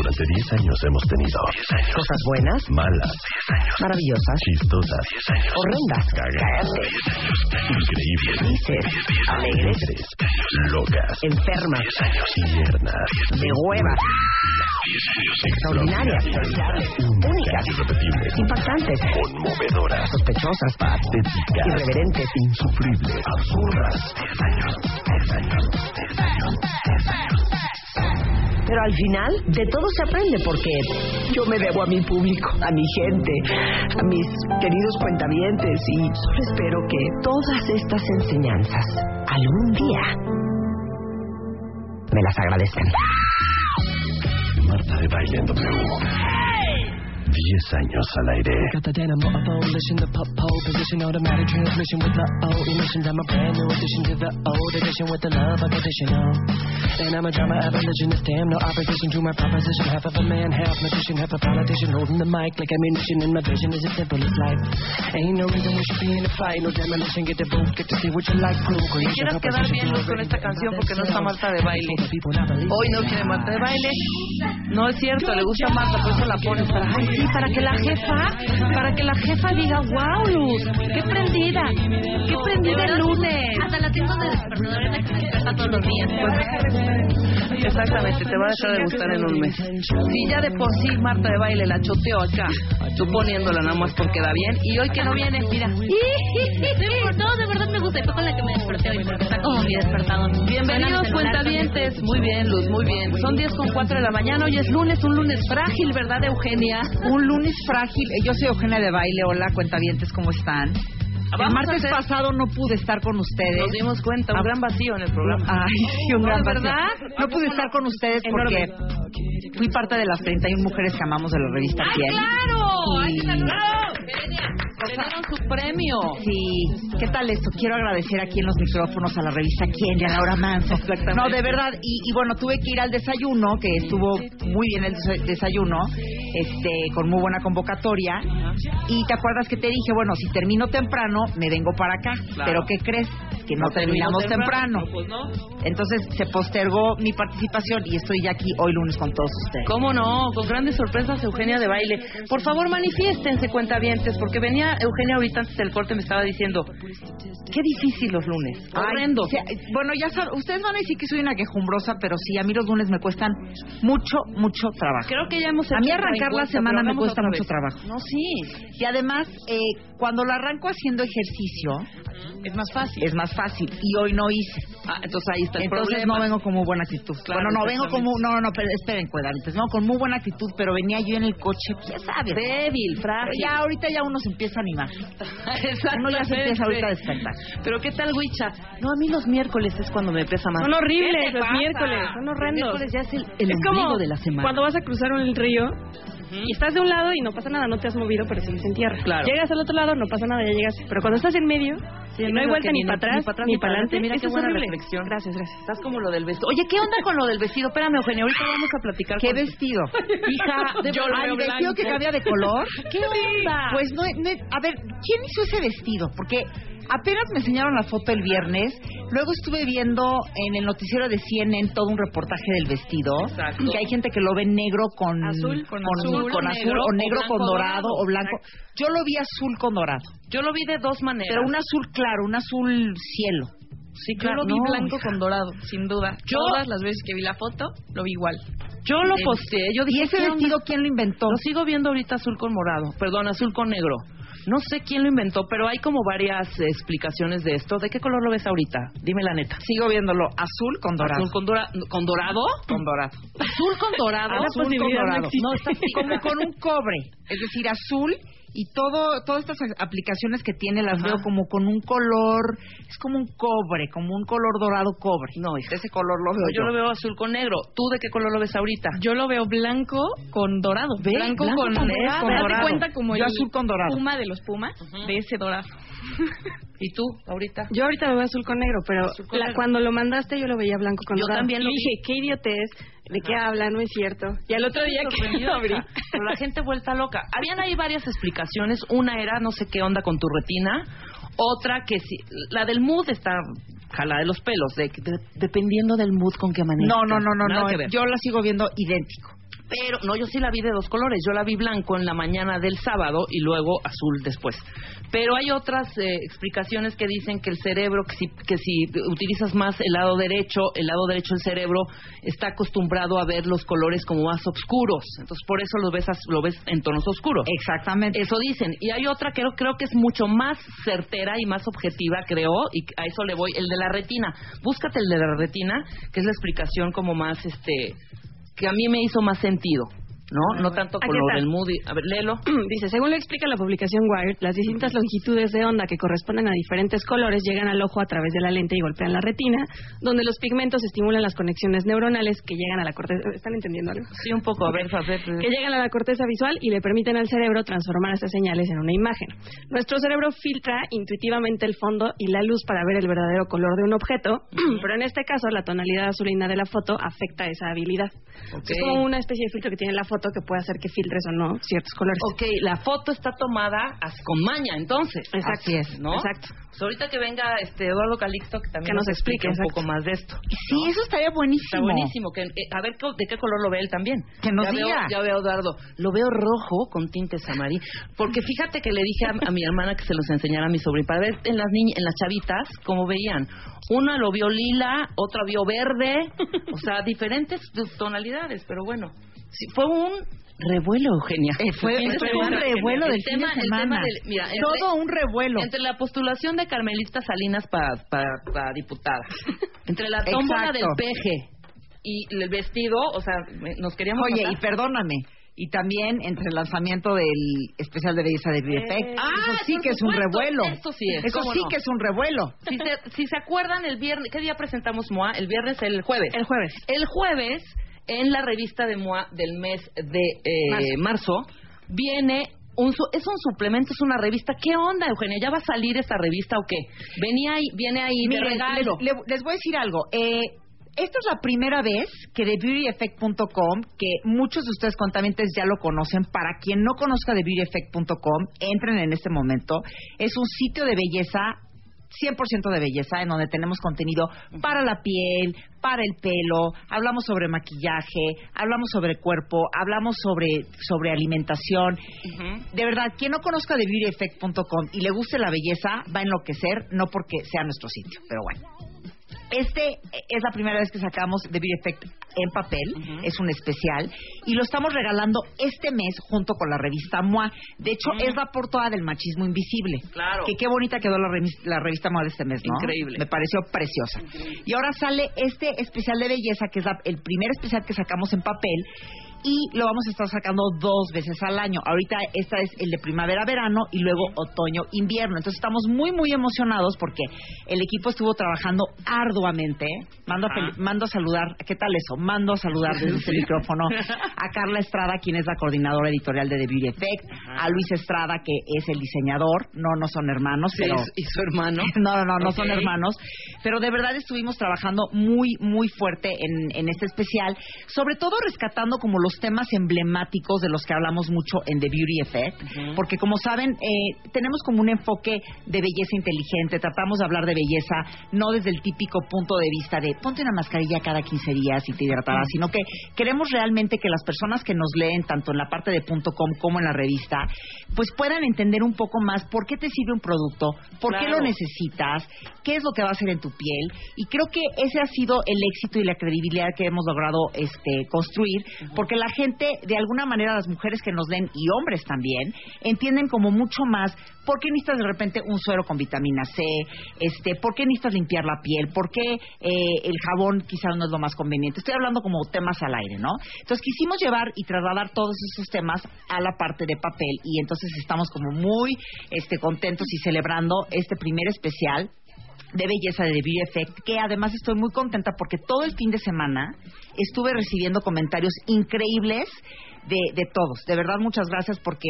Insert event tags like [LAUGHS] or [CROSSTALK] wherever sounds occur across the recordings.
Durante 10 años hemos tenido Cosas buenas, malas, maravillosas, chistosas, horrendas, cállate, increíbles, felices, alegres, locas, enfermas, tiernas, de hueva, extraordinarias, únicas, irrepetibles, impactantes, conmovedoras, sospechosas, patéticas, irreverentes, insufribles, absurdas. Pero al final, de todo se aprende porque yo me debo a mi público, a mi gente, a mis queridos cuentavientes y solo espero que todas estas enseñanzas algún día me las agradezcan. Marta de Baile en W. 10 años al aire. Got the denim dynamo abolition, the pop pole position, automatic transmission with the O emission. I'm a brand new addition to the old edition with the love of additional. And I'm a drama abolitionist, damn no opposition to my proposition. Half of a man, half magician, half a politician, holding the mic like ammunition. And my vision is as simple as life. Ain't no reason we should be in a fight, no demolition. Get the booth, get to see what you like, crew creation. Quieras quedar bien Luz, con esta canción porque no está Marta de baile. Hoy no quiere Marta de baile. No es cierto, le gusta Marta, por eso la pone para, ay, sí, para que la jefa, para que la jefa diga, wow, Luz, qué prendida, qué prendida el lunes. Hasta la tengo de despertador en la que me despierta todos los días. Exactamente, te va a dejar de gustar en un mes. Si ya de por sí Marta de baile la choteo acá, tú poniéndola nada más porque da bien, y hoy que no viene, mira. [LAUGHS] No, de verdad me gusta. y Fue con la que me desperté hoy porque está como mi despertador. Bienvenidos, cuentavientes. Muy bien, Luz, muy bien. Son 10 con 4 de la mañana. Hoy es lunes, un lunes frágil, ¿verdad, Eugenia? Un lunes frágil. Eh, Yo soy Eugenia de Baile. Hola, cuentavientes, ¿cómo están? El martes hacer- pasado no pude estar con ustedes. Nos dimos cuenta, un Ah. gran vacío en el programa. [LAUGHS] Ay, sí, un No, gran ¿de vacío. verdad? No pude estar con ustedes porque fui parte de las 31 mujeres que amamos de la revista ¡Ay, Quién. claro! ¡Ay, Y- su premio. Sí, ¿qué tal esto? Quiero agradecer aquí en los micrófonos a la revista Quién y a Laura Manso. Exactamente. No, de verdad. Y, y bueno, tuve que ir al desayuno, que estuvo muy bien el desa- desayuno, este, con muy buena convocatoria. Y te acuerdas que te dije, bueno, si termino temprano, me vengo para acá. Claro. Pero ¿qué crees? Que no, terminamos temprano. No, pues no. Entonces se postergó mi participación y estoy ya aquí hoy lunes con todos ustedes. ¿Cómo no? Con grandes sorpresas, Eugenia de baile. Por favor, manifiéstense, cuentavientes, porque venía Eugenia ahorita antes del corte me estaba diciendo, qué difícil los lunes. Ay, Horrendo. bueno, ya saben, ustedes van a decir que soy una quejumbrosa, pero sí, a mí los lunes me cuestan mucho, mucho trabajo. Creo que ya hemos hecho A mí arrancar la semana me cuesta mucho trabajo. No, sí. Y además, eh, cuando la arranco haciendo ejercicio, Es más fácil. es más fácil. Y hoy no hice. Ah, entonces ahí está el Entonces problema. no vengo con muy buena actitud. Claro, bueno, no vengo con muy, no, no, pero esperen, cuidaditos. Vengo con muy buena actitud, pero venía yo en el coche, ya sabes. Débil, Pero frágil. ya ahorita ya uno se empieza a animar. Exactamente. Uno ya se empieza ahorita a despertar. Pero ¿qué tal, Huicha? No, a mí los miércoles es cuando me pesa más. Son horribles ¿Qué te los pasa? miércoles, son Los horrendos. miércoles ya es el, el es ombligo como de la semana. cuando vas a cruzar un río y estás de un lado y no pasa nada, no te has movido, pero sigues en tierra. Claro. Llegas al otro lado, no pasa nada, ya llegas. Pero cuando estás en medio, Sí, no hay vuelta ni para atrás, ni para adelante, Mira eso qué buena horrible. reflexión. Gracias, gracias. Estás como lo del vestido. Oye, ¿qué onda con lo del vestido? Espérame, Eugenia, ahorita vamos a platicar. ¿Qué con- vestido? Hija, de [LAUGHS] Yo vestido que cambia de color. [LAUGHS] ¿Qué onda? Pues no, no- a ver, ¿quién hizo ese vestido? Porque apenas me enseñaron la foto el viernes, luego estuve viendo en el noticiero de CNN todo un reportaje del vestido, Exacto. que hay gente que lo ve negro con Azul, con, con azul, con o azul, negro, o negro con dorado dorado. o blanco. Yo lo vi azul con dorado, Yo lo vi de dos maneras. pero un azul claro, un azul cielo. Sí, Yo claro. lo vi no, blanco hija. con dorado, sin duda. Yo- Todas las veces que vi la foto, lo vi igual. Yo lo posteé. Yo dije, ¿Y ese ¿qué onda? vestido quién lo inventó? Lo sigo viendo ahorita azul con morado. Perdón, azul con negro. No sé quién lo inventó, pero hay como varias eh, explicaciones de esto. ¿De qué color lo ves ahorita? Dime la neta. Sigo viéndolo azul con dorado. Azul con, dora- ¿con dorado. con dorado. Azul con dorado. [LAUGHS] Ah, azul con no dorado. existe. No, está como con un cobre, es decir, azul y todo todas estas aplicaciones que tiene las Ajá. veo como con un color, es como un cobre, como un color dorado cobre. No, hija. ese color lo veo yo yo. lo veo azul con negro. ¿Tú de qué color lo ves ahorita? Yo lo veo blanco con dorado. Ve, Blanco, blanco con, con. Haz de Dorado. cuenta como Yo el azul con dorado. puma de los pumas, de ese dorado. ¿Y tú ahorita? Yo ahorita lo veo azul con negro, pero con la- negro. cuando lo mandaste yo lo veía blanco con Yo dorado. también lo Y dije, qué idiotez, ¿de qué habla? No es cierto. Y al otro día que lo [LAUGHS] abrí. Pero la gente vuelta loca. Habían ahí varias explicaciones. Una era no sé qué onda con tu retina. Otra que si, la del mood está jala de los pelos, de, de- dependiendo del mood con que amanezcas. No, no, no, no, Nada no. Yo la sigo viendo idéntico. Pero, no, yo sí la vi de dos colores. Yo la vi blanco en la mañana del sábado y luego azul después. Pero hay otras eh, explicaciones que dicen que el cerebro, que si, que si utilizas más el lado derecho, el lado derecho del cerebro está acostumbrado a ver los colores como más oscuros. Entonces, por eso lo ves, lo ves en tonos oscuros. Exactamente. Eso dicen. Y hay otra que creo, creo que es mucho más certera y más objetiva, creo, y a eso le voy, el de la retina. Búscate el de la retina, que es la explicación como más, este, que a mí me hizo más sentido, ¿no? No tanto con lo del Moody. A ver, léelo. [CLEARS THROAT] Dice, según lo explica la publicación Wired, las distintas longitudes de onda que corresponden a diferentes colores llegan al ojo a través de la lente y golpean la retina, donde los pigmentos estimulan las conexiones neuronales que llegan a la corteza. ¿Están entendiendo algo? Sí, un poco, a ver, a ver. que llegan a la corteza visual y le permiten al cerebro transformar estas señales en una imagen. Nuestro cerebro filtra intuitivamente el fondo y la luz para ver el verdadero color de un objeto, [CLEARS THROAT] pero en este caso la tonalidad azulina de la foto afecta esa habilidad. Ok. Es como una especie de filtro que tiene la foto que puede hacer que filtres o no ciertos colores. Ok, la foto está tomada con maña, entonces. Exacto. Así es, ¿no? Exacto. Pues ahorita que venga este Eduardo Calixto, que también Que nos explique, un poco más de esto. Sí, eso estaría buenísimo. Está buenísimo. Que, eh, a ver de qué color lo ve él también. Que nos ya diga. Veo, ya veo, Eduardo. Lo veo rojo con tintes amarillos. Porque fíjate que le dije a, a mi hermana que se los enseñara a mi sobrino para ver en las niñas, en las chavitas cómo veían. Una lo vio lila, otra vio verde. O sea, diferentes tonalidades. Pero bueno, sí, fue un revuelo, Eugenia. Eh, fue, un revuelo El del fin de tema- semana. tema del- mira, entre- Todo un revuelo. entre la postulación de Carmelita Salinas para diputada, [LAUGHS] entre la tómbola del peje y el vestido, o sea, nos queríamos Oye, y perdóname. Y también entre el lanzamiento del especial de belleza de Effect. Ah, eso sí por que es un revuelo. eso sí es, Eso sí no. que es un revuelo. Si se, si se acuerdan, el viernes, ¿qué día presentamos MOA? El viernes, el jueves. El jueves. El jueves, en la revista de MOA del mes de eh, marzo. viene un su- es un suplemento, es una revista. ¿Qué onda, Eugenia? ¿Ya va a salir esta revista o qué? Venía ahí, viene ahí de Miren, regalo. les, le- les voy a decir algo. Eh, esta es la primera vez que de beautyeffect.com, que muchos de ustedes contaminantes ya lo conocen, para quien no conozca de beautyeffect.com, entren en este momento. Es un sitio de belleza 100% de belleza, en donde tenemos contenido para la piel, para el pelo, hablamos sobre maquillaje, hablamos sobre cuerpo, hablamos sobre, sobre alimentación. De verdad, quien no conozca de beautyeffect.com y le guste la belleza, va a enloquecer, no porque sea nuestro sitio, pero bueno. Este es la primera vez que sacamos The Beauty Effect en papel, es un especial, y lo estamos regalando este mes junto con la revista MOA. De hecho, es la portada del machismo invisible. Claro. Que qué bonita quedó la, revis- la revista MOA de este mes, ¿no? Increíble. Me pareció preciosa. Y ahora sale este especial de belleza, que es la- el primer especial que sacamos en papel, y lo vamos a estar sacando dos veces al año. Ahorita esta es el de primavera-verano y luego otoño-invierno. Entonces estamos muy, muy emocionados porque el equipo estuvo trabajando arduamente. Mando a, mando a saludar, ¿qué tal eso? Mando a saludar desde [LAUGHS] este micrófono a Carla Estrada, quien es la coordinadora editorial de The Beauty Effect, a Luis Estrada, que es el diseñador. No, no son hermanos, Sí, pero... y su hermano. [LAUGHS] No, no, no, no son hermanos. Pero de verdad estuvimos trabajando muy, muy fuerte en, en este especial. Sobre todo rescatando como los temas emblemáticos de los que hablamos mucho en The Beauty Effect. Porque como saben, eh, tenemos como un enfoque de belleza inteligente. Tratamos de hablar de belleza no desde el típico punto de vista de ponte una mascarilla cada 15 días y te hidratarás, sino que queremos realmente que las personas que nos leen, tanto en la parte de punto .com como en la revista, pues puedan entender un poco más por qué te sirve un producto, por qué lo necesitas, qué es lo que va a hacer en tu piel. Y creo que ese ha sido el éxito y la credibilidad que hemos logrado este, construir, porque la gente, de alguna manera, las mujeres que nos leen y hombres también, entienden como mucho más por qué necesitas de repente un suero con vitamina C, este, por qué necesitas limpiar la piel, por qué eh, el jabón quizás no es lo más conveniente. Estoy hablando como temas al aire, ¿no? Entonces quisimos llevar y trasladar todos esos temas a la parte de papel y entonces estamos como muy este, contentos y celebrando este primer especial de belleza de The Beauty Effect, que además estoy muy contenta porque todo el fin de semana estuve recibiendo comentarios increíbles de, de todos. De verdad, muchas gracias porque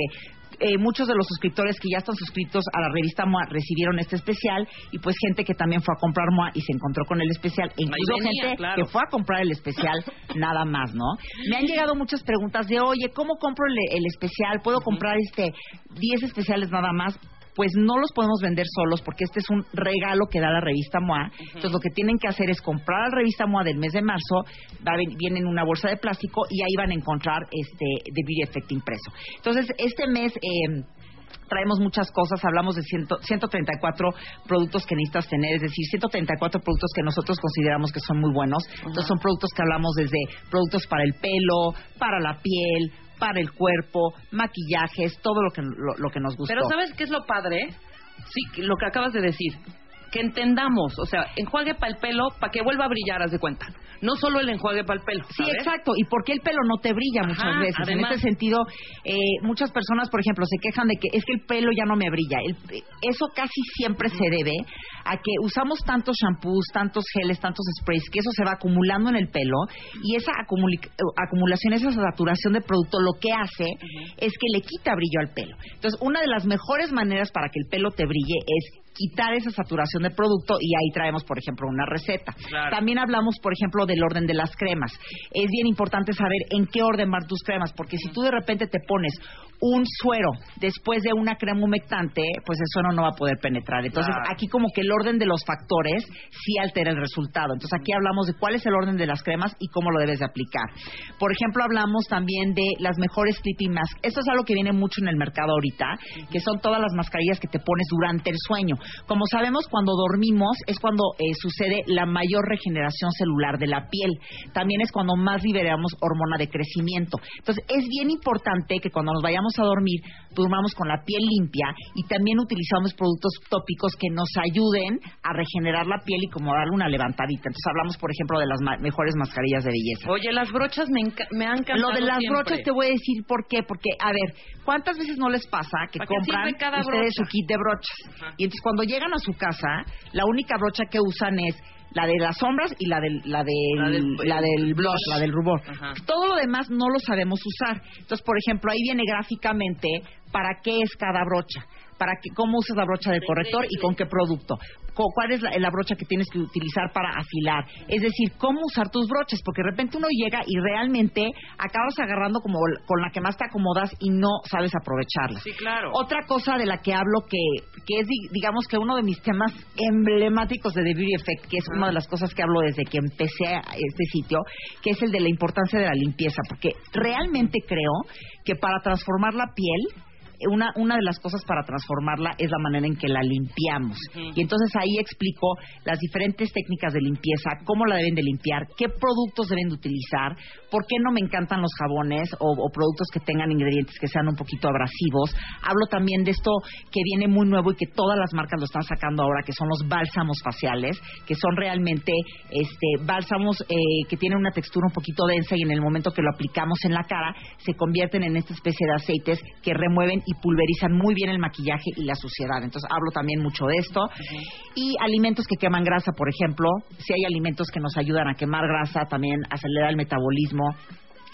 eh, muchos de los suscriptores que ya están suscritos a la revista MOA recibieron este especial y pues gente que también fue a comprar MOA y se encontró con el especial e incluso venía, gente claro. que fue a comprar el especial [LAUGHS] nada más, ¿no? Me han llegado muchas preguntas de, oye, ¿cómo compro el, el especial? ¿Puedo comprar este 10 especiales nada más? Pues no los podemos vender solos porque este es un regalo que da la revista MOA. Entonces lo que tienen que hacer es comprar la revista MOA del mes de marzo, va, viene en una bolsa de plástico y ahí van a encontrar este The Beauty Effect impreso. Entonces este mes... Eh, traemos muchas cosas, hablamos de 134 productos que necesitas tener, es decir, 134 productos que nosotros consideramos que son muy buenos. Entonces son productos que hablamos desde productos para el pelo, para la piel, para el cuerpo, maquillajes, todo lo que, lo, que nos gusta. Pero ¿sabes qué es lo padre? Sí, lo que acabas de decir que entendamos, o sea, enjuague para el pelo para que vuelva a brillar, haz de cuenta. No solo el enjuague para el pelo. Sí, exacto. ¿Y por qué el pelo no te brilla muchas veces? En ese sentido, eh, muchas personas, por ejemplo, se quejan de que es que el pelo ya no me brilla. eso casi siempre se debe a que usamos tantos shampoos, tantos geles, tantos sprays, que eso se va acumulando en el pelo y esa acumulación, esa saturación de producto lo que hace es que le quita brillo al pelo. Entonces, una de las mejores maneras para que el pelo te brille es quitar esa saturación de producto y ahí traemos, por ejemplo, una receta. También hablamos, por ejemplo, del orden de las cremas. Es bien importante saber en qué orden van tus cremas, porque si tú de repente te pones un suero después de una crema humectante, pues el suero no va a poder penetrar. Entonces, aquí como que el orden de los factores sí altera el resultado. Entonces, aquí hablamos de cuál es el orden de las cremas y cómo lo debes de aplicar. Por ejemplo, hablamos también de las mejores sleeping masks. Esto es algo que viene mucho en el mercado ahorita, que son todas las mascarillas que te pones durante el sueño. Como sabemos, cuando dormimos es cuando eh, sucede la mayor regeneración celular de la piel. También es cuando más liberamos hormona de crecimiento. Entonces, es bien importante que cuando nos vayamos a dormir, durmamos con la piel limpia y también utilizamos productos tópicos que nos ayuden a regenerar la piel y como darle una levantadita. Entonces, hablamos, por ejemplo, de las mejores mascarillas de belleza. Oye, las brochas me, me han encantado Lo de las brochas te voy a decir por qué. Porque, a ver, ¿cuántas veces no les pasa que compran ustedes su kit de brochas? Y entonces, cuando llegan a su casa, la única brocha que usan es la de las sombras y la del la del, la del, blush, la del rubor. Todo lo demás no lo sabemos usar. Entonces, por ejemplo, ahí viene gráficamente para qué es cada brocha para que, cómo usas la brocha del corrector y con qué producto. ¿Cuál es la, brocha que tienes que utilizar para afilar? Es decir, cómo usar tus broches, porque de repente uno llega y realmente acabas agarrando como con la que más te acomodas y no sabes aprovecharla. Sí, claro. Otra cosa de la que hablo que, que es, digamos que uno de mis temas emblemáticos de The Beauty Effect, que es una de las cosas que hablo desde que empecé a este sitio, que es el de la importancia de la limpieza, porque realmente creo que para transformar la piel una, una de las cosas para transformarla es la manera en que la limpiamos. Y entonces ahí explico las diferentes técnicas de limpieza, cómo la deben de limpiar, qué productos deben de utilizar, por qué no me encantan los jabones o, productos que tengan ingredientes que sean un poquito abrasivos. Hablo también de esto que viene muy nuevo y que todas las marcas lo están sacando ahora, que son los bálsamos faciales, que son realmente este, bálsamos eh, que tienen una textura un poquito densa y en el momento que lo aplicamos en la cara se convierten en esta especie de aceites que remueven y pulverizan muy bien el maquillaje y la suciedad. Entonces hablo también mucho de esto. Y alimentos que queman grasa, por ejemplo. Si hay alimentos que nos ayudan a quemar grasa, también acelera el metabolismo.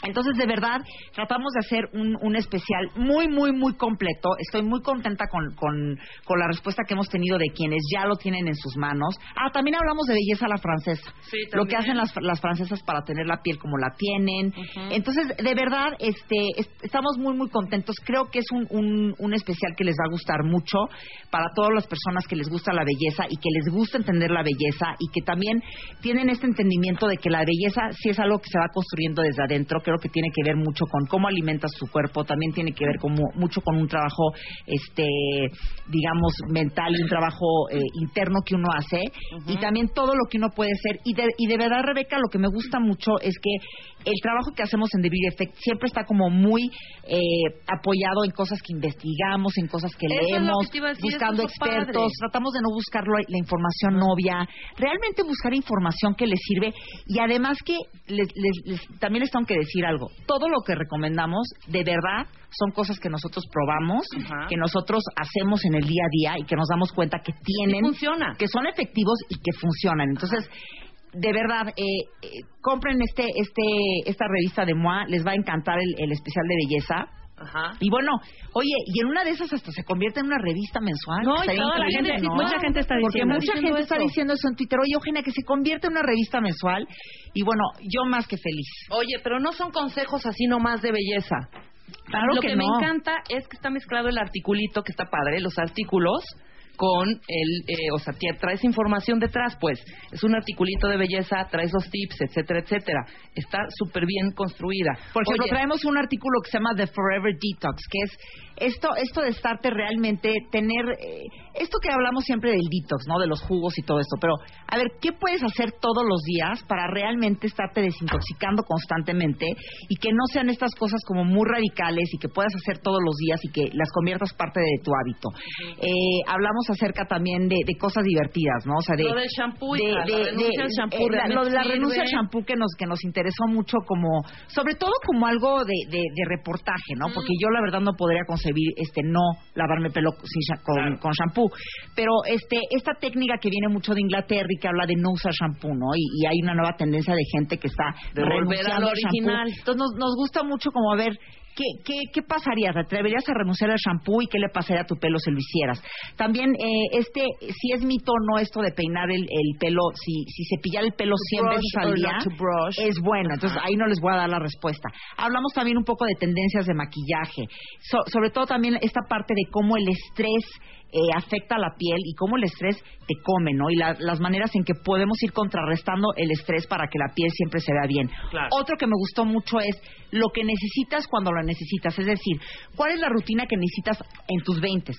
Entonces, de verdad, tratamos de hacer un, un, especial muy, muy, muy completo. Estoy muy contenta con, con, con, la respuesta que hemos tenido de quienes ya lo tienen en sus manos. Ah, también hablamos de belleza a la francesa. Sí, lo que hacen las, las, francesas para tener la piel como la tienen. Entonces, de verdad, este, estamos muy, muy contentos. Creo que es un, un, un, especial que les va a gustar mucho para todas las personas que les gusta la belleza y que les gusta entender la belleza y que también tienen este entendimiento de que la belleza sí es algo que se va construyendo desde adentro creo que tiene que ver mucho con cómo alimentas tu cuerpo, también tiene que ver como, mucho con un trabajo, este, digamos, mental y un trabajo eh, interno que uno hace, y también todo lo que uno puede ser. Y de, y de verdad, Rebeca, lo que me gusta mucho es que el trabajo que hacemos en The Beauty Effect siempre está como muy eh, apoyado en cosas que investigamos, en cosas que leemos, buscando expertos, tratamos de no buscar la información novia, realmente buscar información que les sirve y además que les, también les tengo que decir algo, todo lo que recomendamos de verdad son cosas que nosotros probamos, que nosotros hacemos en el día a día y que nos damos cuenta que tienen, que son efectivos y que funcionan. Entonces, de verdad, eh, eh, compren este, este, esta revista de MOA, les va a encantar el, especial de belleza. Ajá. Y bueno, oye, y en una de esas hasta se convierte en una revista mensual. No, y la gente, mucha gente está diciendo. Porque mucha gente está diciendo eso en Twitter. Oye, Eugenia, que se convierte en una revista mensual. Y bueno, yo más que feliz. Oye, pero no son consejos así nomás de belleza. Claro Lo que que, me no. encanta es que está mezclado el articulito, que está padre, los artículos con el, eh, o sea, traes información detrás, pues, es un articulito de belleza, traes los tips, etcétera, etcétera. Está súper bien construida. Por ejemplo, Oye, traemos un artículo que se llama The Forever Detox, que es esto, esto de estarte realmente, tener, eh, esto que hablamos siempre del detox, ¿no? De los jugos y todo esto. Pero, a ver, ¿qué puedes hacer todos los días para realmente estarte desintoxicando constantemente y que no sean estas cosas como muy radicales y que puedas hacer todos los días y que las conviertas parte de tu hábito? Eh, hablamos acerca también de, de cosas divertidas, ¿no? O sea, de, Lo del shampoo, de, hija, la renuncia al shampoo, eh, la- lo de la renuncia al shampoo que nos que nos interesó mucho como sobre todo como algo de, de, de reportaje no porque yo la verdad no podría concebir este no lavarme pelo sin con, con shampoo pero este esta técnica que viene mucho de Inglaterra y que habla de no usar shampoo no y, y hay una nueva tendencia de gente que está De volver al shampoo. original. entonces nos, nos gusta mucho como ver ¿Qué, qué, qué pasaría? ¿Te atreverías a renunciar al shampoo y qué le pasaría a tu pelo si lo hicieras? También, eh, este, si es mito o no esto de peinar el, el pelo, si, si cepillar el pelo 100 brush veces al día es bueno. Entonces, ahí no les voy a dar la respuesta. Hablamos también un poco de tendencias de maquillaje. So- sobre todo también esta parte de cómo el estrés eh, afecta a la piel y cómo el estrés te come, ¿no? Y la- las maneras en que podemos ir contrarrestando el estrés para que la piel siempre se vea bien. Claro. Otro que me gustó mucho es lo que necesitas cuando lo necesitas. Es decir, ¿cuál es la rutina que necesitas en tus 20,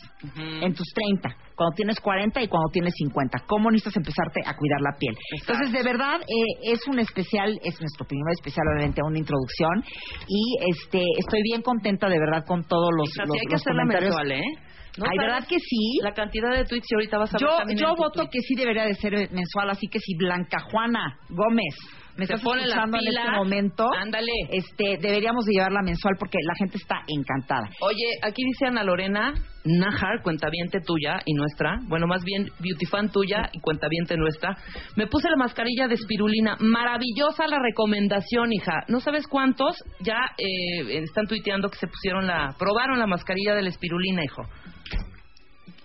en tus 30, cuando tienes 40 y cuando tienes 50? ¿Cómo necesitas empezarte a cuidar la piel? Entonces, de verdad, eh, es un especial, es nuestro primer especial, obviamente, una introducción. Y este estoy bien contenta, de verdad, con todos los, sí los, hay que los hacerla comentarios. mensual, ¿eh? ¿No Ay, ¿verdad que sí? La cantidad de tweets y ahorita vas a ver Yo, yo voto tweet. que sí debería de ser mensual, así que si Blanca Juana Gómez me estás escuchando en este momento, ándale. este, deberíamos de llevarla mensual porque la gente está encantada. Oye, aquí dice Ana Lorena Najar, cuentaviente tuya y nuestra, bueno, más bien beauty fan tuya y cuentaviente nuestra. Me puse la mascarilla de espirulina, maravillosa la recomendación, hija. No sabes cuántos ya eh, están tuiteando que se pusieron la, probaron la mascarilla de la espirulina, hijo.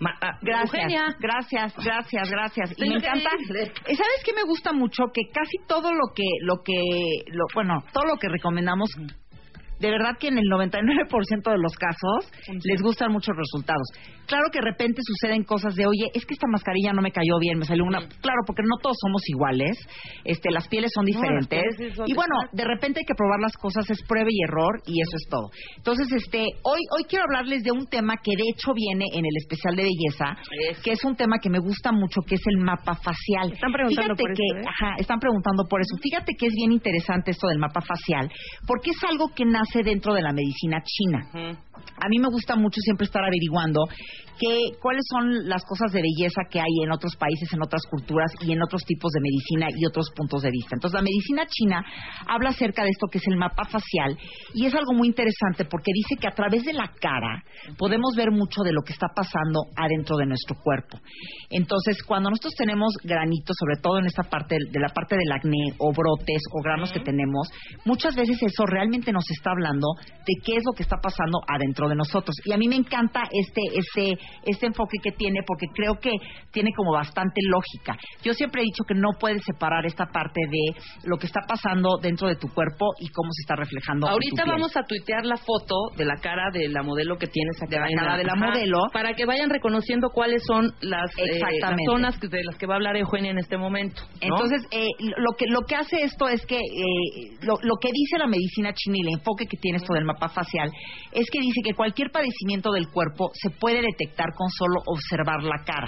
Ma- ah, Gracias, Eugenia. gracias, gracias, gracias. Y me encanta. increíble. ¿Y ¿Sabes qué me gusta mucho? Que casi todo lo que, lo que, lo, bueno, todo lo que recomendamos de verdad que en el 99% de los casos les gustan muchos resultados. Claro que de repente suceden cosas de, oye, es que esta mascarilla no me cayó bien, me salió una... Claro, porque no todos somos iguales, este, las pieles son No, diferentes. pieles sí son y bueno, de repente hay que probar las cosas, es prueba y error y eso es todo. Entonces, este, hoy, hoy quiero hablarles de un tema que de hecho viene en el especial de belleza, Es. que es un tema que me gusta mucho, que es el mapa facial. Están preguntando Fíjate por que, ¿eh? ajá, están preguntando por eso. Fíjate que es bien interesante esto del mapa facial, porque es algo que nace dentro de la medicina china. A mí me gusta mucho siempre estar averiguando que, cuáles son las cosas de belleza que hay en otros países, en otras culturas y en otros tipos de medicina y otros puntos de vista. Entonces, la medicina china habla acerca de esto que es el mapa facial y es algo muy interesante porque dice que a través de la cara podemos ver mucho de lo que está pasando adentro de nuestro cuerpo. Entonces, cuando nosotros tenemos granitos, sobre todo en esta parte de la parte del acné o brotes o granos que tenemos, muchas veces eso realmente nos está hablando de qué es lo que está pasando adentro de nosotros. Y a mí me encanta este este este enfoque que tiene porque creo que tiene como bastante lógica. Yo siempre he dicho que no puedes separar esta parte de lo que está pasando dentro de tu cuerpo y cómo se está reflejando. en tu Ahorita piel. vamos a tuitear la foto de la cara de la modelo que tienes acá. De la cara de la ajá, modelo. Para que vayan reconociendo cuáles son las, eh, las zonas de las que va a hablar Eugenia en este momento. ¿no? Entonces, eh, lo que lo que hace esto es que eh, lo, lo que dice la medicina china y el enfoque que tiene esto del mapa facial es que dice que cualquier padecimiento del cuerpo se puede detectar con solo observar la cara.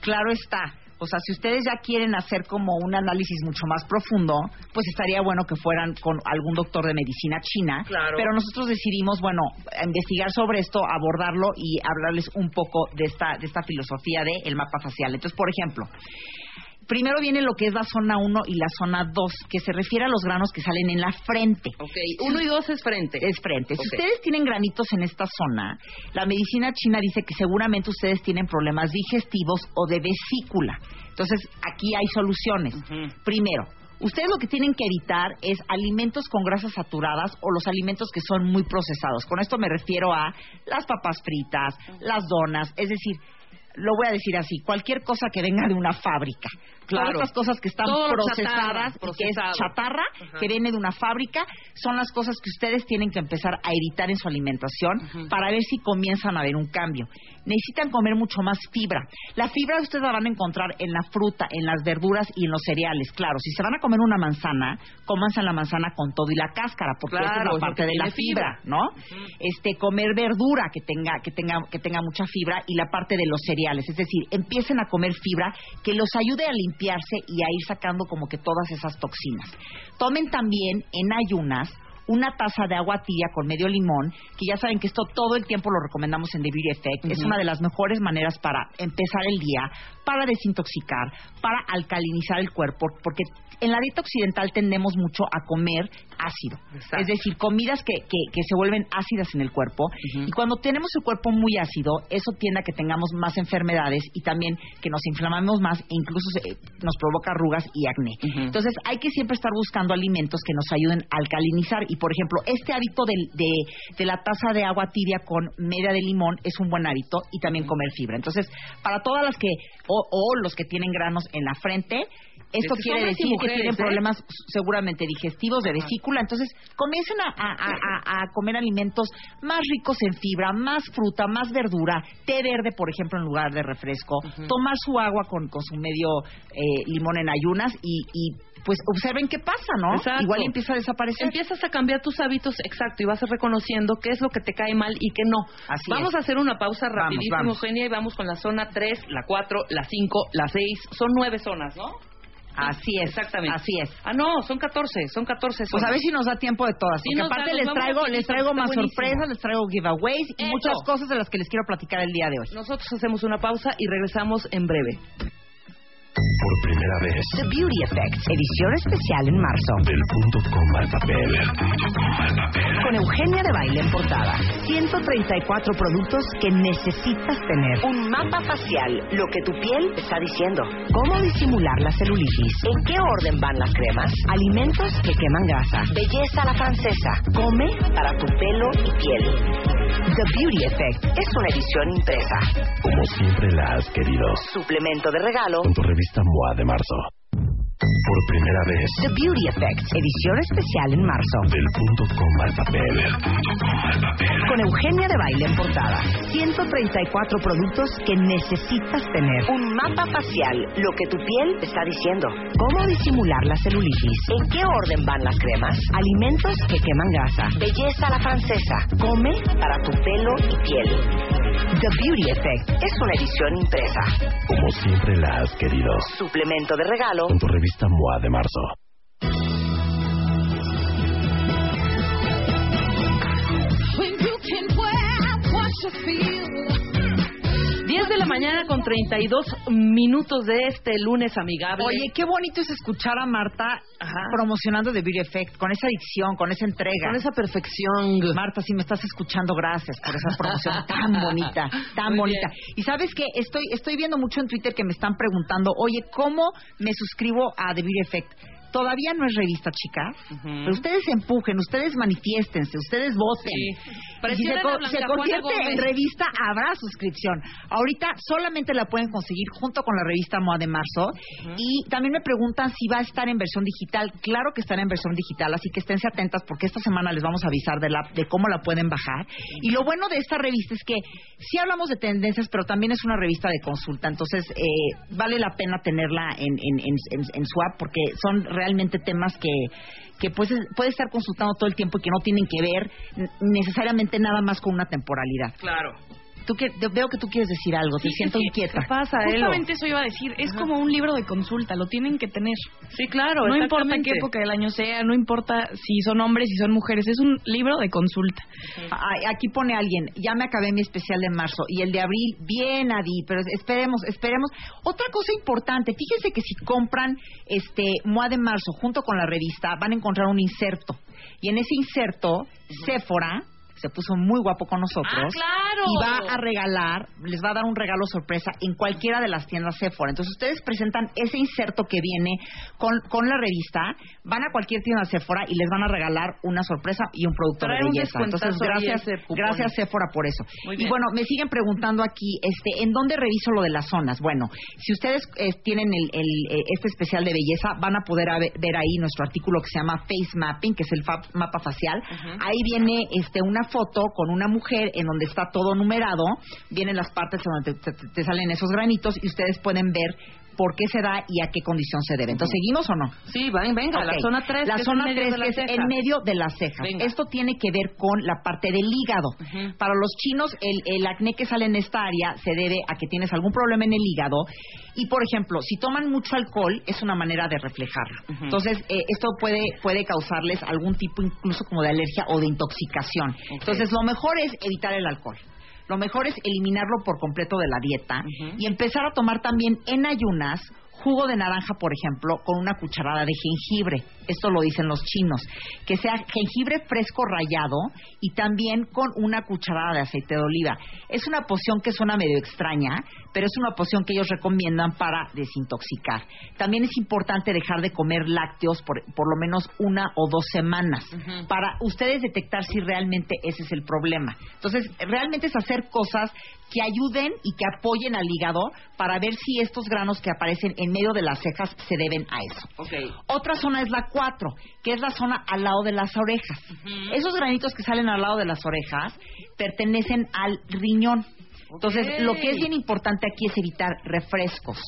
Claro está. O sea, si ustedes ya quieren hacer como un análisis mucho más profundo, pues estaría bueno que fueran con algún doctor de medicina china. Claro. Pero nosotros decidimos, bueno, investigar sobre esto, abordarlo y hablarles un poco de esta, de esta filosofía de el mapa facial. Entonces, por ejemplo, Primero viene lo que es la zona 1 y la zona 2, que se refiere a los granos que salen en la frente. Ok, uno y dos es frente. Es frente. Si ustedes tienen granitos en esta zona, la medicina china dice que seguramente ustedes tienen problemas digestivos o de vesícula. Entonces, aquí hay soluciones. Primero, ustedes lo que tienen que evitar es alimentos con grasas saturadas o los alimentos que son muy procesados. Con esto me refiero a las papas fritas, las donas, es decir, lo voy a decir así, cualquier cosa que venga de una fábrica. Claro. Todas estas cosas que están Todo procesadas, chatarra, que es chatarra, que viene de una fábrica, son las cosas que ustedes tienen que empezar a evitar en su alimentación para ver si comienzan a ver un cambio. Necesitan comer mucho más fibra. La fibra ustedes la van a encontrar en la fruta, en las verduras y en los cereales. Claro, si se van a comer una manzana, cómanse la manzana con todo y la cáscara, porque esa Claro, es es la parte de la fibra. ¿no? Este comer verdura que tenga que tenga que tenga mucha fibra y la parte de los cereales, es decir, empiecen a comer fibra que los ayude a limpiarse y a ir sacando como que todas esas toxinas. Tomen también en ayunas una taza de agua tibia con medio limón, que ya saben que esto todo el tiempo lo recomendamos en The Beauty Effect. Es una de las mejores maneras para empezar el día, para desintoxicar, para alcalinizar el cuerpo, porque en la dieta occidental tendemos mucho a comer ácido. Exacto. Es decir, comidas que, que, que se vuelven ácidas en el cuerpo. Y cuando tenemos el cuerpo muy ácido, eso tiende a que tengamos más enfermedades y también que nos inflamamos más e incluso se- nos provoca arrugas y acné. Entonces, hay que siempre estar buscando alimentos que nos ayuden a alcalinizar. Y, por ejemplo, este hábito del- de, de la taza de agua tibia con media de limón es un buen hábito y también comer fibra. Entonces, para todas las que, o, o los que tienen granos en la frente, esto Estos quiere decir que tienen ¿eh? problemas seguramente digestivos, de vesícula. Entonces, comiencen a, a- a- a- a comer alimentos más ricos en fibra, más fruta, más verdura, té verde, por ejemplo, en lugar de refresco, tomar su agua con, con su medio eh, limón en ayunas y, y, pues observen qué pasa, ¿no? Exacto. Igual empieza a desaparecer. Empiezas a cambiar tus hábitos, exacto, y vas reconociendo qué es lo que te cae mal y qué no. Así vamos es. a hacer una pausa Vamos, rapidísimo, vamos. Eugenia, y vamos con la zona 3, la 4, la 5, la 6. Son nueve zonas, ¿no? Así es. Exactamente. Así es. Ah, no, son 14, son 14 zonas. Pues a ver si nos da tiempo de todas. Sí Porque da, aparte les traigo, les traigo más sorpresas, les traigo giveaways y Eso. muchas cosas de las que les quiero platicar el día de hoy. Nosotros hacemos una pausa y regresamos en breve. Por primera vez, The Beauty Effect, edición especial en marzo. del punto coma al papel. Con Eugenia de Baile en portada. 134 productos que necesitas tener. Un mapa facial, lo que tu piel está diciendo. Cómo disimular la celulitis. En qué orden van las cremas. Alimentos que queman grasa. Belleza a la francesa. Come para tu pelo y piel. The Beauty Effect es una edición impresa. Como siempre la has querido. Suplemento de regalo. Con tu revista MOA de marzo. Por primera vez, The Beauty Effect, edición especial en marzo. del punto coma al papel. Con Eugenia de Baile en portada. 134 productos que necesitas tener. Un mapa facial, lo que tu piel está diciendo. Cómo disimular la celulitis. En qué orden van las cremas. Alimentos que queman grasa. Belleza a la francesa. Come para tu pelo y piel. The Beauty Effect es una edición impresa. Como siempre la has querido. Suplemento de regalo. Con tu revista Samoa de Marzo. When you can wear what you feel. 10 de la mañana con 32 minutos de este lunes amigable. Oye, qué bonito es escuchar a Marta Ajá. promocionando The Beauty Effect, con esa adicción, con esa entrega. con esa perfección. Marta, si me estás escuchando, gracias por esa promoción [LAUGHS] tan bonita, tan Muy bonita. bien. Y sabes que estoy estoy viendo mucho en Twitter que me están preguntando, oye, ¿cómo me suscribo a The Beauty Effect? Todavía no es revista, chicas. Pero ustedes empujen, ustedes manifiéstense, ustedes voten. Sí. Y se, co- convierte en revista, habrá suscripción. Ahorita solamente la pueden conseguir junto con la revista MOA de marzo. Y también me preguntan si va a estar en versión digital. Claro que estará en versión digital, así que esténse atentas porque esta semana les vamos a avisar de, la, de cómo la pueden bajar. Y lo bueno de esta revista es que sí hablamos de tendencias, pero también es una revista de consulta. Entonces, eh, vale la pena tenerla en, en, en, en- en su app porque son realmente temas que que pues es- puede estar consultando todo el tiempo y que no tienen que ver necesariamente nada más con una temporalidad. Claro. Tú que, veo que tú quieres decir algo, te siento inquieta. ¿Qué pasa, Elo? Justamente eso iba a decir. Es como un libro de consulta, lo tienen que tener. Sí, claro. no importa qué época del año sea, no importa si son hombres, si son mujeres, es un libro de consulta. Ay, Aquí pone alguien, ya me acabé mi especial de marzo y el de abril, bien Adi, pero esperemos, esperemos. Otra cosa importante, fíjense que si compran este MOA de marzo junto con la revista, van a encontrar un inserto. Y en ese inserto, Sephora, se puso muy guapo con nosotros. Ah, claro. Y va a regalar, les va a dar un regalo sorpresa en cualquiera de las tiendas Sephora. Entonces ustedes presentan ese inserto que viene con, con la revista, van a cualquier tienda Sephora y les van a regalar una sorpresa y un producto Trae de belleza. Entonces gracias, gracias Sephora por eso. Y bueno, me siguen preguntando aquí, este, ¿en dónde reviso lo de las zonas? Bueno, si ustedes eh, tienen el, el, eh, este especial de belleza, van a poder a- ver ahí nuestro artículo que se llama Face Mapping, que es el mapa facial. Ahí viene este, una foto con una mujer en donde está todo numerado, vienen las partes donde te, te- te salen esos granitos y ustedes pueden ver por qué se da y a qué condición se debe. Entonces, ¿seguimos o no? Sí, ven- venga, la zona 3. La zona es en medio 3 de la que es en medio de las cejas. Venga. Esto tiene que ver con la parte del hígado. Para los chinos, el, el acné que sale en esta área se debe a que tienes algún problema en el hígado. Y, por ejemplo, si toman mucho alcohol, es una manera de reflejarlo. Entonces, eh, esto puede, puede causarles algún tipo incluso como de alergia o de intoxicación. Entonces, lo mejor es evitar el alcohol. Lo mejor es eliminarlo por completo de la dieta y empezar a tomar también en ayunas jugo de naranja, por ejemplo, con una cucharada de jengibre. Esto lo dicen los chinos. Que sea jengibre fresco rallado y también con una cucharada de aceite de oliva. Es una poción que suena medio extraña, pero es una poción que ellos recomiendan para desintoxicar. También es importante dejar de comer lácteos por, por lo menos una o dos semanas para ustedes detectar si realmente ese es el problema. Entonces, realmente es hacer cosas que ayuden y que apoyen al hígado para ver si estos granos que aparecen en medio de las cejas se deben a eso. Otra zona es la 4, que es la zona al lado de las orejas. Esos granitos que salen al lado de las orejas pertenecen al riñón. Entonces, lo que es bien importante aquí es evitar refrescos,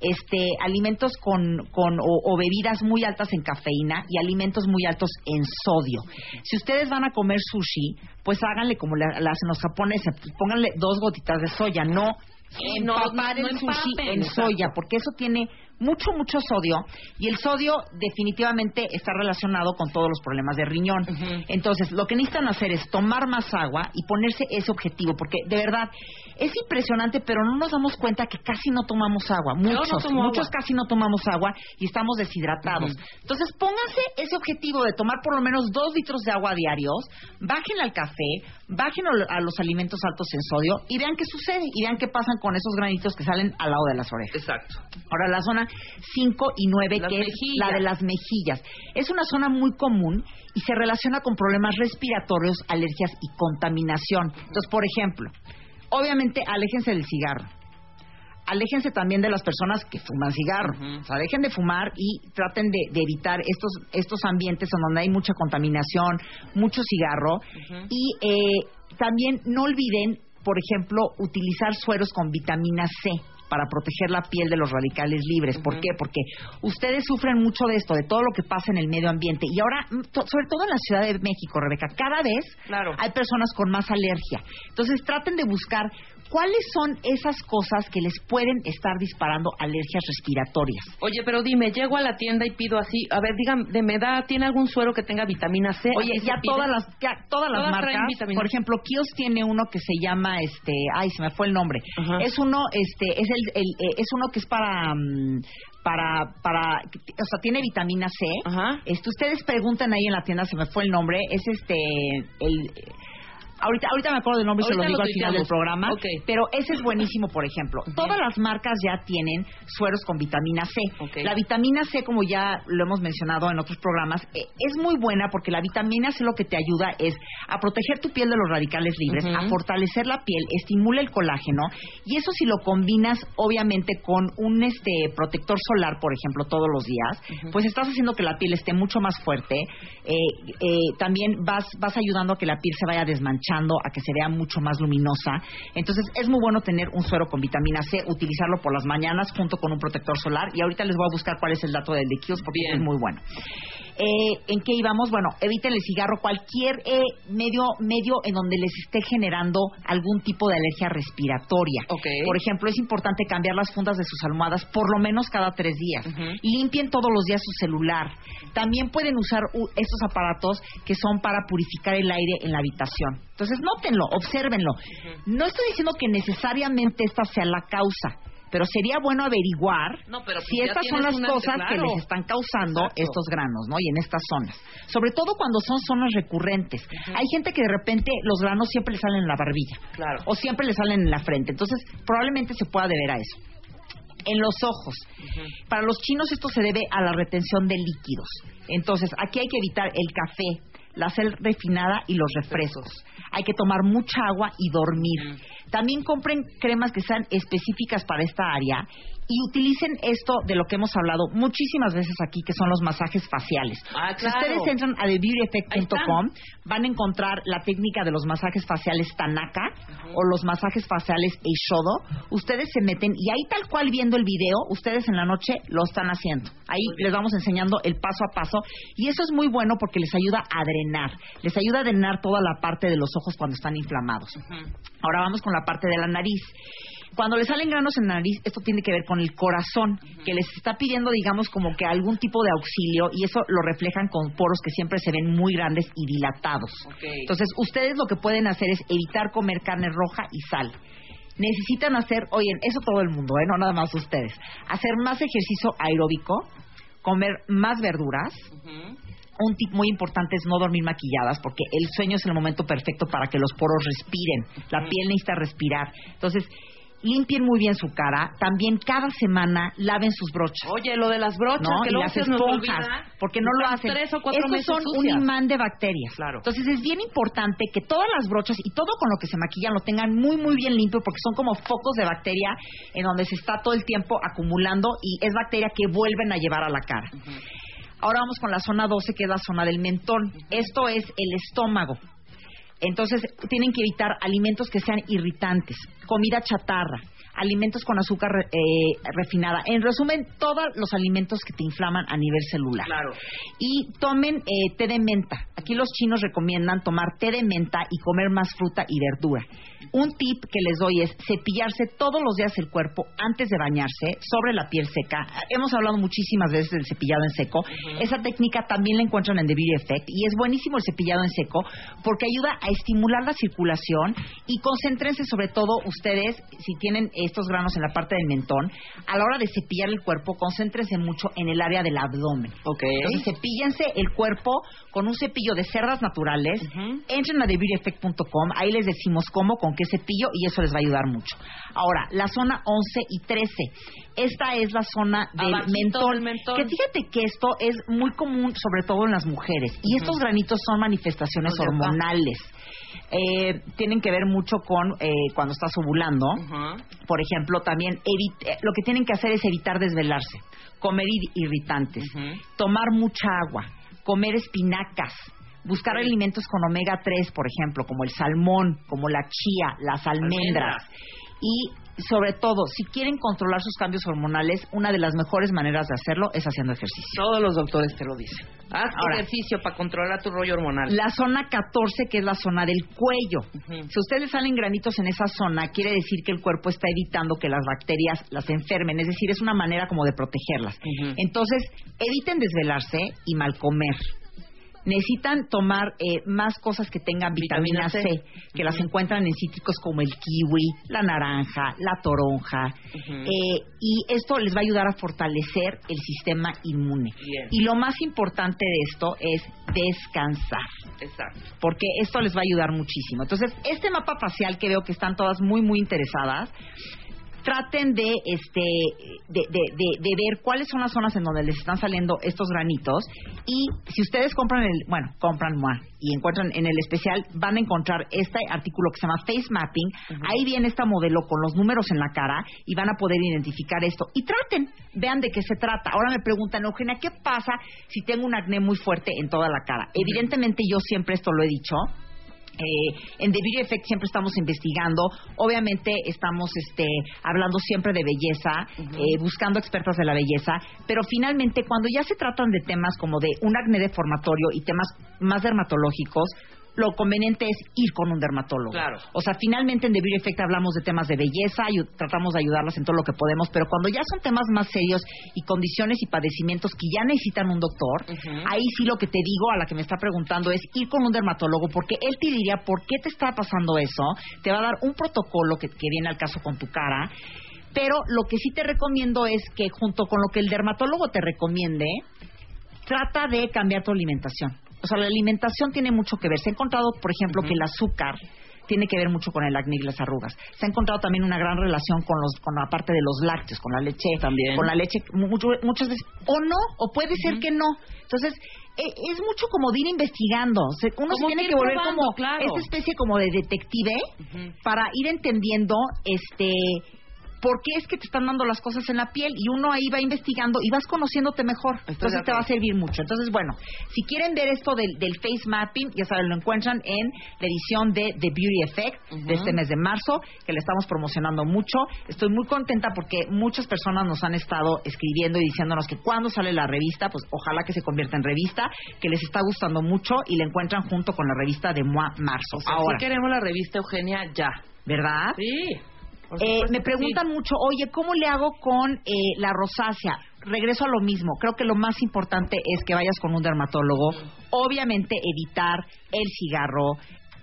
este, alimentos con, con o, o bebidas muy altas en cafeína y alimentos muy altos en sodio. Si ustedes van a comer sushi, pues háganle como le, hacen los japoneses, pónganle dos gotitas de soya, no empapar no el sushi empapen, en soya, porque eso tiene mucho, mucho sodio y el sodio definitivamente está relacionado con todos los problemas de riñón. Entonces, lo que necesitan hacer es tomar más agua y ponerse ese objetivo, porque de verdad es impresionante, pero no nos damos cuenta que casi no tomamos agua. no Muchos, tomo muchos agua. casi no tomamos agua y estamos deshidratados. Entonces, pónganse ese objetivo de tomar por lo menos dos litros de agua diarios, bajen al café, bajen a los alimentos altos en sodio y vean qué sucede y vean qué pasan con esos granitos que salen al lado de las orejas. Exacto. Ahora, la zona 5 y 9, Las que es la de las mejillas. Es una zona muy común y se relaciona con problemas respiratorios, alergias y contaminación. Entonces, por ejemplo, obviamente, aléjense del cigarro. Aléjense también de las personas que fuman cigarro. O sea, dejen de fumar y traten de, de evitar estos, estos ambientes en donde hay mucha contaminación, mucho cigarro. Y eh, también no olviden, por ejemplo, utilizar sueros con vitamina C para proteger la piel de los radicales libres. ¿Por qué? Porque ustedes sufren mucho de esto, de todo lo que pasa en el medio ambiente. Y ahora, mm, sobre todo en la Ciudad de México, Rebeca, cada vez Claro. hay personas con más alergia. Entonces traten de buscar cuáles son esas cosas que les pueden estar disparando alergias respiratorias. Oye, pero dime, llego a la tienda y pido así, a ver, dígame, de me da, ¿tiene algún suero que tenga vitamina C? Oye, ya todas las ya todas las Todas marcas, por ejemplo, Kiehl's tiene uno que se llama este, ay, se me fue el nombre. Es uno este es el, el- eh, es uno que es para mm, para para o sea, tiene vitamina C. Ajá. Este, ustedes preguntan ahí en la tienda, se me fue el nombre, es este el Ahorita, ahorita me acuerdo del nombre y se lo digo lo al final del programa. Pero ese es buenísimo, por ejemplo. Todas las marcas ya tienen sueros con vitamina C. Ok. La vitamina C, como ya lo hemos mencionado en otros programas, eh, es muy buena porque la vitamina C lo que te ayuda es a proteger tu piel de los radicales libres, a fortalecer la piel, estimula el colágeno y eso si lo combinas obviamente con un este protector solar, por ejemplo, todos los días, pues estás haciendo que la piel esté mucho más fuerte. eh, eh, también vas vas ayudando a que la piel se vaya desmanchando, a que se vea mucho más luminosa. Entonces es muy bueno tener un suero con vitamina C, utilizarlo por las mañanas junto con un protector solar y ahorita les voy a buscar cuál es el dato del de Kiehl's porque Bien. es muy bueno. Eh, ¿En qué íbamos? Bueno, eviten el cigarro, cualquier eh, medio medio en donde les esté generando algún tipo de alergia respiratoria. Ok. Por ejemplo, es importante cambiar las fundas de sus almohadas por lo menos cada tres días. Limpien todos los días su celular. También pueden usar estos aparatos que son para purificar el aire en la habitación. Entonces, nótenlo, obsérvenlo. No estoy diciendo que necesariamente esta sea la causa. Pero sería bueno averiguar No, pero pues si estas son las cosas que les están causando Exacto. estos granos, ¿no? Y en estas zonas. Sobre todo cuando son zonas recurrentes. Hay gente que de repente los granos siempre le salen en la barbilla. Claro. O siempre le salen en la frente. Entonces, probablemente se pueda deber a eso. En los ojos. Para los chinos esto se debe a la retención de líquidos. Entonces, aquí hay que evitar el café, la sal refinada y los refrescos. Hay que tomar mucha agua y dormir. También compren cremas que sean específicas para esta área y utilicen esto de lo que hemos hablado muchísimas veces aquí, que son los masajes faciales. Ah, Si ustedes entran a TheBeautyEffect.com, van a encontrar la técnica de los masajes faciales Tanaka o los masajes faciales Eishodo. Ustedes se meten y ahí tal cual viendo el video, ustedes en la noche lo están haciendo. Ahí les vamos enseñando el paso a paso y eso es muy bueno porque les ayuda a drenar, les ayuda a drenar toda la parte de los ojos cuando están inflamados. Ahora vamos con la parte de la nariz. Cuando les salen granos en la nariz, esto tiene que ver con el corazón, que les está pidiendo, digamos, como que algún tipo de auxilio, y eso lo reflejan con poros que siempre se ven muy grandes y dilatados. Entonces, ustedes lo que pueden hacer es evitar comer carne roja y sal. Necesitan hacer, oyen, eso todo el mundo, ¿eh? no nada más ustedes, hacer más ejercicio aeróbico, comer más verduras, un tip muy importante es no dormir maquilladas porque el sueño es el momento perfecto para que los poros respiren. La piel necesita respirar. Entonces, limpien muy bien su cara. También cada semana laven sus brochas. Oye, lo de las brochas, ¿no? que y las esponjas, porque no lo hacen. tres o cuatro Estos meses son sucias. un imán de bacterias. Claro. Entonces es bien importante que todas las brochas y todo con lo que se maquillan lo tengan muy muy bien limpio porque son como focos de bacteria en donde se está todo el tiempo acumulando y es bacteria que vuelven a llevar a la cara. Ahora vamos con la zona 12 que es la zona del mentón. Esto es el estómago. Entonces, tienen que evitar alimentos que sean irritantes, comida chatarra, alimentos con azúcar eh, refinada. En resumen, todos los alimentos que te inflaman a nivel celular. Claro. Y tomen eh, té de menta. Aquí los chinos recomiendan tomar té de menta y comer más fruta y verdura. Un tip que les doy es cepillarse todos los días el cuerpo antes de bañarse sobre la piel seca. Hemos hablado muchísimas veces del cepillado en seco. Esa técnica también la encuentran en The Beauty Effect y es buenísimo el cepillado en seco porque ayuda a estimular la circulación y concéntrense sobre todo ustedes, si tienen estos granos en la parte del mentón, a la hora de cepillar el cuerpo, concéntrense mucho en el área del abdomen. Ok. Entonces cepíllense el cuerpo con un cepillo de cerdas naturales. Entren a TheBeautyEffect.com, ahí les decimos cómo, con qué cepillo y eso les va a ayudar mucho. Ahora, la zona 11 y 13. Esta es la zona del del mentón. Que fíjate que esto es muy común, sobre todo en las mujeres. Y estos granitos son manifestaciones acá. hormonales. Eh, tienen que ver mucho con eh, cuando estás ovulando. Por ejemplo, también evi- eh, lo que tienen que hacer es evitar desvelarse, comer ir- irritantes, tomar mucha agua, comer espinacas, buscar alimentos con omega 3, por ejemplo, como el salmón, como la chía, las almendras. Y sobre todo, si quieren controlar sus cambios hormonales, una de las mejores maneras de hacerlo es haciendo ejercicio. Todos los doctores te lo dicen. Haz Ahora. ejercicio para controlar tu rollo hormonal. La zona 14, que es la zona del cuello. Si ustedes salen granitos en esa zona, quiere decir que el cuerpo está evitando que las bacterias las enfermen. Es decir, es una manera como de protegerlas. Entonces, eviten desvelarse y mal comer. Necesitan tomar eh, más cosas que tengan vitamina, C, C. que las encuentran en cítricos como el kiwi, la naranja, la toronja. Eh, y esto les va a ayudar a fortalecer el sistema inmune. Bien. Y lo más importante de esto es descansar Exacto. porque esto les va a ayudar muchísimo. Entonces, este mapa facial que veo que están todas muy, muy interesadas, traten de, este, de, de- de- de ver cuáles son las zonas en donde les están saliendo estos granitos y si ustedes compran el, bueno, compran mua, y encuentran en el especial, van a encontrar este artículo que se llama Face Mapping. Ahí viene esta modelo con los números en la cara y van a poder identificar esto. Y traten, vean de qué se trata. Ahora me preguntan, Eugenia, ¿qué pasa si tengo un acné muy fuerte en toda la cara? Evidentemente yo siempre esto lo he dicho, eh, en The Beauty Effect siempre estamos investigando, obviamente estamos este, hablando siempre de belleza, eh, buscando expertas de la belleza, pero finalmente cuando ya se tratan de temas como de un acné deformatorio y temas más dermatológicos, lo conveniente es ir con un dermatólogo. Claro. O sea, finalmente en The Beauty Effect hablamos de temas de belleza y tratamos de ayudarlas en todo lo que podemos, pero cuando ya son temas más serios y condiciones y padecimientos que ya necesitan un doctor, ahí sí lo que te digo a la que me está preguntando es ir con un dermatólogo porque él te diría por qué te está pasando eso, te va a dar un protocolo que, que viene al caso con tu cara Pero lo que sí te recomiendo es que junto con lo que el dermatólogo te recomiende, trata de cambiar tu alimentación. O sea, la alimentación tiene mucho que ver. Se ha encontrado, por ejemplo, que el azúcar tiene que ver mucho con el acné y las arrugas. Se ha encontrado también una gran relación con los con la parte de los lácteos, con la leche, También. con la leche mucho- muchas veces o no o puede ser que no. Entonces e- es mucho como de ir investigando. Uno se tiene que volver probando, como claro. esta especie como de detective para ir entendiendo este por qué es que te están dando las cosas en la piel y uno ahí va investigando y vas conociéndote mejor. Entonces te va a servir mucho. Entonces, bueno, si quieren ver esto del, del face mapping, ya saben, lo encuentran en la edición de The Beauty Effect de este mes de marzo, que le estamos promocionando mucho. Estoy muy contenta porque muchas personas nos han estado escribiendo y diciéndonos que cuando sale la revista, pues ojalá que se convierta en revista, que les está gustando mucho y la encuentran junto con la revista de Moi Marzo. O sea, Ahora, sí queremos la revista Eugenia ya. ¿verdad? Sí. Eh, me preguntan sí. mucho, oye, ¿cómo le hago con eh, la rosácea? Regreso a lo mismo. Creo que lo más importante es que vayas con un dermatólogo. Obviamente evitar el cigarro.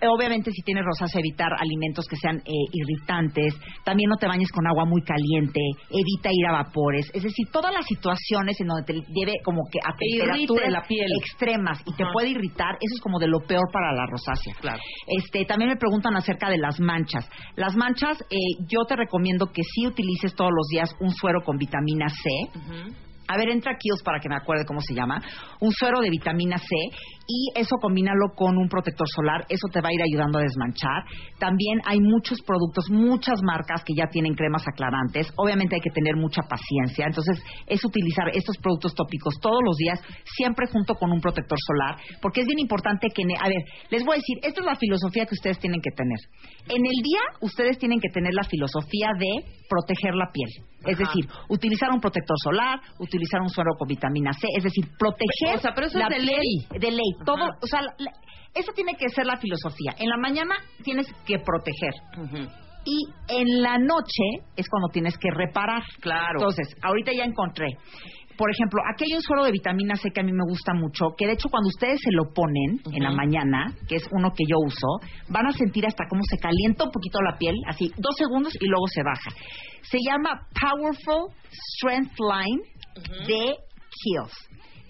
Obviamente, si tienes rosácea, evitar alimentos que sean eh, irritantes. También no te bañes con agua muy caliente. Evita ir a vapores. Es decir, todas las situaciones en donde te lleve como que a temperaturas la piel. extremas y te puede irritar, eso es como de lo peor para la rosácea. Claro. Este, también me preguntan acerca de las manchas. Las manchas, eh, yo te recomiendo que sí utilices todos los días un suero con vitamina C. Ujú. A ver, entra aquí para que me acuerde cómo se llama. Un suero de vitamina C y eso combínalo con un protector solar. Eso te va a ir ayudando a desmanchar. También hay muchos productos, muchas marcas que ya tienen cremas aclarantes. Obviamente hay que tener mucha paciencia. Entonces, es utilizar estos productos tópicos todos los días, siempre junto con un protector solar, porque es bien importante que... A ver, les voy a decir, esta es la filosofía que ustedes tienen que tener. En el día, ustedes tienen que tener la filosofía de proteger la piel. Es decir, utilizar un protector solar, utilizar un suero con vitamina C, es decir, proteger O sea, pero eso la es de piel ley. de ley. Todo, o sea, la- la- esa tiene que ser la filosofía. En la mañana tienes que proteger y en la noche es cuando tienes que reparar. Claro. Entonces, ahorita ya encontré. Por ejemplo, aquí hay un suero de vitamina C que a mí me gusta mucho, que de hecho cuando ustedes se lo ponen en la mañana, que es uno que yo uso, van a sentir hasta cómo se calienta un poquito la piel, así dos segundos y luego se baja. Se llama Powerful Strength Line de Kiehl's.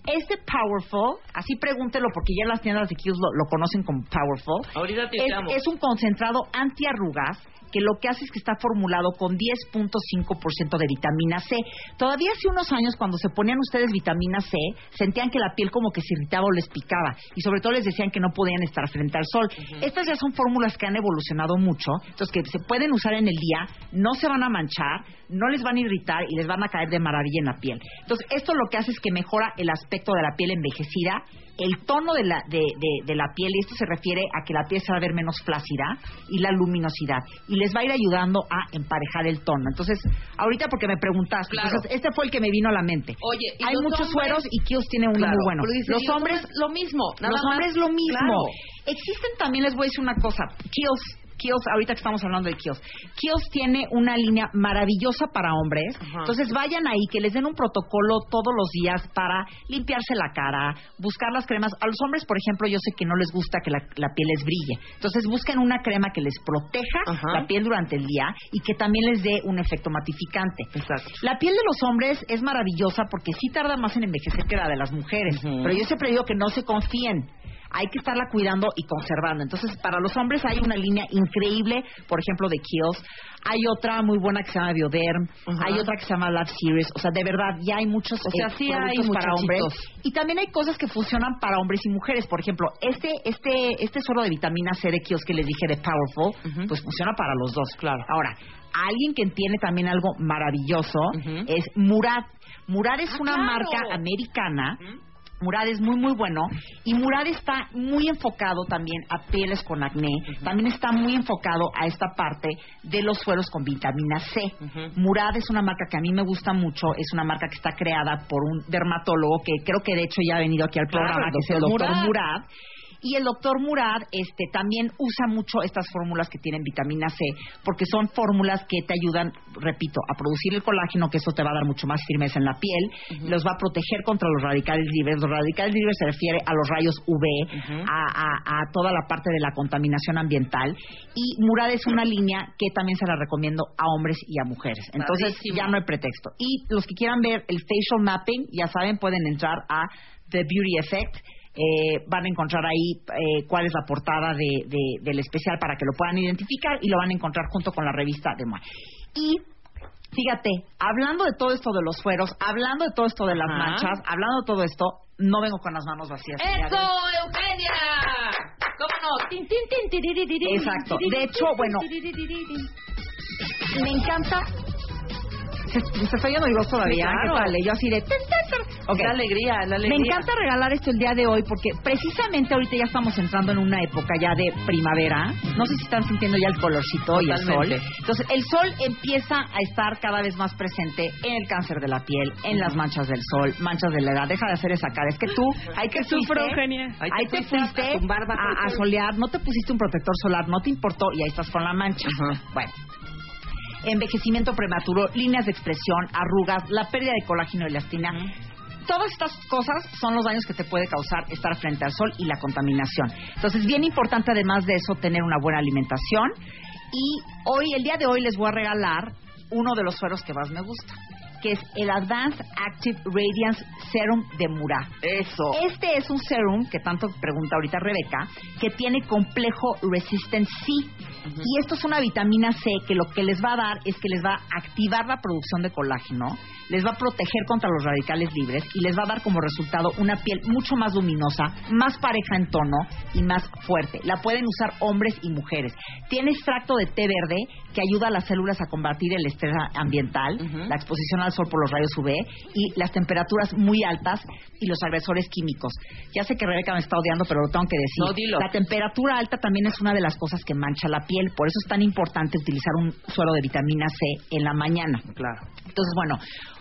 Este Powerful, así pregúntelo porque ya las tiendas de Kiehl's lo, lo conocen como Powerful. Ahorita te Es, llamo. es un concentrado antiarrugas que lo que hace es que está formulado con 10.5% de vitamina C. Todavía hace unos años cuando se ponían ustedes vitamina C, sentían que la piel como que se irritaba o les picaba y sobre todo les decían que no podían estar frente al sol. Estas ya son fórmulas que han evolucionado mucho, entonces que se pueden usar en el día, no se van a manchar, no les van a irritar y les van a caer de maravilla en la piel. Entonces, esto lo que hace es que mejora el aspecto de la piel envejecida, el tono de la, de, de- de la piel, y esto se refiere a que la piel se va a ver menos flácida, y la luminosidad. Y les va a ir ayudando a emparejar el tono. Entonces, ahorita porque me preguntaste, Claro. entonces este fue el que me vino a la mente. Oye, ¿y hay muchos hombres? sueros y Kios tiene uno Claro, muy bueno. dice, Los ¿y los hombres, lo mismo, nada los más? hombres lo mismo. Claro. Existen también, les voy a decir una cosa, Kiehl's, Kiehl's, ahorita que estamos hablando de Kiehl's, Kiehl's tiene una línea maravillosa para hombres, Ajá. entonces vayan ahí, que les den un protocolo todos los días para limpiarse la cara, buscar las cremas. A los hombres, por ejemplo, yo sé que no les gusta que la, la piel les brille, entonces busquen una crema que les proteja Ajá. la piel durante el día y que también les dé un efecto matificante. Exacto. La piel de los hombres es maravillosa porque sí tarda más en envejecer que la de las mujeres. Pero yo siempre digo que no se confíen. Hay que estarla cuidando y conservando. Entonces, para los hombres hay una línea increíble, por ejemplo, de Kiehl's. Hay otra muy buena que se llama Bioderm. Hay otra que se llama Love Series. O sea, de verdad, ya hay muchos O sea, eh, sí hay productos para hombres. Y también hay cosas que funcionan para hombres y mujeres. Por ejemplo, este este este suero de vitamina C de Kiehl's que les dije de Powerful, pues funciona para los dos. Claro. Ahora, alguien que tiene también algo maravilloso es Murad. Murad es Ah, una claro. marca americana. Murad es muy muy bueno y Murad está muy enfocado también a pieles con acné, también está muy enfocado a esta parte de los sueros con vitamina C. Ujú. Murad es una marca que a mí me gusta mucho, es una marca que está creada por un dermatólogo que creo que de hecho ya ha venido aquí al Claro, programa, el que es el doctor doctor Murad. Murad. Y el doctor Murad este, también usa mucho estas fórmulas que tienen vitamina C, porque son fórmulas que te ayudan, repito, a producir el colágeno, que eso te va a dar mucho más firmeza en la piel, los va a proteger contra los radicales libres. Los radicales libres se refiere a los rayos UV, a, a- a toda la parte de la contaminación ambiental. Y Murad es una línea que también se la recomiendo a hombres y a mujeres. Entonces ya no hay pretexto. Y los que quieran ver el facial mapping, ya saben, pueden entrar a The Beauty Effect. Eh, van a encontrar ahí eh, cuál es la portada de- de- del especial para que lo puedan identificar y lo van a encontrar junto con la revista de Moa. Y fíjate, hablando de todo esto de los fueros, hablando de todo esto de las Ajá. manchas, hablando de todo esto, no vengo con las manos vacías. ¡Eso. Eugenia! ¿Cómo no? Tin, tin, tin, tiririririn, Exacto. De hecho, bueno, me encanta. Se, se está yendo mi voz todavía. Sí, claro. ¿Qué tal? Yo así de. "Ten, ten, ten". Ok. La alegría, la alegría. Me encanta regalar esto el día de hoy porque precisamente ahorita ya estamos entrando en una época ya de primavera. No sé si están sintiendo ya el colorcito y el sol. Entonces, el sol empieza a estar cada vez más presente en el cáncer de la piel, en las manchas del sol, manchas de la edad. Deja de hacer esa cara. Es que tú, ahí que fuiste. Ahí te fuiste a- solear, no te pusiste un protector solar, no te importó y ahí estás con la mancha. Bueno, envejecimiento prematuro, líneas de expresión, arrugas, la pérdida de colágeno y elastina. Todas estas cosas son los daños que te puede causar estar frente al sol y la contaminación. Entonces, bien importante además de eso tener una buena alimentación. Y hoy, el día de hoy, les voy a regalar uno de los sueros que más me gusta, que es el Advanced Active Radiance Serum de Murad. Eso. Este es un serum que tanto pregunta ahorita Rebeca, que tiene complejo resistant C. Y esto es una vitamina C que lo que les va a dar es que les va a activar la producción de colágeno, les va a proteger contra los radicales libres y les va a dar como resultado una piel mucho más luminosa, más pareja en tono y más fuerte. La pueden usar hombres y mujeres. Tiene extracto de té verde que ayuda a las células a combatir el estrés ambiental, la exposición al sol por los rayos UV y las temperaturas muy altas y los agresores químicos. Ya sé que Rebeca me está odiando, pero lo tengo que decir. No, dilo. La temperatura alta también es una de las cosas que mancha la piel, por eso es tan importante utilizar un suero de vitamina C en la mañana. Claro. Entonces, bueno,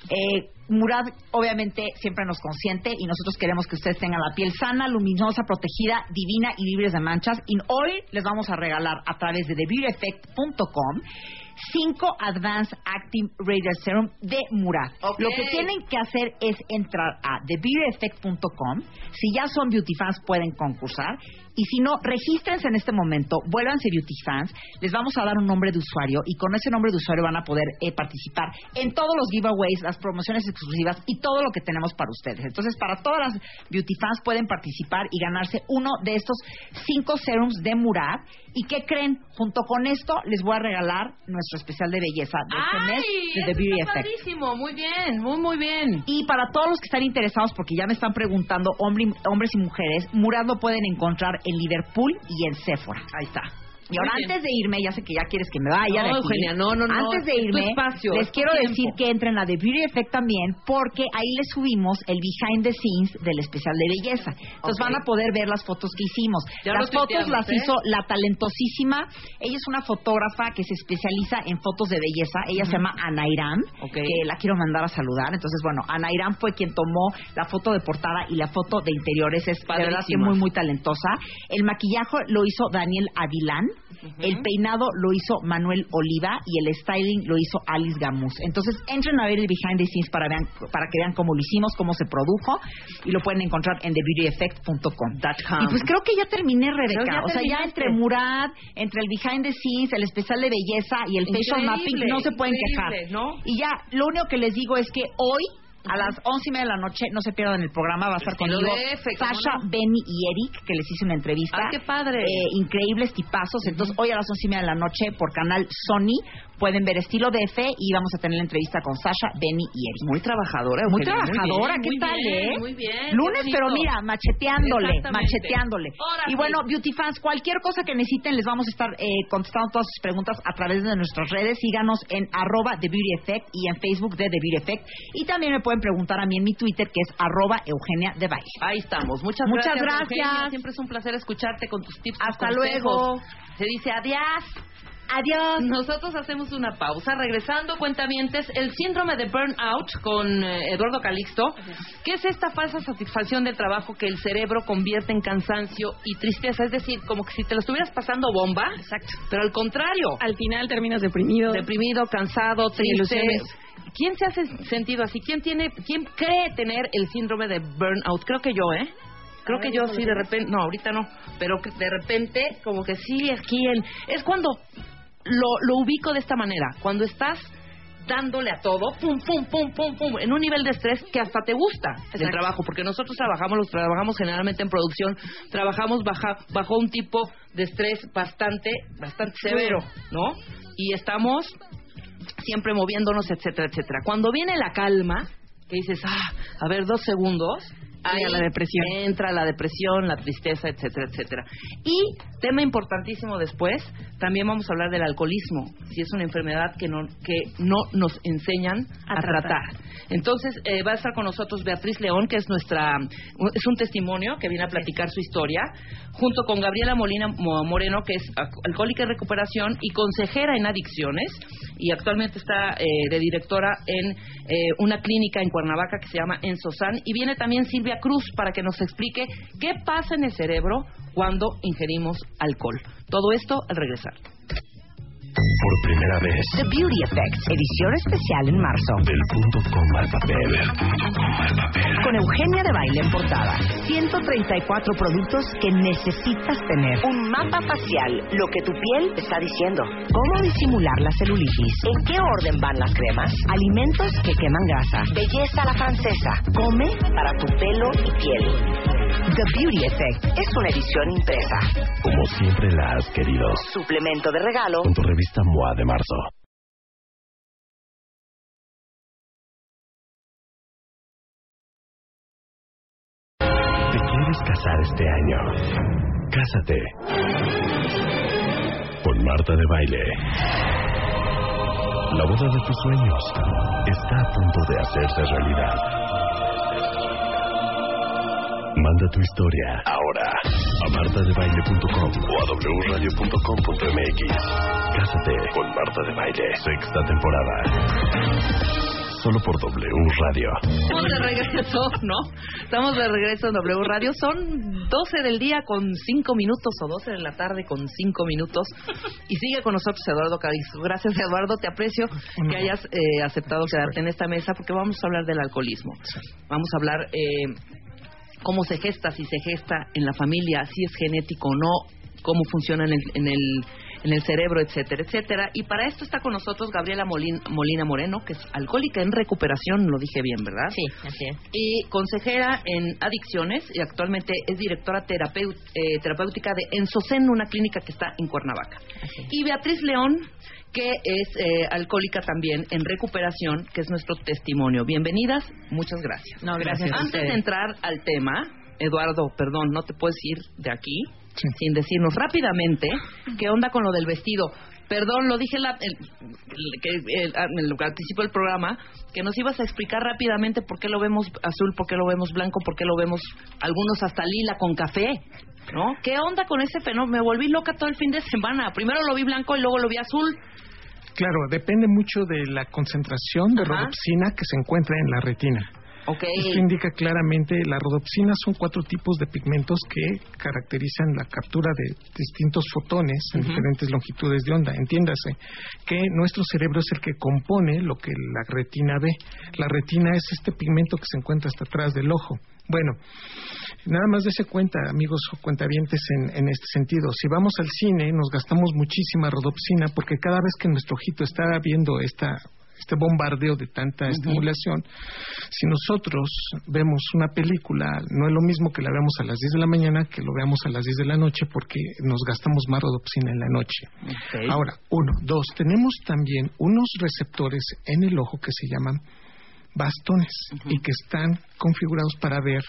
eh, Murad obviamente siempre nos consiente y nosotros queremos que ustedes tengan la piel sana, luminosa, protegida, divina y libres de manchas. Y hoy les vamos a regalar a través de TheBeautyEffect.com 5 Advanced Active Radiant Serum de Murad. Ok. Lo que tienen que hacer es entrar a TheBeautyEffect.com. Si ya son beauty fans pueden concursar y si no, regístrense en este momento, vuélvanse beauty fans, les vamos a dar un nombre de usuario y con ese nombre de usuario van a poder eh, participar en todos los giveaways, las promociones exclusivas y todo lo que tenemos para ustedes. Entonces, para todas las beauty fans pueden participar y ganarse uno de estos cinco serums de Murad. ¿Y qué creen? Junto con esto les voy a regalar nuestro especial de belleza de este mes de The Beauty está Effect. padrísimo. Muy bien, muy, muy bien. Y para todos los que están interesados, porque ya me están preguntando, hombre- hombres y mujeres, Murad lo pueden encontrar en Liverpool y en Sephora. Ahí está. Y ahora, antes de irme, ya sé que ya quieres que me vaya No, de aquí. Eugenia, no, no, no, Antes de irme, espacio, les quiero tiempo. decir que entren a The Beauty Effect también, porque ahí les subimos el behind the scenes del especial de belleza. Entonces van a poder ver las fotos que hicimos. Ya las fotos las ¿eh? hizo la talentosísima. Ella es una fotógrafa que se especializa en fotos de belleza. Ella se llama Ana Irán, Ok. que la quiero mandar a saludar. Entonces, bueno, Ana Irán fue quien tomó la foto de portada y la foto de interiores. Es de verdad que muy, muy talentosa. El maquillaje lo hizo Daniel Avilán. El peinado lo hizo Manuel Oliva y el styling lo hizo Alice Gamus. Entonces, entren a ver el behind the scenes para, vean, para que vean cómo lo hicimos, cómo se produjo y lo pueden encontrar en TheBeautyEffect.com. Y pues creo que ya terminé, Rebeca. Ya o sea, ya entre Murad, entre el behind the scenes, el especial de belleza y el facial mapping, no se pueden quejar. ¿no? Y ya, lo único que les digo es que hoy, a las once y media de la noche, no se pierdan el programa, va a estar conmigo F, ¿cómo Sasha, no? Benny y Eric, que les hice una entrevista. Ay, qué padre. Eh, increíbles tipazos. Entonces, hoy a las once y media de la noche, por canal Sony, pueden ver Estilo de F y vamos a tener la entrevista con Sasha, Benny y Eric. Muy trabajadora, Muy trabajadora, bien, ¿qué muy tal, bien, eh? Muy bien. Lunes, pero mira, macheteándole, macheteándole. Y bueno, Beauty Fans, cualquier cosa que necesiten, les vamos a estar eh, contestando todas sus preguntas a través de nuestras redes. Síganos en arroba The Beauty Effect y en Facebook de The Beauty Effect. Y también me pueden preguntar a mí en mi Twitter, que es arroba Eugenia de Baile. Ahí estamos. Muchas, Muchas gracias. gracias. Eugenia. Siempre es un placer escucharte con tus tips. Hasta luego. Se dice adiós. Adiós. Nosotros hacemos una pausa. Regresando, cuentavientes, el síndrome de burnout con eh, Eduardo Calixto. ¿Qué es esta falsa satisfacción del trabajo que el cerebro convierte en cansancio y tristeza? Es decir, como que si te lo estuvieras pasando bomba. Exacto. Pero al contrario. Al final terminas deprimido. Deprimido, cansado, triste. ilusiones. ¿Quién se hace sentido así? ¿Quién tiene, quién cree tener el síndrome de burnout? Creo que yo, ¿eh? Creo que yo sí de repente, no, ahorita no, pero que de repente como que sí aquí en es cuando lo, lo ubico de esta manera, cuando estás dándole a todo, pum, pum, pum, pum, pum, en un nivel de estrés que hasta te gusta el trabajo, porque nosotros trabajamos, los trabajamos generalmente en producción, trabajamos baja, bajo un tipo de estrés bastante, bastante severo, ¿no? Y estamos siempre moviéndonos, etcétera, etcétera. Cuando viene la calma, que dices, ah, a ver, dos segundos, ahí la depresión. entra la depresión, la tristeza, etcétera, etcétera. Y tema importantísimo después, también vamos a hablar del alcoholismo, si es una enfermedad que no que no nos enseñan a, A tratar. tratar. Entonces eh, va a estar con nosotros Beatriz León, que es nuestra es un testimonio que viene a platicar su historia, junto con Gabriela Molina Mo- Moreno, que es alcohólica en recuperación y consejera en adicciones y actualmente está eh, de directora en eh, una clínica en Cuernavaca que se llama Ensosan y viene también Silvia Cruz para que nos explique qué pasa en el cerebro cuando ingerimos alcohol. Todo esto al regresar. Por primera vez, The Beauty Effect, edición especial en marzo. del punto coma al papel. Con Eugenia de Baile en portada. 134 productos que necesitas tener. Un mapa facial, lo que tu piel está diciendo. Cómo disimular la celulitis. En qué orden van las cremas. Alimentos que queman grasa. Belleza a la francesa. Come para tu pelo y piel. The Beauty Effect es una edición impresa. Como siempre la has querido. Suplemento de regalo. Revista MOA de marzo. ¿Te quieres casar este año? Cásate. Con Marta de Baile. La boda de tus sueños está a punto de hacerse realidad. Manda tu historia ahora a martadebaile.com o a wradio.com.mx. Cásate con Marta de Baile, sexta temporada. Solo por W Radio. Estamos de regreso, ¿no? Estamos de regreso en W Radio. Son 12 del día con 5 minutos o 12 de la tarde con 5 minutos. Y sigue con nosotros Eduardo Calixto. Gracias, Eduardo. Te aprecio que hayas eh, aceptado quedarte en esta mesa porque vamos a hablar del alcoholismo. Vamos a hablar eh, cómo se gesta, si se gesta en la familia, si es genético o no, cómo funciona en el, en el, en el cerebro, etcétera, etcétera. Y para esto está con nosotros Gabriela Molin- Molina Moreno, que es alcohólica en recuperación, lo dije bien, ¿verdad? Sí, así es. y consejera en adicciones y actualmente es directora eh, terapéutica de Ensocen, una clínica que está en Cuernavaca. Y Beatriz León, que es eh, alcohólica también en recuperación, que es nuestro testimonio. Bienvenidas, muchas gracias. No, gracias Antes de entrar al tema, Eduardo, perdón, no te puedes ir de aquí sin decirnos rápidamente qué onda con lo del vestido. Perdón, lo dije la- el- el- que- el- principio del programa, que nos ibas a explicar rápidamente por qué lo vemos azul, por qué lo vemos blanco, por qué lo vemos algunos hasta lila con café, ¿no? ¿Qué onda con ese fenómeno? Me volví loca todo el fin de semana. Primero lo vi blanco y luego lo vi azul. Claro, depende mucho de la concentración de Ajá. rodopsina que se encuentra en la retina. Ok. Esto indica claramente, la rodopsina son cuatro tipos de pigmentos que caracterizan la captura de distintos fotones en diferentes longitudes de onda. Entiéndase que nuestro cerebro es el que compone lo que la retina ve. La retina es este pigmento que se encuentra hasta atrás del ojo. Bueno, nada más dése cuenta, amigos o cuentavientes, en, en este sentido. Si vamos al cine, nos gastamos muchísima rodopsina porque cada vez que nuestro ojito está viendo esta este bombardeo de tanta estimulación, si nosotros vemos una película, no es lo mismo que la veamos a las 10 de la mañana que lo veamos a las 10 de la noche porque nos gastamos más rodopsina en la noche. Ahora, uno. Dos, tenemos también unos receptores en el ojo que se llaman bastones y que están configurados para ver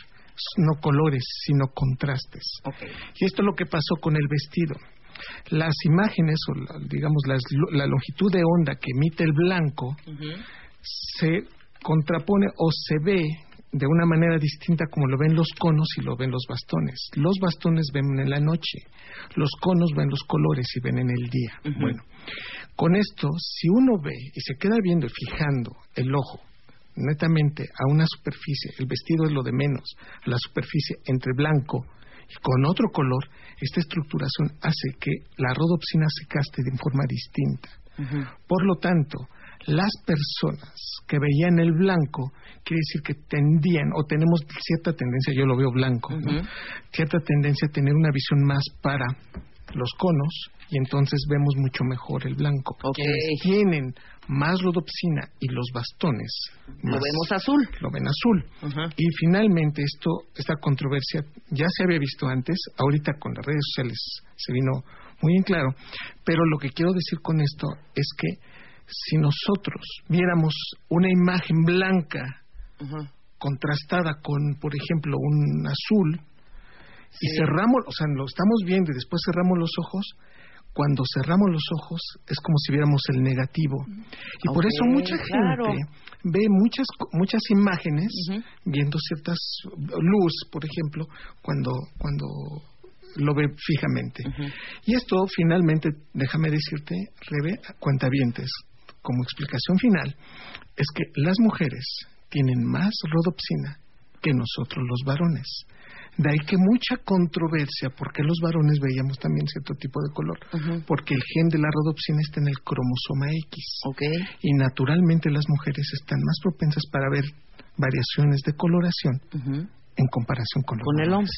no colores, sino contrastes. Y esto es lo que pasó con el vestido. Las imágenes, o la- digamos las la longitud de onda que emite el blanco, se contrapone o se ve de una manera distinta como lo ven los conos y lo ven los bastones. Los bastones ven en la noche, los conos ven los colores y ven en el día. Bueno, con esto, si uno ve y se queda viendo y fijando el ojo netamente a una superficie, el vestido es lo de menos, la superficie entre blanco y con otro color, esta estructuración hace que la rodopsina se caste de forma distinta. Por lo tanto, las personas que veían el blanco, quiere decir que tendían o tenemos cierta tendencia, yo lo veo blanco, cierta tendencia a tener una visión más para los conos y entonces vemos mucho mejor el blanco. Quienes tienen más rodopsina y los bastones. Lo vemos azul. Lo ven azul. Y finalmente esto, esta controversia ya se había visto antes, ahorita con las redes sociales se vino muy en claro, pero lo que quiero decir con esto es que si nosotros viéramos una imagen blanca contrastada con, por ejemplo, un azul, y cerramos, o sea, lo estamos viendo y después cerramos los ojos, cuando cerramos los ojos es como si viéramos el negativo. Y por eso mucha gente ve muchas muchas imágenes viendo ciertas luz, por ejemplo, cuando cuando lo ve fijamente. Y esto finalmente, déjame decirte, Rebe, cuentavientes, como explicación final, es que las mujeres tienen más rodopsina que nosotros los varones. De ahí que mucha controversia, porque los varones veíamos también cierto tipo de color, porque el gen de la rodopsina está en el cromosoma X. Y naturalmente las mujeres están más propensas para ver variaciones de coloración en comparación con, con el hombre.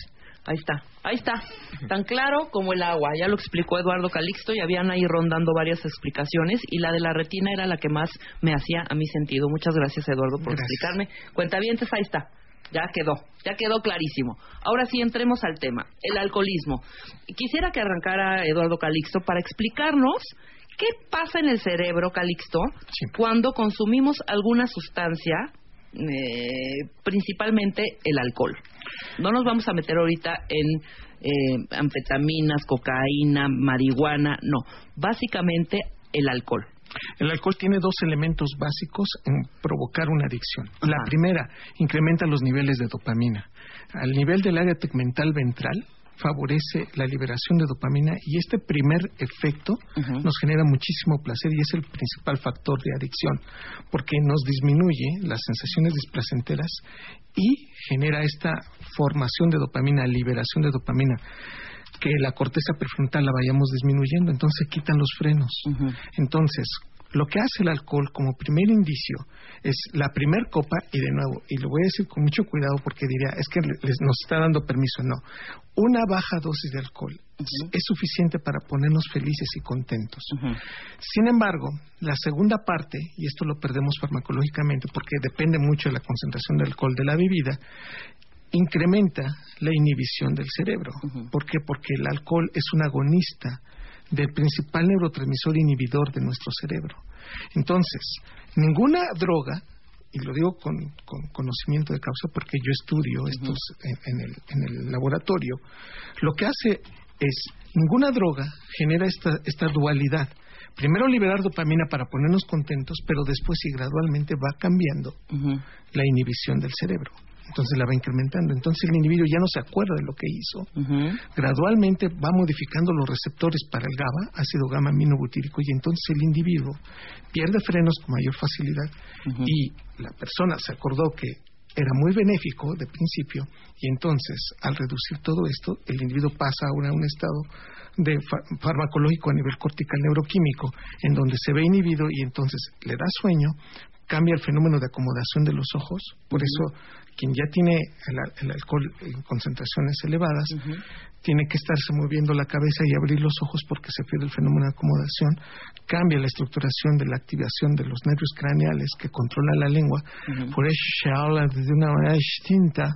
Ahí está, ahí está, tan claro como el agua. Ya lo explicó Eduardo Calixto y habían ahí rondando varias explicaciones y la de la retina era la que más me hacía a mi sentido. Muchas gracias Eduardo por explicarme. Cuentavientes, ahí está. Ya quedó, ya quedó clarísimo. Ahora sí entremos al tema, el alcoholismo. Quisiera que arrancara Eduardo Calixto para explicarnos qué pasa en el cerebro, Calixto, cuando consumimos alguna sustancia, eh, principalmente el alcohol. No nos vamos a meter ahorita en eh, anfetaminas, cocaína, marihuana, no. Básicamente el alcohol. El alcohol tiene dos elementos básicos en provocar una adicción. La primera, incrementa los niveles de dopamina. Al nivel del área tegmental ventral, favorece la liberación de dopamina y este primer efecto nos genera muchísimo placer y es el principal factor de adicción porque nos disminuye las sensaciones displacenteras y genera esta formación de dopamina, liberación de dopamina que la corteza prefrontal la vayamos disminuyendo, entonces quitan los frenos. Entonces, lo que hace el alcohol como primer indicio es la primer copa y de nuevo, y lo voy a decir con mucho cuidado porque diría, es que les, nos está dando permiso, no. Una baja dosis de alcohol es, suficiente para ponernos felices y contentos. Sin embargo, la segunda parte, y esto lo perdemos farmacológicamente porque depende mucho de la concentración de alcohol de la bebida, incrementa la inhibición del cerebro. ¿Por qué? Porque el alcohol es un agonista del principal neurotransmisor inhibidor de nuestro cerebro. Entonces, ninguna droga, y lo digo con, conocimiento de causa porque yo estudio estos en, el, en, el, laboratorio, lo que hace es, ninguna droga genera esta, esta dualidad. Primero liberar dopamina para ponernos contentos, pero después y gradualmente va cambiando la inhibición del cerebro entonces la va incrementando. Entonces el individuo ya no se acuerda de lo que hizo. Gradualmente va modificando los receptores para el GABA, ácido gamma aminobutírico, y entonces el individuo pierde frenos con mayor facilidad y la persona se acordó que era muy benéfico de principio y entonces al reducir todo esto el individuo pasa ahora a un estado de farmacológico a nivel cortical neuroquímico en donde se ve inhibido y entonces le da sueño cambia el fenómeno de acomodación de los ojos por eso quien ya tiene el, alcohol en concentraciones elevadas, tiene que estarse moviendo la cabeza y abrir los ojos porque se pierde el fenómeno de acomodación, cambia la estructuración de la activación de los nervios craneales que controlan la lengua, por eso se habla de una manera distinta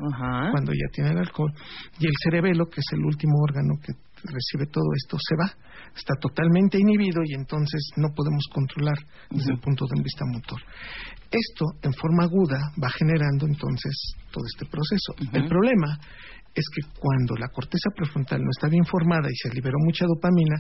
cuando ya tiene el alcohol, y el cerebelo, que es el último órgano que recibe todo esto, se va, está totalmente inhibido y entonces no podemos controlar desde el punto de vista motor. Esto, en forma aguda, va generando entonces todo este proceso. El problema es que cuando la corteza prefrontal no está bien formada y se liberó mucha dopamina,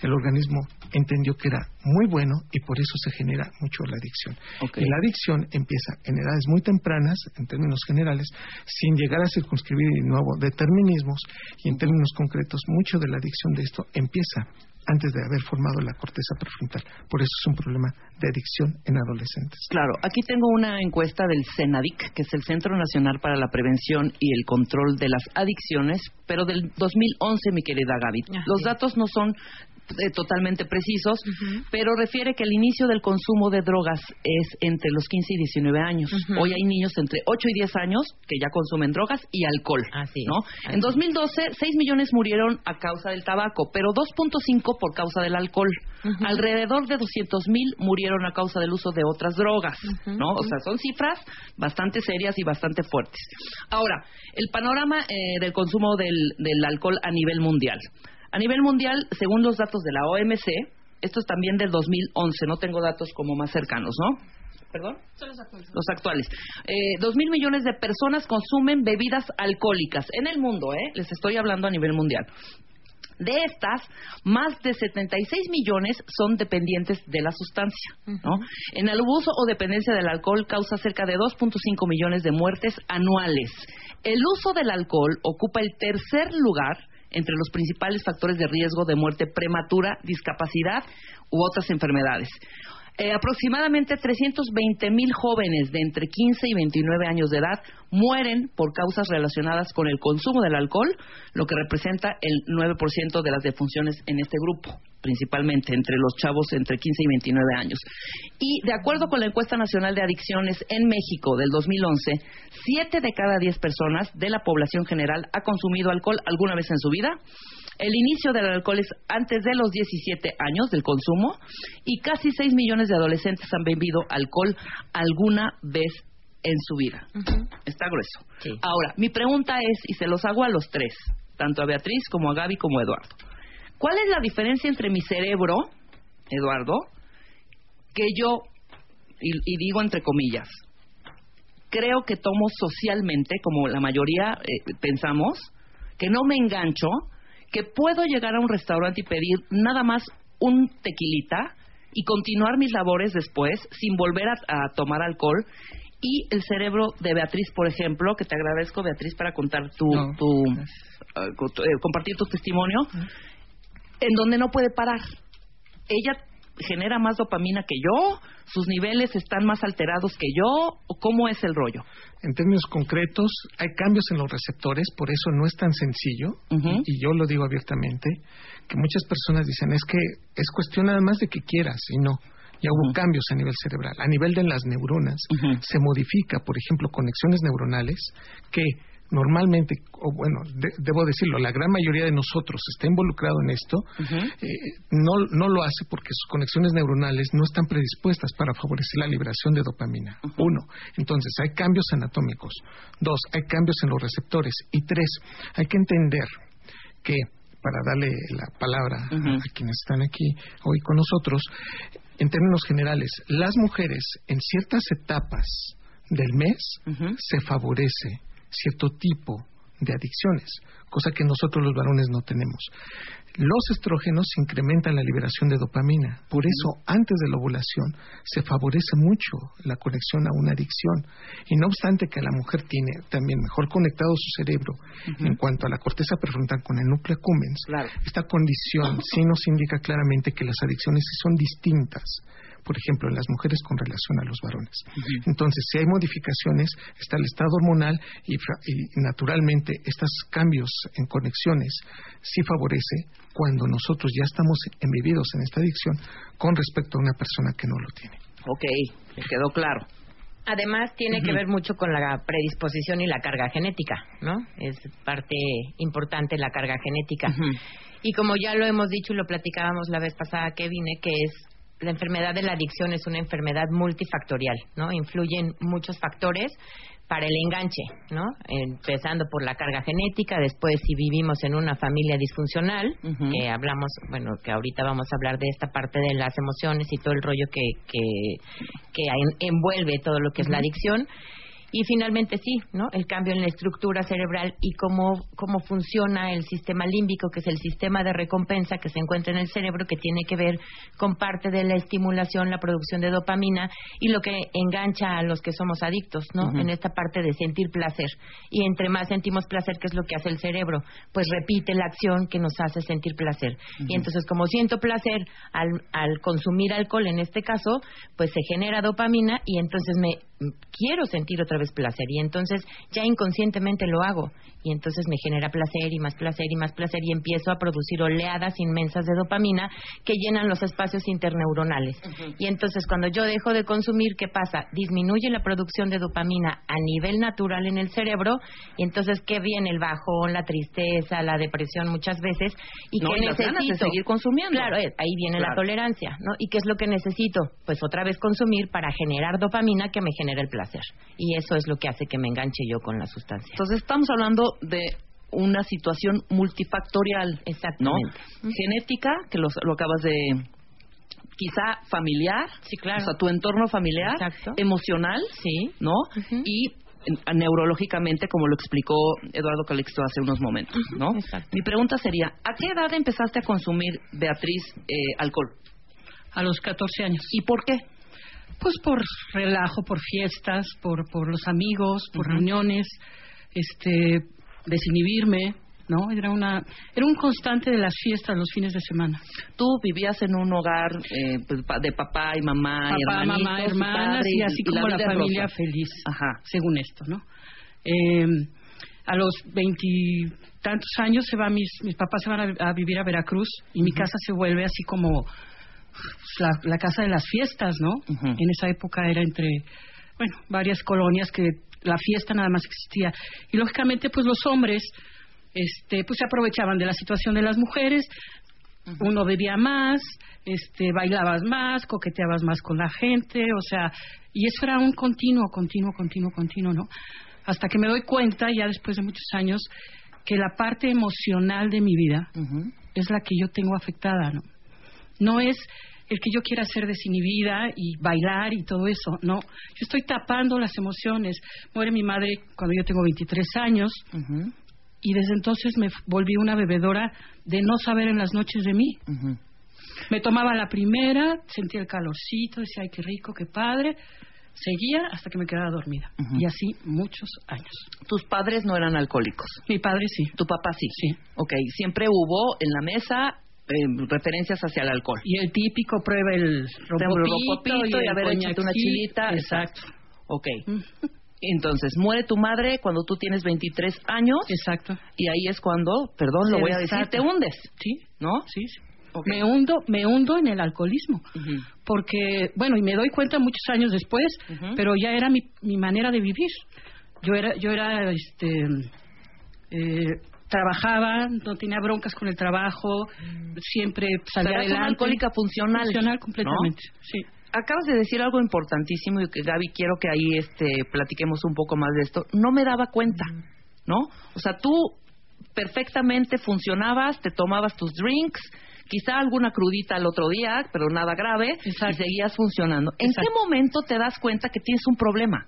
el organismo entendió que era muy bueno y por eso se genera mucho la adicción. Y la adicción empieza en edades muy tempranas, en términos generales, sin llegar a circunscribir de nuevo determinismos y en términos concretos, mucho de la adicción de esto empieza antes de haber formado la corteza prefrontal. Por eso es un problema de adicción en adolescentes. Claro, aquí tengo una encuesta del CENADIC, que es el Centro Nacional para la Prevención y el Control de las Adicciones, pero del 2011, mi querida Gaby. Los datos no son eh, totalmente precisos, pero refiere que el inicio del consumo de drogas es entre los 15 y 19 años. Hoy hay niños entre 8 y 10 años que ya consumen drogas y alcohol. ¿no? En 2012, 6 millones murieron a causa del tabaco, pero 2.5 por causa del alcohol. Alrededor de 200 mil murieron a causa del uso de otras drogas. ¿no? O sea, son cifras bastante serias y bastante fuertes. Ahora, el panorama eh, del consumo del alcohol a nivel mundial. A nivel mundial, según los datos de la OMC, esto es también del 2011, no tengo datos como más cercanos, ¿no? ¿Perdón? Son los actuales. Los actuales. Eh, dos mil millones de personas consumen bebidas alcohólicas en el mundo, ¿eh? Les estoy hablando a nivel mundial. De estas, más de 76 millones son dependientes de la sustancia. ¿no? En el abuso o dependencia del alcohol causa cerca de 2.5 millones de muertes anuales. El uso del alcohol ocupa el tercer lugar entre los principales factores de riesgo de muerte prematura, discapacidad u otras enfermedades. Eh, aproximadamente 320 mil jóvenes de entre 15 y 29 años de edad mueren por causas relacionadas con el consumo del alcohol, lo que representa el 9% de las defunciones en este grupo, principalmente entre los chavos entre 15 y 29 años. Y de acuerdo con la encuesta nacional de adicciones en México del 2011, 7 de cada 10 personas de la población general ha consumido alcohol alguna vez en su vida el inicio del alcohol es antes de los 17 años del consumo y casi 6 millones de adolescentes han bebido alcohol alguna vez en su vida. Está grueso. Ahora, mi pregunta es, y se los hago a los tres, tanto a Beatriz como a Gaby como a Eduardo. ¿Cuál es la diferencia entre mi cerebro, Eduardo, que yo, y, digo entre comillas, creo que tomo socialmente, como la mayoría eh, pensamos, que no me engancho, que puedo llegar a un restaurante y pedir nada más un tequilita y continuar mis labores después sin volver a, tomar alcohol. Y el cerebro de Beatriz, por ejemplo, que te agradezco Beatriz para contar tu, tu eh, compartir tu testimonio, en donde no puede parar. Ella genera más dopamina que yo, sus niveles están más alterados que yo, o cómo es el rollo. En términos concretos, hay cambios en los receptores, por eso no es tan sencillo, y yo lo digo abiertamente, que muchas personas dicen, es que es cuestión nada más de que quieras, y no. Ya hubo cambios a nivel cerebral. A nivel de las neuronas, se modifica, por ejemplo, conexiones neuronales que normalmente, o bueno, debo decirlo, la gran mayoría de nosotros está involucrado en esto, eh, no, no lo hace porque sus conexiones neuronales no están predispuestas para favorecer la liberación de dopamina. Uno, entonces hay cambios anatómicos. Dos, hay cambios en los receptores. Y tres, hay que entender que, para darle la palabra a quienes están aquí hoy con nosotros, en términos generales, las mujeres en ciertas etapas del mes se favorece cierto tipo de adicciones, cosa que nosotros los varones no tenemos. Los estrógenos incrementan la liberación de dopamina, por eso antes de la ovulación se favorece mucho la conexión a una adicción. Y no obstante que la mujer tiene también mejor conectado su cerebro en cuanto a la corteza prefrontal con el núcleo accumbens, esta condición sí nos indica claramente que las adicciones sí son distintas por ejemplo, en las mujeres con relación a los varones. Entonces, si hay modificaciones, está el estado hormonal y, naturalmente estos cambios en conexiones sí favorece cuando nosotros ya estamos embebidos en esta adicción con respecto a una persona que no lo tiene. Ok, me quedó claro. Además, tiene que ver mucho con la predisposición y la carga genética, ¿no? Es parte importante la carga genética. Y como ya lo hemos dicho y lo platicábamos la vez pasada que vine, que es la enfermedad de la adicción es una enfermedad multifactorial, ¿no? Influyen muchos factores para el enganche, ¿no? Empezando por la carga genética, después si vivimos en una familia disfuncional, que hablamos, bueno, que ahorita vamos a hablar de esta parte de las emociones y todo el rollo que, que, envuelve todo lo que es la adicción. Y finalmente sí, ¿no? El cambio en la estructura cerebral y cómo, cómo funciona el sistema límbico, que es el sistema de recompensa que se encuentra en el cerebro, que tiene que ver con parte de la estimulación, la producción de dopamina y lo que engancha a los que somos adictos, ¿no? En esta parte de sentir placer. Y entre más sentimos placer, ¿qué es lo que hace el cerebro? Pues repite la acción que nos hace sentir placer. Y entonces, como siento placer al, al consumir alcohol en este caso, pues se genera dopamina y entonces me quiero sentir otra y entonces ya inconscientemente lo hago y entonces me genera placer y más placer y más placer y empiezo a producir oleadas inmensas de dopamina que llenan los espacios interneuronales. Y entonces cuando yo dejo de consumir, ¿qué pasa? Disminuye la producción de dopamina a nivel natural en el cerebro y entonces ¿qué viene? El bajón, la tristeza, la depresión muchas veces y no, que de necesito seguir consumiendo. Claro, eh, ahí viene la tolerancia, ¿no? ¿Y qué es lo que necesito? Pues otra vez consumir para generar dopamina que me genere el placer. Y eso es lo que hace que me enganche yo con la sustancia. Entonces estamos hablando de una situación multifactorial, ¿no? Genética, que lo, lo acabas de quizá familiar, Sí, claro. o sea, tu entorno familiar, Exacto. emocional, Sí. ¿no? Y en- neurológicamente, como lo explicó Eduardo Calixto hace unos momentos, ¿no? Exacto. Mi pregunta sería, ¿a qué edad empezaste a consumir, Beatriz, eh, alcohol? A los 14 años. ¿Y por qué? Pues por relajo, por fiestas, por, por los amigos, por reuniones, este, desinhibirme, ¿no? Era una, era un constante de las fiestas los fines de semana. Tú vivías en un hogar eh, pues, de papá y mamá y Papá, hermanitos, mamá, hermanas y así como la, familia rosa. feliz, Ajá. según esto, ¿no? Eh, a los veintitantos años se va mis, mis papás se van a, a vivir a Veracruz y mi casa se vuelve así como la, la casa de las fiestas, ¿no? En esa época era entre, bueno, varias colonias que la fiesta nada más existía. Y lógicamente, pues los hombres, este, pues se aprovechaban de la situación de las mujeres. Uno bebía más, este, bailabas más, coqueteabas más con la gente, o sea, y eso era un continuo, continuo, continuo, continuo, ¿no? Hasta que me doy cuenta, ya después de muchos años, que la parte emocional de mi vida es la que yo tengo afectada, ¿no? No es el que yo quiera ser desinhibida y bailar y todo eso, no. Yo estoy tapando las emociones. Muere mi madre cuando yo tengo 23 años y desde entonces me volví una bebedora de no saber en las noches de mí. Me tomaba la primera, sentía el calorcito, decía, ay, qué rico, qué padre. Seguía hasta que me quedaba dormida. Y así muchos años. Tus padres no eran alcohólicos. Mi padre sí. Tu papá sí. Sí. Ok, siempre hubo en la mesa eh, referencias hacia el alcohol. Y el típico prueba el ropopito y, a ver, échate una chilita. Exacto. Ok. Entonces, muere tu madre cuando tú tienes 23 años Exacto. y ahí es cuando, perdón, lo voy a decir, te hundes, Sí, ¿no? sí, sí. Me hundo, me hundo en el alcoholismo. Porque, bueno, y me doy cuenta muchos años después, pero ya era mi, mi manera de vivir. Yo era, yo era, este, eh, trabajaba, no tenía broncas con el trabajo, siempre salía eres una adelante. alcohólica funcional. Funcional ¿no? completamente, sí. Acabas de decir algo importantísimo y que Gaby quiero que ahí este platiquemos un poco más de esto. No me daba cuenta, ¿no? O sea, tú perfectamente funcionabas, te tomabas tus drinks, quizá alguna crudita al otro día, pero nada grave, y seguías funcionando. ¿En Exacto. qué momento te das cuenta que tienes un problema?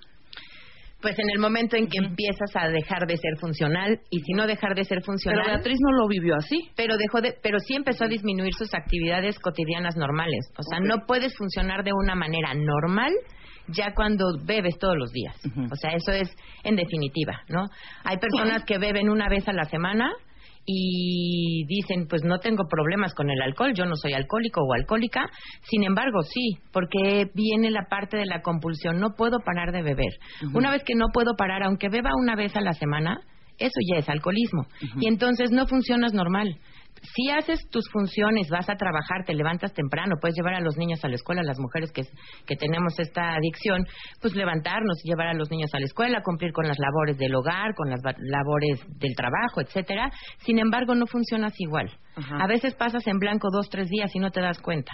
Pues en el momento en que empiezas a dejar de ser funcional y si no dejar de ser funcional. Pero Beatriz no lo vivió así. Pero dejó de, pero sí empezó a disminuir sus actividades cotidianas normales. O sea, no puedes funcionar de una manera normal ya cuando bebes todos los días. O sea, eso es en definitiva, ¿no? Hay personas que beben una vez a la semana y dicen, pues no tengo problemas con el alcohol, yo no soy alcohólico o alcohólica. Sin embargo, sí, porque viene la parte de la compulsión, no puedo parar de beber. Una vez que no puedo parar, aunque beba una vez a la semana, eso ya es alcoholismo. Y entonces no funcionas normal. Si haces tus funciones, vas a trabajar, te levantas temprano, puedes llevar a los niños a la escuela, las mujeres que, que tenemos esta adicción, pues levantarnos y llevar a los niños a la escuela, cumplir con las labores del hogar, con las labores del trabajo, etcétera. Sin embargo, no funcionas igual. Ajá. A veces pasas en blanco dos, tres días y no te das cuenta.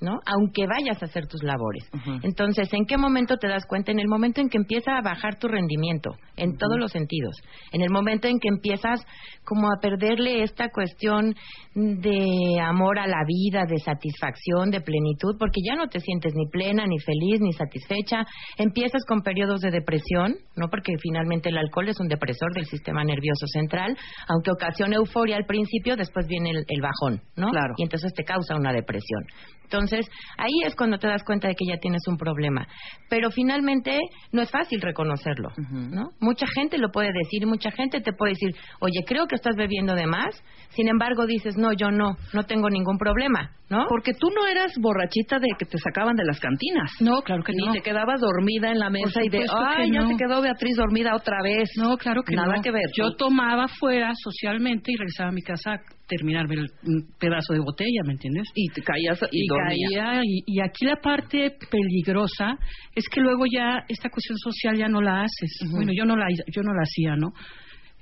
¿No? Aunque vayas a hacer tus labores. Entonces, ¿en qué momento te das cuenta? En el momento en que empieza a bajar tu rendimiento, en todos los sentidos. En el momento en que empiezas como a perderle esta cuestión de amor a la vida, de satisfacción, de plenitud, porque ya no te sientes ni plena, ni feliz, ni satisfecha. Empiezas con periodos de depresión, ¿no? Porque finalmente el alcohol es un depresor del sistema nervioso central, aunque ocasiona euforia al principio, después viene el, el bajón, ¿no? Claro. Y entonces te causa una depresión. Entonces, ahí es cuando te das cuenta de que ya tienes un problema. Pero finalmente no es fácil reconocerlo, ¿no? Mucha gente lo puede decir, mucha gente te puede decir, oye, creo que estás bebiendo de más. Sin embargo, dices, no, yo no, no tengo ningún problema, ¿no? Porque tú no eras borrachita de que te sacaban de las cantinas. No, claro que Ni no. te quedabas dormida en la mesa y de, ay, ya no. se quedó Beatriz dormida otra vez. No, claro que Nada no. que ver. Yo tomaba fuera socialmente y regresaba a mi casa terminarme el, un pedazo de botella, ¿me entiendes? Y te caías y, y caía y, y aquí la parte peligrosa es que luego ya esta cuestión social ya no la haces. Bueno yo no la yo no la hacía no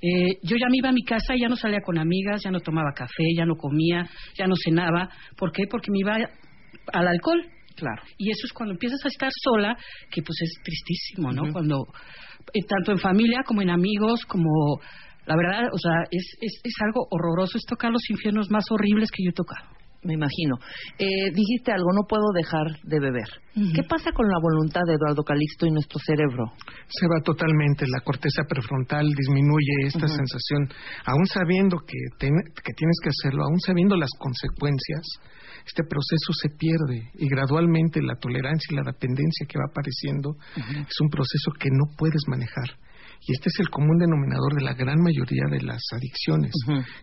Eh, yo ya me iba a mi casa y ya no salía con amigas ya no tomaba café ya no comía ya no cenaba. ¿por qué? porque me iba al alcohol. Claro. y eso es cuando empiezas a estar sola que pues es tristísimo no cuando eh, tanto en familia como en amigos como la verdad o sea es, es, es algo horroroso es tocar los infiernos más horribles que yo he tocado Me imagino. Eh, dijiste algo, no puedo dejar de beber. ¿Qué pasa con la voluntad de Eduardo Calixto y nuestro cerebro? se va totalmente, la corteza prefrontal disminuye esta sensación, aún sabiendo que, ten- que tienes que hacerlo, aún sabiendo las consecuencias, este proceso se pierde y gradualmente la tolerancia y la dependencia que va apareciendo es un proceso que no puedes manejar. Y este es el común denominador de la gran mayoría de las adicciones,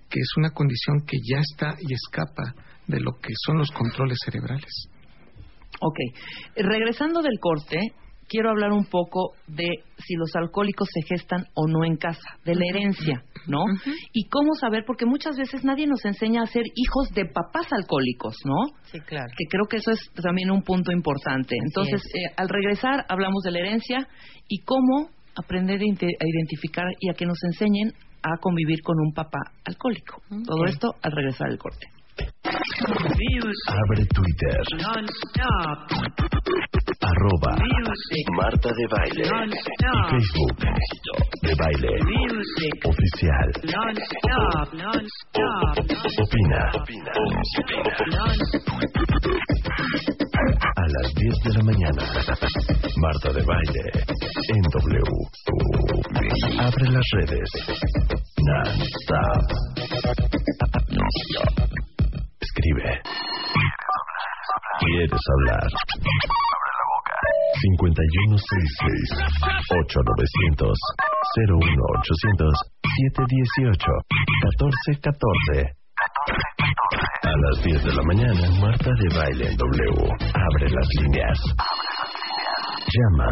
que es una condición que ya está y escapa de lo que son los controles cerebrales. Ok. Regresando del corte, quiero hablar un poco de si los alcohólicos se gestan o no en casa, de la herencia, ¿no? Y cómo saber, porque muchas veces nadie nos enseña a ser hijos de papás alcohólicos, ¿no? Sí, claro. Que creo que eso es también un punto importante. Entonces, es. eh, al regresar, hablamos de la herencia y cómo aprender a identificar y a que nos enseñen a convivir con un papá alcohólico. Todo esto al regresar del corte. Abre Twitter. Arroba Marta de Baile. Y Facebook. De Baile. Oficial. Opina. A las 10 de la mañana. Marta de Baile. En W. Abre las redes. Non-stop. Non-stop. Escribe. ¿Quieres hablar? 5166-8900 01800 718 1414 A las 10 de la mañana, Marta de Baile en W. Abre las líneas. Llama.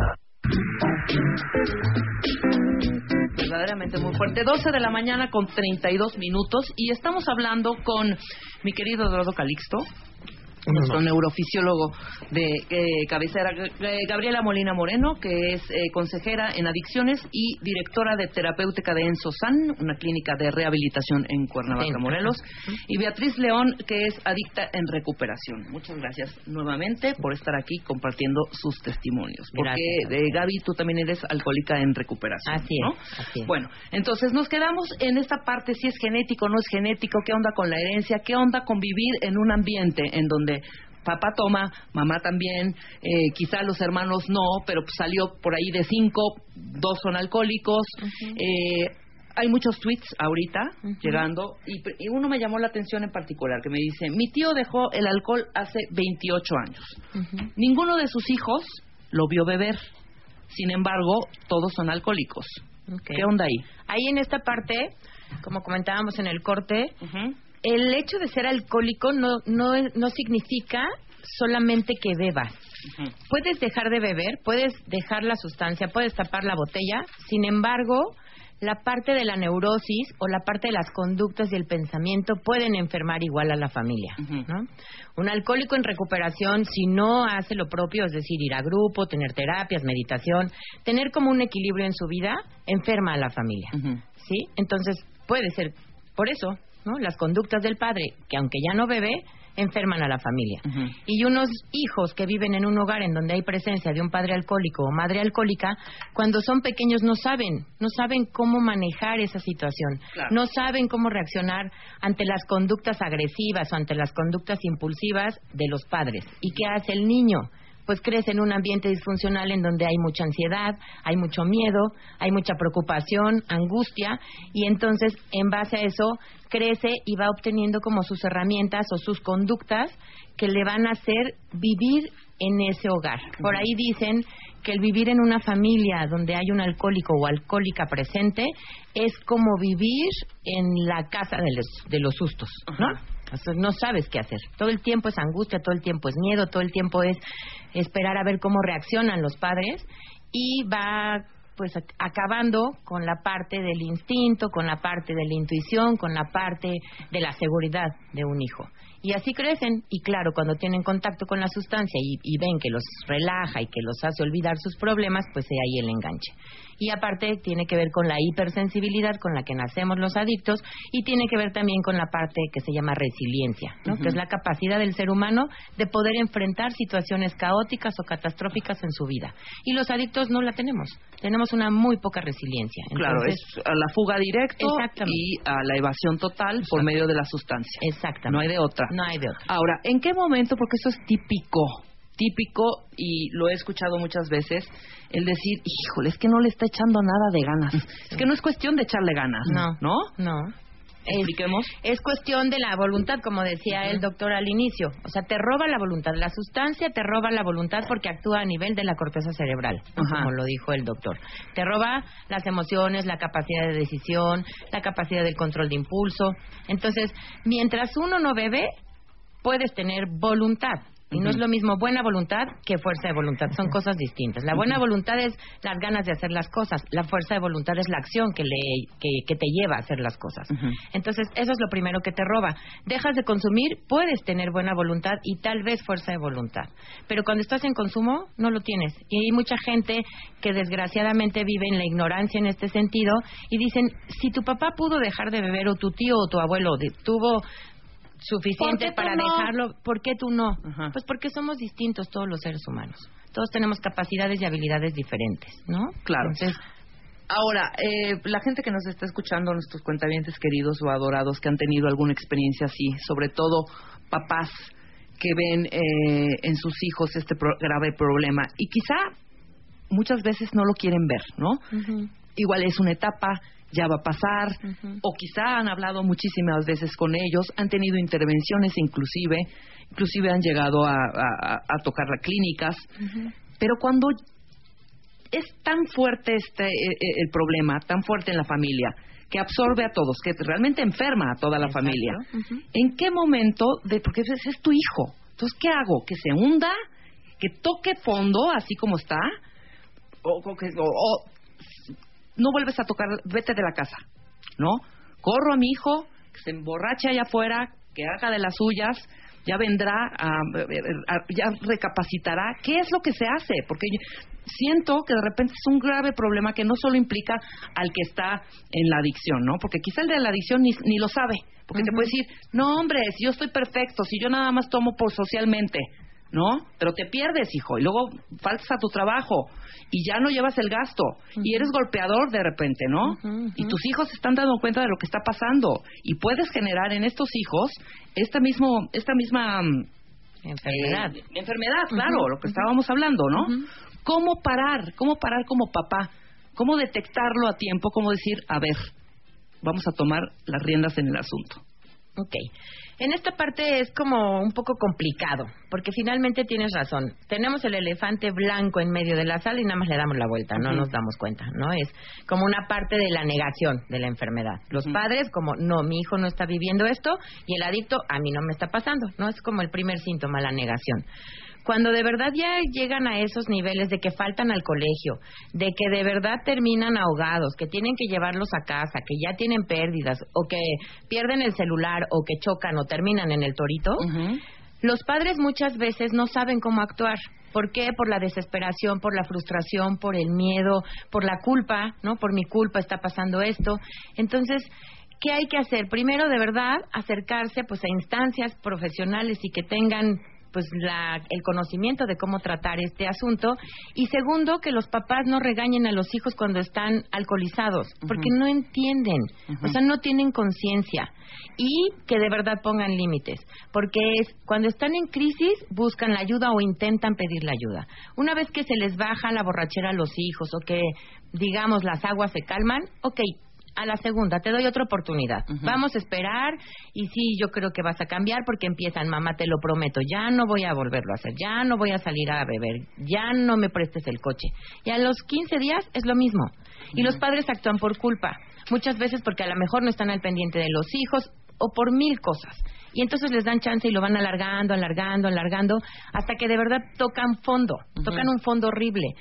Verdaderamente muy fuerte. 12 de la mañana con 32 minutos y estamos hablando con mi querido Eduardo Calixto, nuestro neurofisiólogo de eh, cabecera, eh, Gabriela Molina Moreno, que es eh, consejera en adicciones y directora de terapéutica de Ensosan, una clínica de rehabilitación en Cuernavaca. Morelos, y Beatriz León, que es adicta en recuperación. Muchas gracias nuevamente por estar aquí compartiendo sus testimonios. Porque, Gracias. eh, Gaby, tú también eres alcohólica en recuperación. Así así es. Bueno, entonces nos quedamos en esta parte, si es genético o no es genético, qué onda con la herencia, qué onda con vivir en un ambiente en donde papá toma, mamá también, eh, quizá los hermanos no, pero pues salió por ahí de cinco, dos son alcohólicos. Eh, hay muchos tweets ahorita llegando y, uno me llamó la atención en particular que me dice, mi tío dejó el alcohol hace 28 años. Ninguno de sus hijos lo vio beber. Sin embargo, todos son alcohólicos. ¿Qué onda ahí? Ahí en esta parte, como comentábamos en el corte, el hecho de ser alcohólico no, no, no significa solamente que bebas. Puedes dejar de beber, puedes dejar la sustancia, puedes tapar la botella, sin embargo, la parte de la neurosis o la parte de las conductas y el pensamiento pueden enfermar igual a la familia. ¿no? Un alcohólico en recuperación, si no hace lo propio, es decir, ir a grupo, tener terapias, meditación, tener como un equilibrio en su vida, enferma a la familia. ¿sí? Entonces, puede ser por eso, ¿no? Las conductas del padre, que aunque ya no bebe, enferman a la familia. Y unos hijos que viven en un hogar en donde hay presencia de un padre alcohólico o madre alcohólica, cuando son pequeños no saben, no saben cómo manejar esa situación, no saben cómo reaccionar ante las conductas agresivas o ante las conductas impulsivas de los padres. ¿Y qué hace el niño? Pues crece en un ambiente disfuncional en donde hay mucha ansiedad, hay mucho miedo, hay mucha preocupación, angustia, y entonces en base a eso crece y va obteniendo como sus herramientas o sus conductas que le van a hacer vivir en ese hogar. Por ahí dicen que el vivir en una familia donde hay un alcohólico o alcohólica presente es como vivir en la casa de los, de los sustos, ¿no? no sabes qué hacer. Todo el tiempo es angustia, todo el tiempo es miedo, todo el tiempo es esperar a ver cómo reaccionan los padres y va pues acabando con la parte del instinto, con la parte de la intuición, con la parte de la seguridad de un hijo. Y así crecen y claro, cuando tienen contacto con la sustancia y, ven que los relaja y que los hace olvidar sus problemas, pues ahí el enganche. Y aparte tiene que ver con la hipersensibilidad con la que nacemos los adictos y tiene que ver también con la parte que se llama resiliencia, ¿no? que es la capacidad del ser humano de poder enfrentar situaciones caóticas o catastróficas en su vida. Y los adictos no la tenemos, tenemos una muy poca resiliencia. claro, es a la fuga directa y a la evasión total por medio de la sustancia. Exactamente. No hay de otra. No hay de Ahora, ¿en qué momento? Porque eso es típico, típico y lo he escuchado muchas veces, el decir, híjole, es que no le está echando nada de ganas. [LAUGHS] Es que no es cuestión de echarle ganas. No. ¿No? No. Expliquemos. Es, cuestión de la voluntad, como decía el doctor al inicio. O sea, te roba la voluntad. La sustancia te roba la voluntad porque actúa a nivel de la corteza cerebral, como lo dijo el doctor. Te roba las emociones, la capacidad de decisión, la capacidad del control de impulso. Entonces, mientras uno no bebe, puedes tener voluntad. Y no es lo mismo buena voluntad que fuerza de voluntad. Son cosas distintas. La buena voluntad es las ganas de hacer las cosas. La fuerza de voluntad es la acción que, le, que, te lleva a hacer las cosas. Entonces, eso es lo primero que te roba. Dejas de consumir, puedes tener buena voluntad y tal vez fuerza de voluntad. Pero cuando estás en consumo, no lo tienes. Y hay mucha gente que desgraciadamente vive en la ignorancia en este sentido y dicen, si tu papá pudo dejar de beber o tu tío o tu abuelo tuvo suficiente para dejarlo, ¿por qué tú no? Pues porque somos distintos todos los seres humanos. Todos tenemos capacidades y habilidades diferentes, ¿no? Claro. Entonces, Ahora, eh, la gente que nos está escuchando, nuestros cuentavientes queridos o adorados que han tenido alguna experiencia así, sobre todo papás que ven eh, en sus hijos este grave problema y quizá muchas veces no lo quieren ver, ¿no? Igual es una etapa, ya va a pasar, o quizá han hablado muchísimas veces con ellos, han tenido intervenciones inclusive, inclusive han llegado a, tocar las clínicas, pero cuando es tan fuerte este e, e, el problema, tan fuerte en la familia, que absorbe a todos, que realmente enferma a toda la familia, ¿en qué momento, de, porque es, es tu hijo, entonces ¿qué hago? ¿Que se hunda? ¿Que toque fondo así como está? o, o, no vuelves a tocar, vete de la casa, ¿no? Corro a mi hijo, que se emborrache allá afuera, que haga de las suyas, ya vendrá, a, ya recapacitará qué es lo que se hace, porque siento que de repente es un grave problema que no solo implica al que está en la adicción, ¿no? Porque quizá el de la adicción ni, ni lo sabe, porque te puede decir, no hombre, si yo estoy perfecto, si yo nada más tomo por socialmente, ¿no? Pero te pierdes, hijo, y luego faltas a tu trabajo y ya no llevas el gasto y eres golpeador de repente, ¿no? Y tus hijos se están dando cuenta de lo que está pasando y puedes generar en estos hijos esta mismo esta misma mm, enfermedad. Eh, enfermedad, claro, lo que estábamos hablando, ¿no? ¿Cómo parar? ¿Cómo parar como papá? ¿Cómo detectarlo a tiempo? ¿Cómo decir, a ver, vamos a tomar las riendas en el asunto? Ok. En esta parte es como un poco complicado, porque finalmente tienes razón. Tenemos el elefante blanco en medio de la sala y nada más le damos la vuelta, no nos damos cuenta, ¿no? Es como una parte de la negación de la enfermedad. Los padres como, no, mi hijo no está viviendo esto y el adicto, a mí no me está pasando, ¿no? Es como el primer síntoma, la negación cuando de verdad ya llegan a esos niveles de que faltan al colegio, de que de verdad terminan ahogados, que tienen que llevarlos a casa, que ya tienen pérdidas, o que pierden el celular, o que chocan, o terminan en el torito, los padres muchas veces no saben cómo actuar. ¿Por qué? Por la desesperación, por la frustración, por el miedo, por la culpa, ¿no? Por mi culpa está pasando esto. Entonces, ¿qué hay que hacer? Primero, de verdad, acercarse pues a instancias profesionales y que tengan pues la, el conocimiento de cómo tratar este asunto. Y segundo que los papás no regañen a los hijos cuando están alcoholizados porque no entienden o sea no tienen conciencia. Y que de verdad pongan límites porque es cuando están en crisis buscan la ayuda o intentan pedir la ayuda. Una vez que se les baja la borrachera a los hijos o que digamos las aguas se calman ok a la segunda, te doy otra oportunidad. Vamos a esperar y sí, yo creo que vas a cambiar porque empiezan, mamá, te lo prometo, ya no voy a volverlo a hacer, ya no voy a salir a beber, ya no me prestes el coche. Y a los 15 días es lo mismo. Y los padres actúan por culpa, muchas veces porque a lo mejor no están al pendiente de los hijos o por mil cosas y entonces les dan chance y lo van alargando, alargando, alargando, hasta que de verdad tocan fondo, tocan un fondo horrible.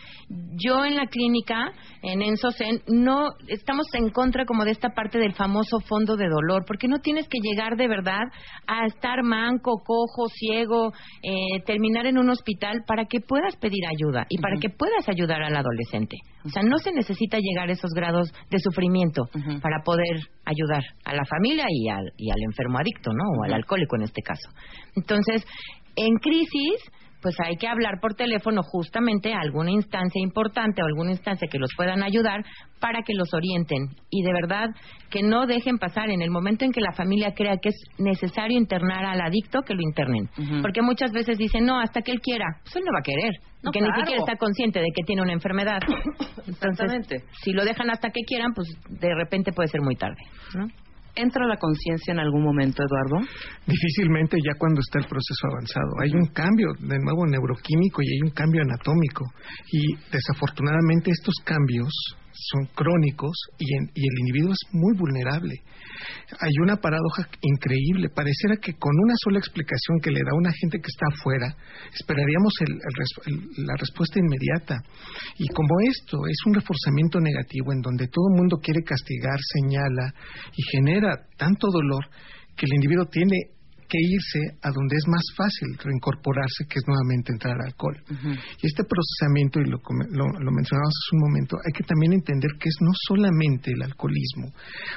Yo en la clínica, en Ensosen, no estamos en contra como de esta parte del famoso fondo de dolor, porque no tienes que llegar de verdad a estar manco, cojo, ciego, eh, terminar en un hospital para que puedas pedir ayuda y para que puedas ayudar al adolescente. O sea, no se necesita llegar a esos grados de sufrimiento para poder ayudar a la familia y al, y al enfermo adicto, ¿no? O al alcohólico en este caso. Entonces, en crisis, pues hay que hablar por teléfono justamente a alguna instancia importante o alguna instancia que los puedan ayudar para que los orienten. Y de verdad que no dejen pasar en el momento en que la familia crea que es necesario internar al adicto que lo internen. Porque muchas veces dicen no hasta que él quiera pues él no va a querer. Que ni siquiera está consciente de que tiene una enfermedad. [COUGHS] Entonces si lo dejan hasta que quieran pues de repente puede ser muy tarde ¿no? ¿Entra la conciencia en algún momento, Eduardo? Difícilmente ya cuando está el proceso avanzado. Hay un cambio, de nuevo, neuroquímico y hay un cambio anatómico. Y desafortunadamente estos cambios son crónicos y, el individuo es muy vulnerable. Hay una paradoja increíble. Pareciera que con una sola explicación que le da una gente que está afuera, esperaríamos la respuesta inmediata. Y como esto es un reforzamiento negativo en donde todo el mundo quiere castigar, señala y genera tanto dolor, que el individuo tiene que irse a donde es más fácil reincorporarse, que es nuevamente entrar al alcohol. Y este procesamiento, y lo, lo, lo mencionamos hace un momento, hay que también entender que es no solamente el alcoholismo,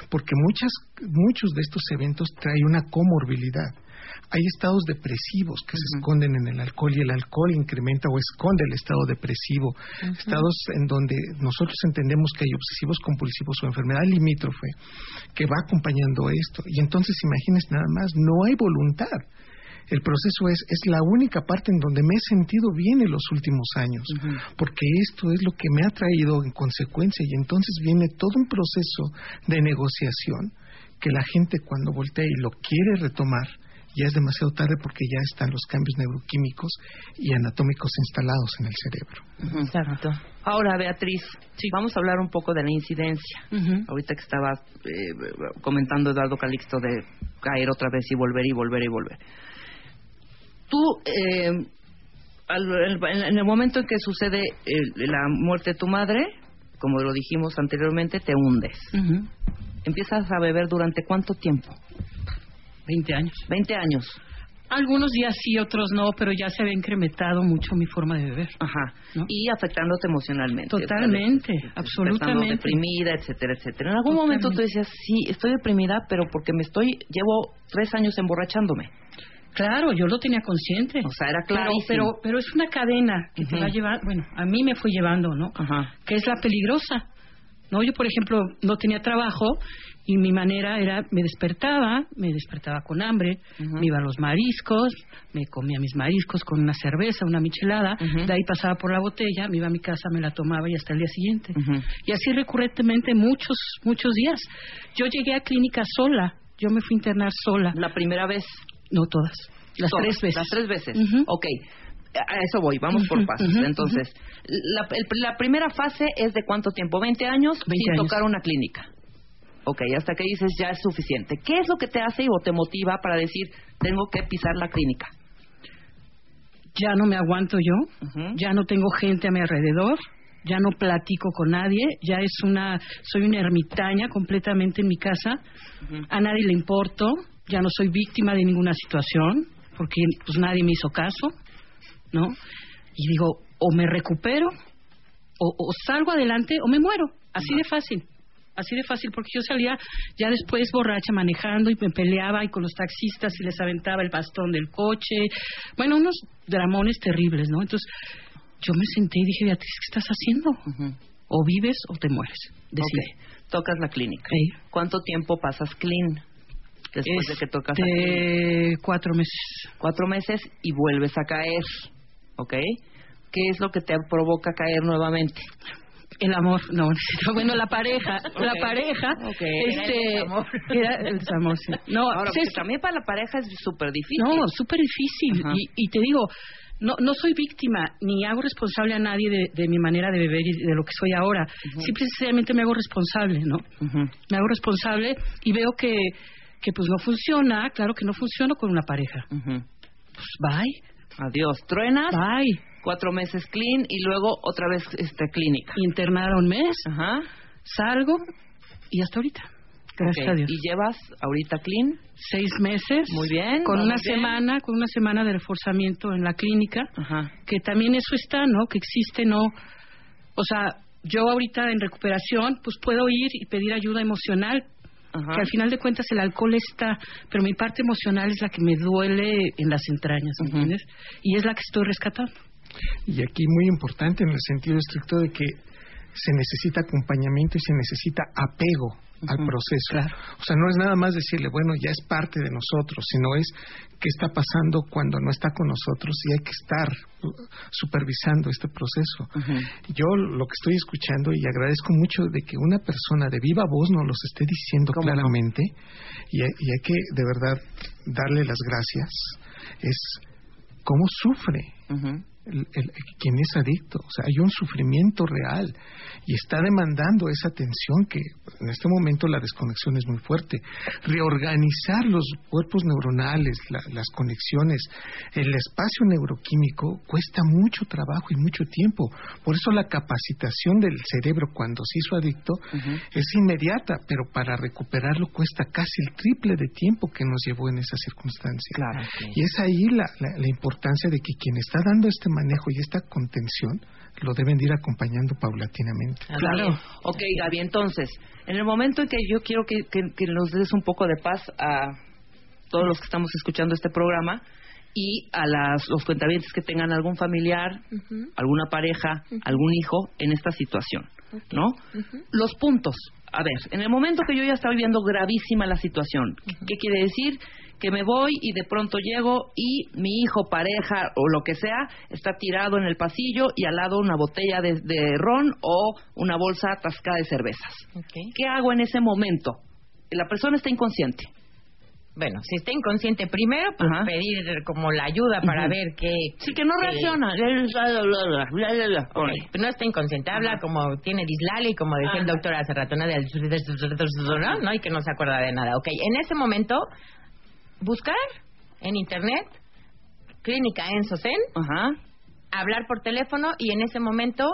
porque muchas, muchos de estos eventos traen una comorbilidad hay estados depresivos que se esconden en el alcohol y el alcohol incrementa o esconde el estado depresivo, estados en donde nosotros entendemos que hay obsesivos compulsivos o enfermedad limítrofe que va acompañando esto. Y entonces imagínense nada más, no hay voluntad. El proceso es, es la única parte en donde me he sentido bien en los últimos años, porque esto es lo que me ha traído en consecuencia. Y entonces viene todo un proceso de negociación que la gente cuando voltea y lo quiere retomar, ya es demasiado tarde porque ya están los cambios neuroquímicos y anatómicos instalados en el cerebro. Exacto. Ahora, Beatriz, sí. vamos a hablar un poco de la incidencia. Ahorita que estaba eh, comentando Eduardo Calixto de caer otra vez y volver y volver y volver. Tú, eh, en el momento en que sucede la muerte de tu madre, como lo dijimos anteriormente, te hundes. ¿Empiezas a beber durante cuánto tiempo? 20 años. 20 años. Algunos días sí, otros no, pero ya se había incrementado mucho mi forma de beber. Ajá. Y afectándote emocionalmente. Totalmente, absolutamente. deprimida, etcétera, etcétera. En algún momento tú decías, sí, estoy deprimida, pero porque me estoy, llevo tres años emborrachándome. Claro, yo lo tenía consciente. O sea, era claro. Pero, pero, es una cadena que te va a llevar, bueno, a mí me fue llevando, ¿no? Ajá. Que es la peligrosa. ¿no? Yo, por ejemplo, no tenía trabajo y mi manera era, me despertaba, me despertaba con hambre, me iba a los mariscos, me comía mis mariscos con una cerveza, una michelada, de ahí pasaba por la botella, me iba a mi casa, me la tomaba y hasta el día siguiente. Y así recurrentemente muchos, muchos días. Yo llegué a clínica sola, yo me fui a internar sola. ¿La primera vez? No todas, las tres veces. Las tres veces, ok a eso voy, vamos por pasos. Entonces, la, primera fase es de cuánto tiempo? 20 años sin tocar una clínica. Ok, hasta que dices ya es suficiente. ¿Qué es lo que te hace o te motiva para decir tengo que pisar la clínica? Ya no me aguanto yo, ya no tengo gente a mi alrededor, ya no platico con nadie, ya es una, soy una ermitaña completamente en mi casa, a nadie le importo, ya no soy víctima de ninguna situación, porque pues nadie me hizo caso, ¿no? Y digo, o me recupero, o, salgo adelante, o me muero, así de fácil. Así de fácil, porque yo salía ya después borracha manejando y me peleaba y con los taxistas y les aventaba el bastón del coche. Bueno, unos dramones terribles, ¿no? Entonces, yo me senté y dije, Beatriz, ¿qué estás haciendo? O vives o te mueres. Decide. Ok, Tocas la clínica. ¿Cuánto tiempo pasas clean después de que tocas la clínica? Este, cuatro meses. Cuatro meses y vuelves a caer. ¿Ok? ¿Qué es lo que te provoca caer nuevamente? El amor, no, [LAUGHS] no, bueno, la pareja, la pareja, Ok. este, el desamor. era el desamor, sí. No, Ahora, también para la pareja es súper difícil. No, súper difícil. Y, y te digo, no, no soy víctima, ni hago responsable a nadie de, de mi manera de beber y de lo que soy ahora. Simple y sencillamente me hago responsable, ¿no? Me hago responsable y veo que, que pues no funciona, claro que no funciona con una pareja. Pues bye. Adiós. Truenas. Bye. Cuatro meses clean y luego otra vez este clínica. Internada un mes. Ajá. Salgo y hasta ahorita. Gracias a Dios. ¿Y llevas ahorita clean? Seis meses. Muy bien. Con una bien. semana, con una semana de reforzamiento en la clínica. Ajá. que también eso está, ¿no? Que existe, ¿no? O sea, yo ahorita en recuperación, pues puedo ir y pedir ayuda emocional, Ajá. que al final de cuentas el alcohol está, pero mi parte emocional es la que me duele en las entrañas, ¿me entiendes? Y es la que estoy rescatando. Y aquí muy importante en el sentido estricto de que se necesita acompañamiento y se necesita apego al proceso. O sea, no es nada más decirle, bueno, ya es parte de nosotros, sino es qué está pasando cuando no está con nosotros y hay que estar supervisando este proceso. Yo lo que estoy escuchando y agradezco mucho de que una persona de viva voz nos los esté diciendo claramente y, hay- y hay que de verdad darle las gracias, es cómo sufre el- el- quien es adicto. O sea, hay un sufrimiento real y está demandando esa atención que en este momento la desconexión es muy fuerte. Reorganizar los cuerpos neuronales, la- las conexiones, el espacio neuroquímico cuesta mucho trabajo y mucho tiempo. Por eso la capacitación del cerebro cuando se hizo adicto es inmediata, pero para recuperarlo cuesta casi el triple de tiempo que nos llevó en esa circunstancia. Y es ahí la, la- la importancia de que quien está dando este manejo y esta contención lo deben de ir acompañando paulatinamente. Claro. Ok, Gaby, entonces, en el momento en que yo quiero que, que- que nos des un poco de paz a todos los que estamos escuchando este programa y a las, los cuentavientes que tengan algún familiar, alguna pareja, algún hijo en esta situación, ¿no? Los puntos. A ver, en el momento que yo ya estaba viviendo gravísima la situación, ¿qué quiere decir? Que me voy y de pronto llego y mi hijo, pareja o lo que sea está tirado en el pasillo y al lado una botella de, de ron o una bolsa atascada de cervezas. ¿Qué hago en ese momento? La persona está inconsciente. Bueno, si está inconsciente, primero pues Ajá. pedir como la ayuda para ver qué... Sí, que no reacciona. Ok, pero no está inconsciente, habla como tiene dislale y como decía el doctor hace rato. ¿no? Y que no se acuerda de nada. Ok, en ese momento, buscar en internet, clínica Ensosen, hablar por teléfono y en ese momento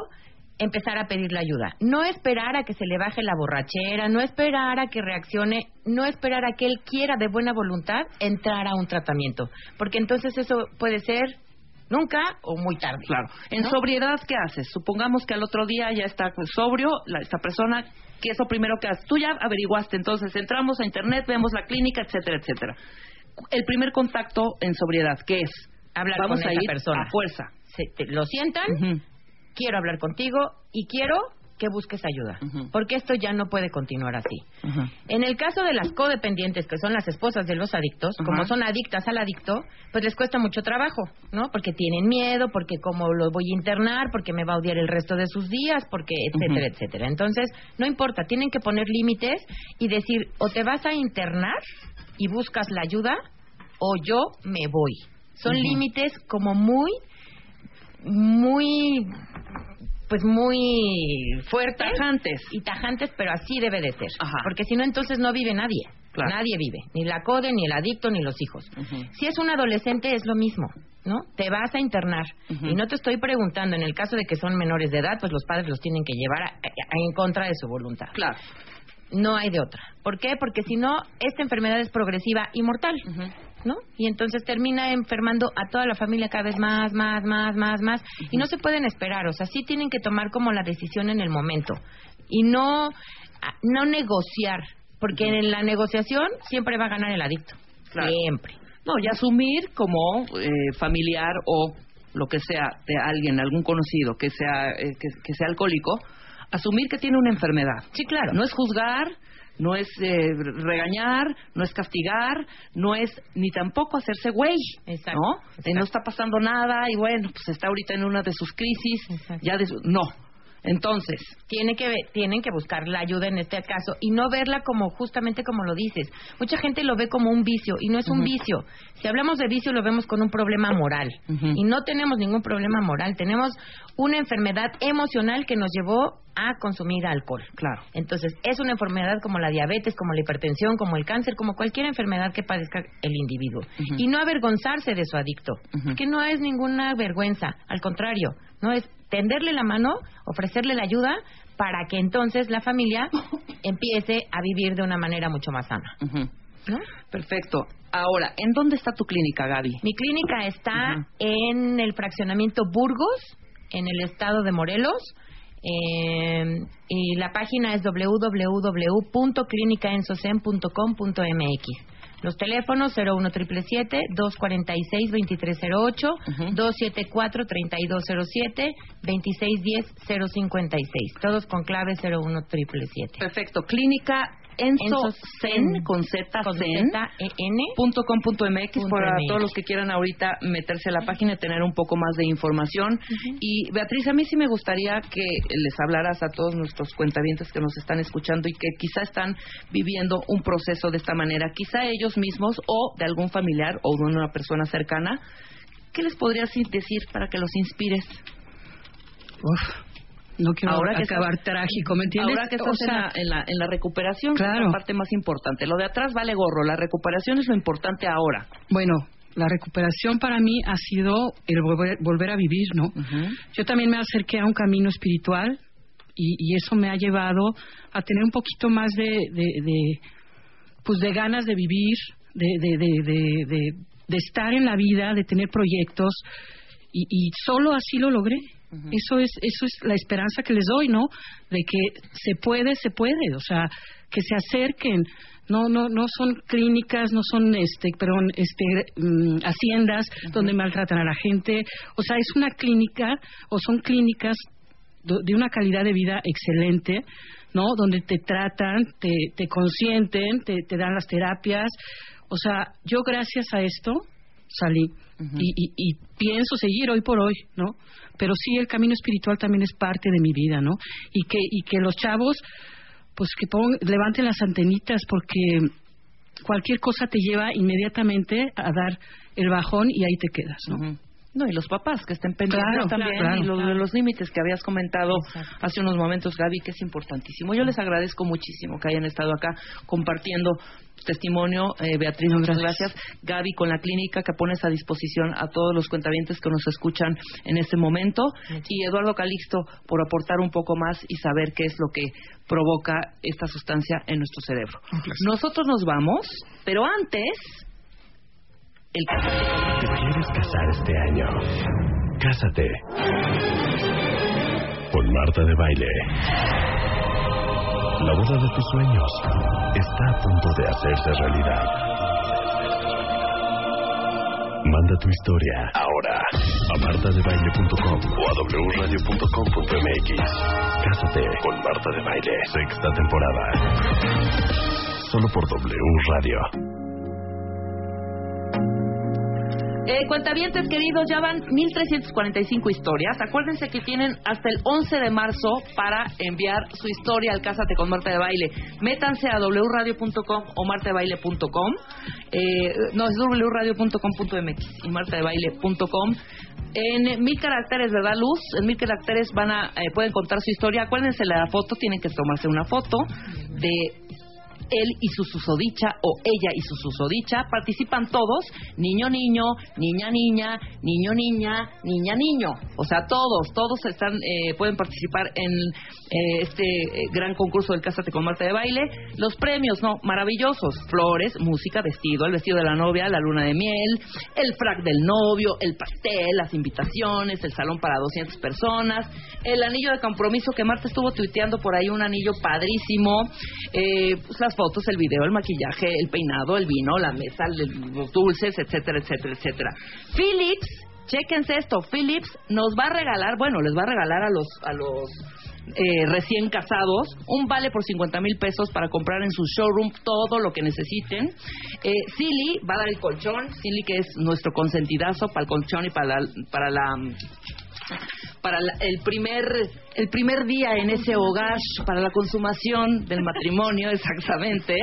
empezar a pedir la ayuda. No esperar a que se le baje la borrachera, no esperar a que reaccione, no esperar a que él quiera de buena voluntad entrar a un tratamiento, porque entonces eso puede ser nunca o muy tarde. Claro. En ¿no? sobriedad, ¿qué haces? Supongamos que al otro día ya está sobrio la- esta persona. ¿Qué es lo primero que haces? Tú ya averiguaste, entonces entramos a internet, vemos la clínica, etcétera, etcétera. El primer contacto en sobriedad, ¿qué es? Hablar Vamos con a esa ir persona. a fuerza. Se- te- lo sientan, quiero hablar contigo y quiero que busques ayuda, porque esto ya no puede continuar así. En el caso de las codependientes, que son las esposas de los adictos, como son adictas al adicto, pues les cuesta mucho trabajo, ¿no? Porque tienen miedo, porque cómo lo voy a internar, porque me va a odiar el resto de sus días, porque etcétera, etcétera. Entonces, no importa, tienen que poner límites y decir, o te vas a internar y buscas la ayuda, o yo me voy. Son límites como muy muy pues muy fuertes Tajantes. y tajantes pero así debe de ser Ajá. porque si no entonces no vive nadie Claro. nadie vive ni la code ni el adicto ni los hijos si es un adolescente es lo mismo no te vas a internar y no te estoy preguntando en el caso de que son menores de edad pues los padres los tienen que llevar a- a- en contra de su voluntad Claro. No hay de otra ¿por qué? porque si no esta enfermedad es progresiva y mortal ¿no? Y entonces termina enfermando a toda la familia cada vez más, más, más, más, más. Y no se pueden esperar, o sea, sí tienen que tomar como la decisión en el momento. Y no no negociar, porque en la negociación siempre va a ganar el adicto. Siempre. No, y asumir como eh, familiar o lo que sea de alguien, algún conocido que sea eh, que, que sea alcohólico, asumir que tiene una enfermedad. Sí, claro. No es juzgar, no es eh, regañar, no es castigar, no es ni tampoco hacerse güey, Exacto, ¿no? Exacto. no está pasando nada y bueno, pues está ahorita en una de sus crisis, Exacto. ya de su- no. Entonces, Tiene que, tienen que buscar la ayuda en este caso y no verla como justamente como lo dices. Mucha gente lo ve como un vicio y no es un vicio. Si hablamos de vicio lo vemos con un problema moral y no tenemos ningún problema moral. Tenemos una enfermedad emocional que nos llevó a consumir alcohol. claro. Entonces, es una enfermedad como la diabetes, como la hipertensión, como el cáncer, como cualquier enfermedad que padezca el individuo. Y no avergonzarse de su adicto, Ujú. que no es ninguna vergüenza, al contrario, no es tenderle la mano, ofrecerle la ayuda para que entonces la familia [LAUGHS] empiece a vivir de una manera mucho más sana. Perfecto. Ahora, ¿en dónde está tu clínica, Gaby? Mi clínica está en el fraccionamiento Burgos, en el estado de Morelos. Eh, y la página es www.clinicaensocen.com.mx. Los teléfonos 01 246 2308 Ujú. 274 3207 2610 056. Todos con clave 01 Perfecto. Clínica Enzo Zen, con Z, con Zen. Z-E-N. punto com punto mx Punto para todos los que quieran ahorita meterse a la página y tener un poco más de información. Y Beatriz, a mí sí me gustaría que les hablaras a todos nuestros cuentavientes que nos están escuchando y que quizá están viviendo un proceso de esta manera, quizá ellos mismos o de algún familiar o de una persona cercana. ¿Qué les podrías decir para que los inspires? Uf, no quiero Ahora que acabar estás- trágico, ¿me entiendes? Ahora que estás O en, sea, la, en, la, en la recuperación, que es Claro. la parte más importante. Lo de atrás vale gorro, la recuperación es lo importante ahora. Bueno, la recuperación para mí ha sido el volver, volver a vivir, ¿no? Yo también me acerqué a un camino espiritual y, y eso me ha llevado a tener un poquito más de, de, de, pues de ganas de vivir, de- de estar en la vida, de tener proyectos y, y solo así lo logré. Eso es eso es la esperanza que les doy, ¿no? De que se puede, se puede, o sea, que se acerquen. No no no son clínicas, no son este, perdón, este mm, haciendas donde maltratan a la gente, o sea, es una clínica o son clínicas de una calidad de vida excelente, ¿no? Donde te tratan, te, te consienten, te, te dan las terapias. O sea, yo gracias a esto salí y, y- y pienso seguir hoy por hoy, ¿no? Pero sí, el camino espiritual también es parte de mi vida, ¿no? Y que, y que los chavos, pues que levanten las antenitas porque cualquier cosa te lleva inmediatamente a dar el bajón y ahí te quedas, ¿no? No, y los papás que estén pendientes Claro, también claro, y claro. de los límites que habías comentado hace unos momentos, Gaby, que es importantísimo. Yo les agradezco muchísimo que hayan estado acá compartiendo testimonio. Eh, Beatriz, muchas gracias. Gaby, con la clínica que pones a disposición a todos los cuentavientes que nos escuchan en este momento. Y Eduardo Calixto, por aportar un poco más y saber qué es lo que provoca esta sustancia en nuestro cerebro. Nosotros nos vamos, pero antes... El ¿Te quieres casar este año? Cásate. Con Marta de Baile. La boda de tus sueños está a punto de hacerse realidad. Manda tu historia ahora a martadebaile.com o a wradio.com.mx. Cásate con Marta de Baile. Sexta temporada. Solo por W Radio. Eh, cuentavientes queridos, ya van 1345 historias. Acuérdense que tienen hasta el 11 de marzo para enviar su historia al Cásate con Marta de Baile. Métanse a wradio.com o martadebaile.com. Eh, no, es wradio.com.mx y martadebaile.com. En mil caracteres, ¿verdad, Luz? En mil caracteres van a, eh, pueden contar su historia. Acuérdense la foto, tienen que tomarse una foto de él y su susodicha o ella y su susodicha. Participan todos, niño, niño, niña, niña, niño, niña, niña, niño. O sea, todos, todos están, eh, pueden participar en eh, este eh, gran concurso del Cásate con Marta de Baile. Los premios, ¿no? Maravillosos. Flores, música, vestido, el vestido de la novia, la luna de miel, el frac del novio, el pastel, las invitaciones, el salón para 200 personas, el anillo de compromiso que Marta estuvo tuiteando por ahí, un anillo padrísimo, eh, pues las fotos, el video, el maquillaje, el peinado, el vino, la mesa, los dulces, etcétera, etcétera, etcétera. Philips, chéquense esto, Philips nos va a regalar, bueno, les va a regalar a los, a los eh, recién casados, un vale por 50 mil pesos para comprar en su showroom todo lo que necesiten. Eh, Silly va a dar el colchón, Silly que es nuestro consentidazo para el colchón y para la, para la para el primer el primer día en ese hogar para la consumación del matrimonio [LAUGHS] exactamente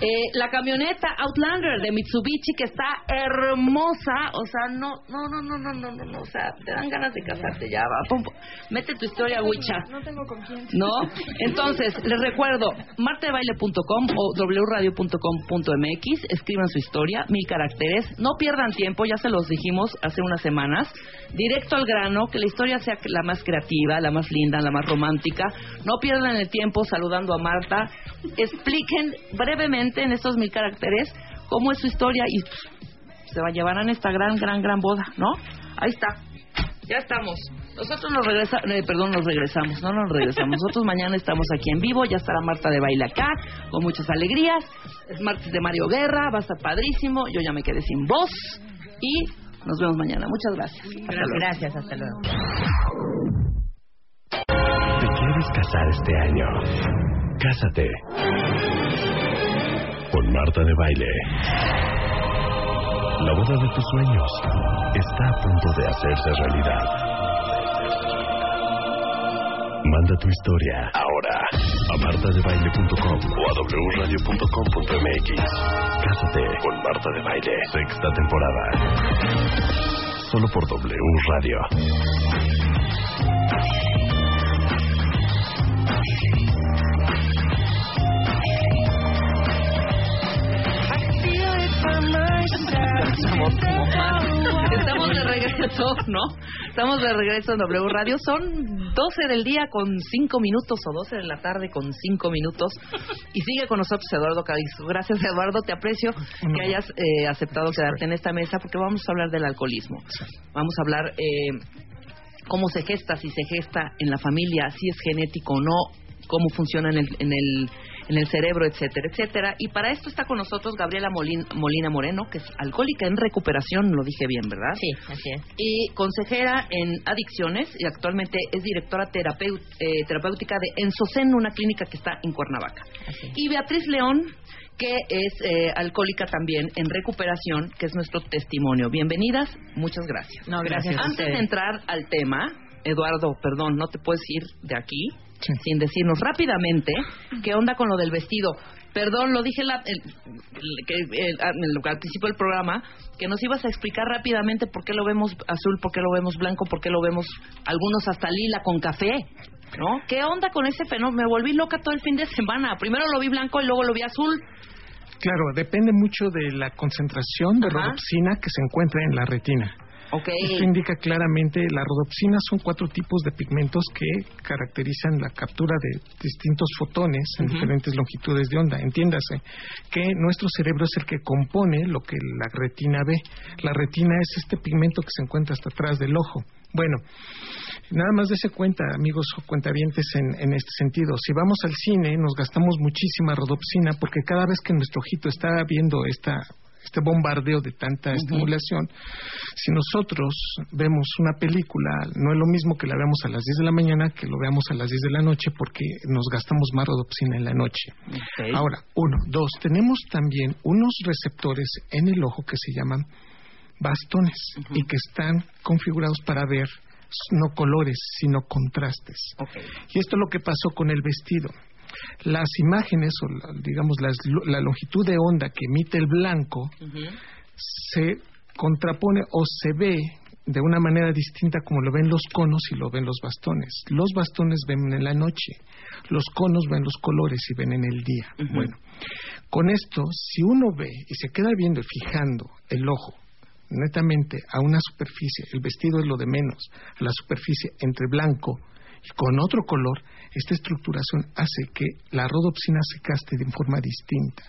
eh, la camioneta Outlander de Mitsubishi que está hermosa o sea no no no no no no no, o sea te dan ganas de casarte ya va mete tu historia Wicha. no tengo con quién. No entonces les recuerdo martebaile.com o wradio.com.mx escriban su historia mil caracteres no pierdan tiempo ya se los dijimos hace unas semanas directo al grano que la historia sea la más creativa la más linda, la más romántica. No pierdan el tiempo saludando a Marta. Expliquen brevemente en estos mil caracteres cómo es su historia y se va a llevar a esta gran, gran, gran boda, ¿no? Ahí está. Ya estamos. Nosotros nos regresamos, eh, perdón, nos regresamos, no nos regresamos. Nosotros mañana estamos aquí en vivo, ya estará Marta de baile acá, con muchas alegrías. Es martes de Mario Guerra, va a estar padrísimo. Yo ya me quedé sin voz y nos vemos mañana. Muchas gracias. Gracias, hasta luego. ¿Te quieres casar este año? Cásate. Con Marta de Baile. La boda de tus sueños está a punto de hacerse realidad. Manda tu historia ahora a martadebaile.com o a wradio.com.mx. Cásate con Marta de Baile. Sexta temporada. Solo por W Radio. Estamos de regreso, ¿no? Estamos de regreso en W Radio. Son 12 del día con 5 minutos o 12 de la tarde con 5 minutos. Y sigue con nosotros Eduardo Calixto. Gracias, Eduardo. Te aprecio que hayas eh, aceptado quedarte en esta mesa porque vamos a hablar del alcoholismo. Vamos a hablar eh, cómo se gesta, si se gesta en la familia, si es genético o no, cómo funciona en el, en el en el cerebro, etcétera, etcétera. Y para esto está con nosotros Gabriela Molina Moreno, que es alcohólica en recuperación, lo dije bien, ¿verdad? Sí, así es. Y consejera en adicciones y actualmente es directora eh, terapéutica de Ensocen, una clínica que está en Cuernavaca. Y Beatriz León, que es eh, alcohólica también en recuperación, que es nuestro testimonio. Bienvenidas, muchas gracias. No, gracias. Antes de entrar al tema, Eduardo, perdón, no te puedes ir de aquí sin decirnos rápidamente qué onda con lo del vestido. Perdón, lo dije la, el, que, al principio del programa, que nos ibas a explicar rápidamente por qué lo vemos azul, por qué lo vemos blanco, por qué lo vemos algunos hasta lila con café. ¿No? ¿Qué onda con ese fenómeno? Me volví loca todo el fin de semana. Primero lo vi blanco y luego lo vi azul. Claro, depende mucho de la concentración de rodopsina que se encuentra en la retina. Esto indica claramente, la rodopsina son cuatro tipos de pigmentos que caracterizan la captura de distintos fotones en diferentes longitudes de onda. Entiéndase que nuestro cerebro es el que compone lo que la retina ve. La retina es este pigmento que se encuentra hasta atrás del ojo. Bueno, nada más dése cuenta, amigos cuentavientes, en, en este sentido. Si vamos al cine, nos gastamos muchísima rodopsina porque cada vez que nuestro ojito está viendo esta este bombardeo de tanta estimulación, si nosotros vemos una película, no es lo mismo que la veamos a las 10 de la mañana que lo veamos a las 10 de la noche porque nos gastamos más rodopsina en la noche. Ahora, uno, dos, tenemos también unos receptores en el ojo que se llaman bastones y que están configurados para ver no colores, sino contrastes. Y esto es lo que pasó con el vestido las imágenes o digamos la longitud de onda que emite el blanco se contrapone o se ve de una manera distinta como lo ven los conos y lo ven los bastones. Los bastones ven en la noche, los conos ven los colores y ven en el día. Bueno, con esto, si uno ve y se queda viendo y fijando el ojo netamente a una superficie, el vestido es lo de menos, a la superficie entre blanco y con otro color, esta estructuración hace que la rodopsina se caste de forma distinta.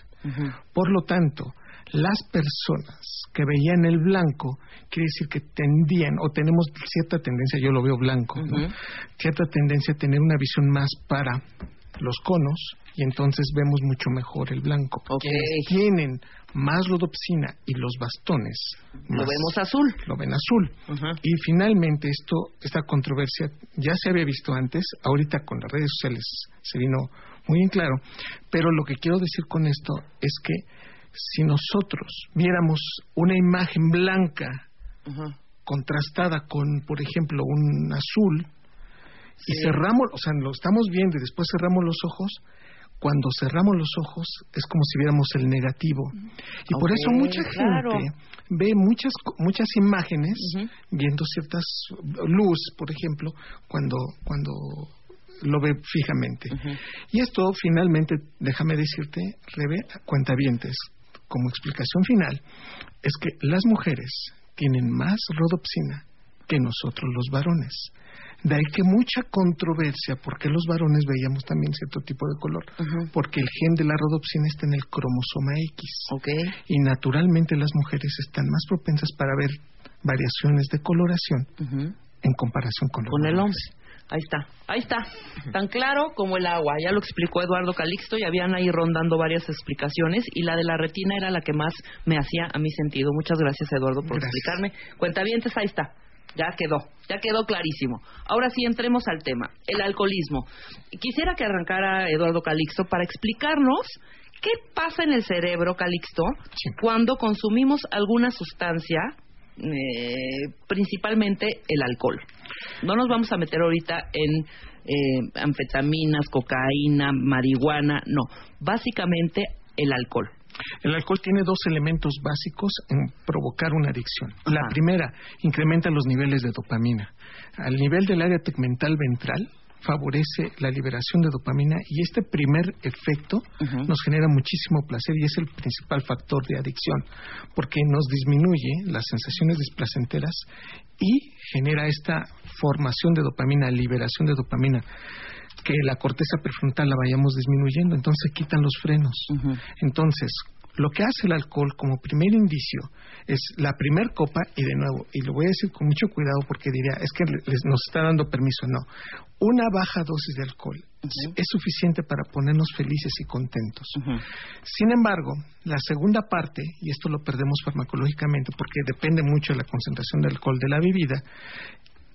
Por lo tanto, las personas que veían el blanco, quiere decir que tendían, o tenemos cierta tendencia, yo lo veo blanco, cierta tendencia a tener una visión más para los conos y entonces vemos mucho mejor el blanco. Quienes tienen más rodopsina y los bastones. Lo vemos azul. Lo ven azul. Y finalmente esto, esta controversia ya se había visto antes, ahorita con las redes sociales se vino muy en claro, pero lo que quiero decir con esto es que si nosotros viéramos una imagen blanca contrastada con, por ejemplo, un azul, y cerramos, o sea, lo estamos viendo y después cerramos los ojos, cuando cerramos los ojos es como si viéramos el negativo. Y por eso mucha gente ve muchas muchas imágenes viendo ciertas luz, por ejemplo, cuando cuando lo ve fijamente. Y esto finalmente, déjame decirte, Rebe, cuentavientes, como explicación final, es que las mujeres tienen más rodopsina que nosotros los varones. De ahí que mucha controversia, porque los varones veíamos también cierto tipo de color, porque el gen de la rodopsina está en el cromosoma X. Y naturalmente las mujeres están más propensas para ver variaciones de coloración en comparación con, con el hombre. Ahí está, ahí está, tan claro como el agua. Ya lo explicó Eduardo Calixto y habían ahí rondando varias explicaciones y la de la retina era la que más me hacía a mi sentido. Muchas gracias Eduardo por explicarme. Cuentavientes, ahí está. Ya quedó, ya quedó clarísimo. Ahora sí entremos al tema, el alcoholismo. Quisiera que arrancara Eduardo Calixto para explicarnos qué pasa en el cerebro, Calixto, cuando consumimos alguna sustancia, eh, principalmente el alcohol. No nos vamos a meter ahorita en eh, anfetaminas, cocaína, marihuana, no. Básicamente el alcohol. El alcohol tiene dos elementos básicos en provocar una adicción. La primera, incrementa los niveles de dopamina. Al nivel del área tegmental ventral, favorece la liberación de dopamina y este primer efecto nos genera muchísimo placer y es el principal factor de adicción porque nos disminuye las sensaciones desplacenteras y genera esta formación de dopamina, liberación de dopamina que la corteza prefrontal la vayamos disminuyendo, entonces quitan los frenos. Entonces, lo que hace el alcohol como primer indicio es la primer copa, y de nuevo, y lo voy a decir con mucho cuidado porque diría, es que les, nos está dando permiso, no. Una baja dosis de alcohol es suficiente para ponernos felices y contentos. Sin embargo, la segunda parte, y esto lo perdemos farmacológicamente porque depende mucho de la concentración de alcohol de la bebida,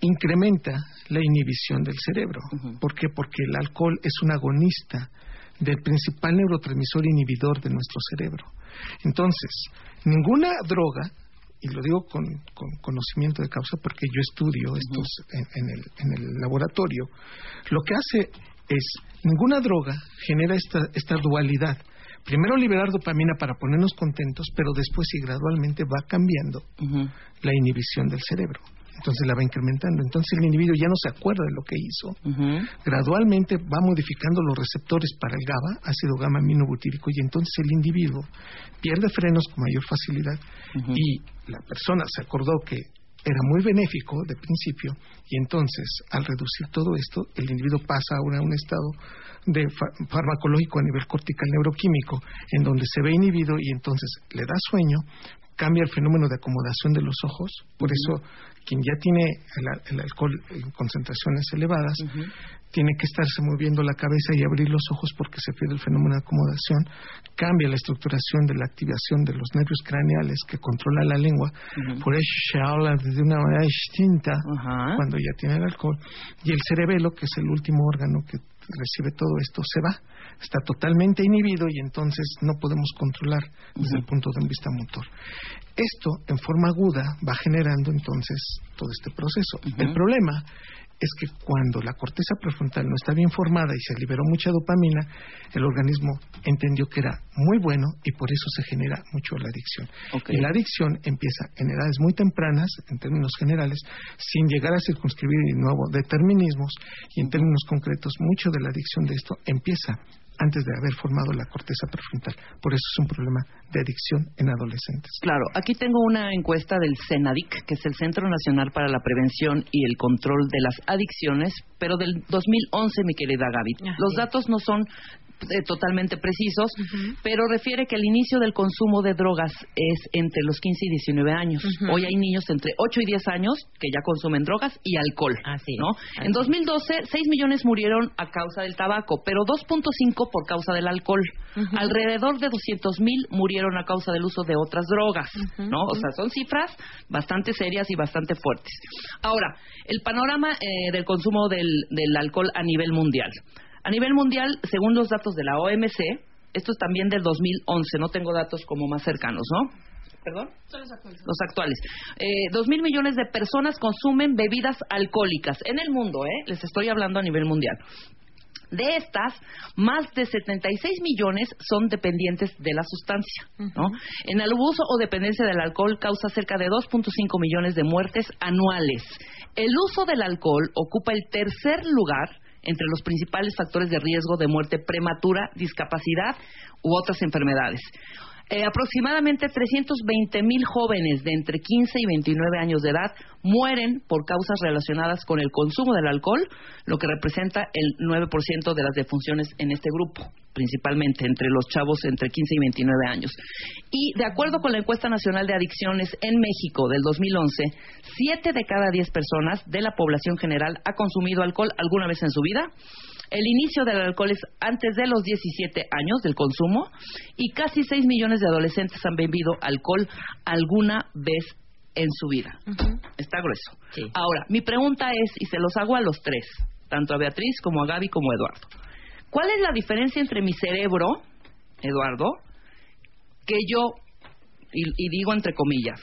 incrementa la inhibición del cerebro. ¿Por qué? Porque el alcohol es un agonista del principal neurotransmisor inhibidor de nuestro cerebro. Entonces, ninguna droga, y lo digo con, conocimiento de causa porque yo estudio estos en, el, en, el, laboratorio, lo que hace es, ninguna droga genera esta, esta dualidad. Primero liberar dopamina para ponernos contentos, pero después y gradualmente va cambiando la inhibición del cerebro entonces la va incrementando. Entonces el individuo ya no se acuerda de lo que hizo. Gradualmente va modificando los receptores para el GABA, ácido gamma aminobutírico, y entonces el individuo pierde frenos con mayor facilidad. Y la persona se acordó que era muy benéfico de principio y entonces al reducir todo esto el individuo pasa ahora a un estado de farmacológico a nivel cortical neuroquímico en donde se ve inhibido y entonces le da sueño cambia el fenómeno de acomodación de los ojos, por eso quien ya tiene el, alcohol en concentraciones elevadas, tiene que estarse moviendo la cabeza y abrir los ojos porque se pierde el fenómeno de acomodación, cambia la estructuración de la activación de los nervios craneales que controla la lengua, por eso se habla de una manera distinta cuando ya tiene el alcohol, y el cerebelo, que es el último órgano que recibe todo esto, se va está totalmente inhibido y entonces no podemos controlar desde el punto de vista motor. Esto en forma aguda va generando entonces todo este proceso. El problema es que cuando la corteza prefrontal no está bien formada y se liberó mucha dopamina, el organismo entendió que era muy bueno y por eso se genera mucho la adicción. Y la adicción empieza en edades muy tempranas, en términos generales, sin llegar a circunscribir de nuevo determinismos y en términos concretos, mucho de la adicción de esto empieza antes de haber formado la corteza prefrontal. Por eso es un problema de adicción en adolescentes. Claro, aquí tengo una encuesta del CENADIC, que es el Centro Nacional para la Prevención y el Control de las Adicciones, pero del 2011, mi querida Gaby. Los datos no son eh, totalmente precisos, pero refiere que el inicio del consumo de drogas es entre los 15 y 19 años. Hoy hay niños entre 8 y 10 años que ya consumen drogas y alcohol. ¿no? En 2012, 6 millones murieron a causa del tabaco, pero 2.5 por causa del alcohol. Alrededor de 200 mil murieron a causa del uso de otras drogas. ¿no? O sea, son cifras bastante serias y bastante fuertes. Ahora, el panorama eh, del consumo del, del alcohol a nivel mundial. A nivel mundial, según los datos de la OMC, esto es también del 2011, no tengo datos como más cercanos, ¿no? ¿Perdón? Son los actuales. Los actuales. Eh, dos mil millones de personas consumen bebidas alcohólicas en el mundo, ¿eh? Les estoy hablando a nivel mundial. De estas, más de 76 millones son dependientes de la sustancia. ¿no? En el abuso o dependencia del alcohol causa cerca de 2.5 millones de muertes anuales. El uso del alcohol ocupa el tercer lugar entre los principales factores de riesgo de muerte prematura, discapacidad u otras enfermedades. Eh, aproximadamente 320 mil jóvenes de entre 15 y 29 años de edad mueren por causas relacionadas con el consumo del alcohol, lo que representa el 9% de las defunciones en este grupo, principalmente entre los chavos entre 15 y 29 años. Y de acuerdo con la encuesta nacional de adicciones en México del 2011, 7 de cada 10 personas de la población general ha consumido alcohol alguna vez en su vida el inicio del alcohol es antes de los 17 años del consumo y casi 6 millones de adolescentes han bebido alcohol alguna vez en su vida. Está grueso. Ahora, mi pregunta es, y se los hago a los tres, tanto a Beatriz como a Gaby como a Eduardo. ¿Cuál es la diferencia entre mi cerebro, Eduardo, que yo, y, digo entre comillas,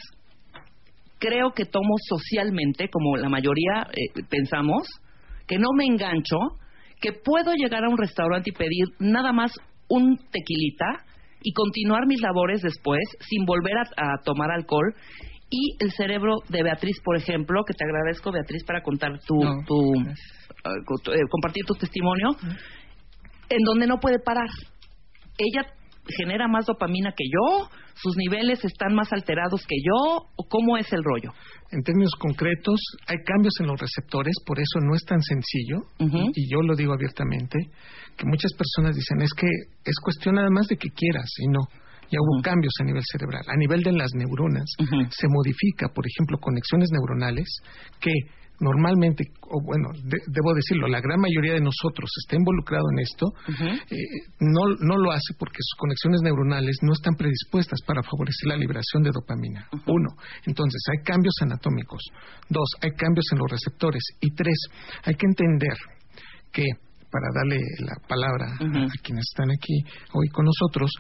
creo que tomo socialmente, como la mayoría eh, pensamos, que no me engancho, que puedo llegar a un restaurante y pedir nada más un tequilita y continuar mis labores después sin volver a, tomar alcohol. Y el cerebro de Beatriz, por ejemplo, que te agradezco Beatriz para contar tu, tu eh, compartir tu testimonio, en donde no puede parar. Ella genera más dopamina que yo, sus niveles están más alterados que yo, o cómo es el rollo. En términos concretos, hay cambios en los receptores, por eso no es tan sencillo, y yo lo digo abiertamente, que muchas personas dicen, es que es cuestión nada más de que quieras, y no. Ya hubo cambios a nivel cerebral. A nivel de las neuronas, se modifica, por ejemplo, conexiones neuronales que normalmente, o bueno, debo decirlo, la gran mayoría de nosotros está involucrado en esto, eh, no, no lo hace porque sus conexiones neuronales no están predispuestas para favorecer la liberación de dopamina. Uno, entonces hay cambios anatómicos. Dos, hay cambios en los receptores. Y tres, hay que entender que para darle la palabra a quienes están aquí hoy con nosotros,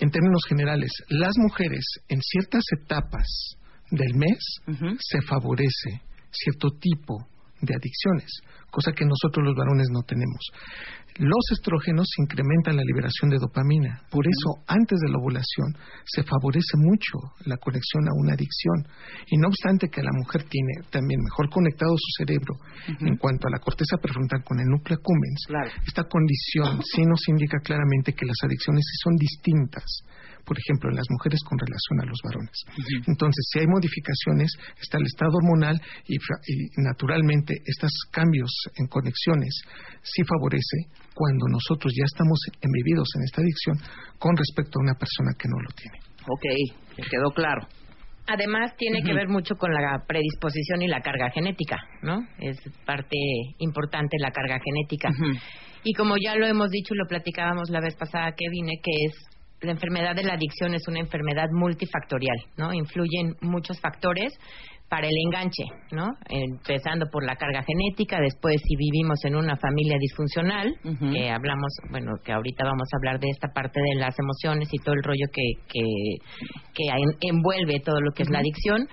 en términos generales, las mujeres en ciertas etapas del mes se favorece cierto tipo de adicciones, cosa que nosotros los varones no tenemos. Los estrógenos incrementan la liberación de dopamina, por eso antes de la ovulación se favorece mucho la conexión a una adicción. Y no obstante que la mujer tiene también mejor conectado su cerebro en cuanto a la corteza prefrontal con el núcleo accumbens, esta condición sí nos indica claramente que las adicciones sí son distintas por ejemplo, en las mujeres con relación a los varones. Entonces, si hay modificaciones, está el estado hormonal y, naturalmente estos cambios en conexiones sí favorece cuando nosotros ya estamos embebidos en esta adicción con respecto a una persona que no lo tiene. Ok, me quedó claro. Además, tiene que ver mucho con la predisposición y la carga genética, ¿no? Es parte importante la carga genética. Y como ya lo hemos dicho y lo platicábamos la vez pasada que vine, que es la enfermedad de la adicción es una enfermedad multifactorial, ¿no? Influyen muchos factores para el enganche, ¿no? Empezando por la carga genética, después si vivimos en una familia disfuncional, que hablamos, bueno, que ahorita vamos a hablar de esta parte de las emociones y todo el rollo que, que, envuelve todo lo que es la adicción.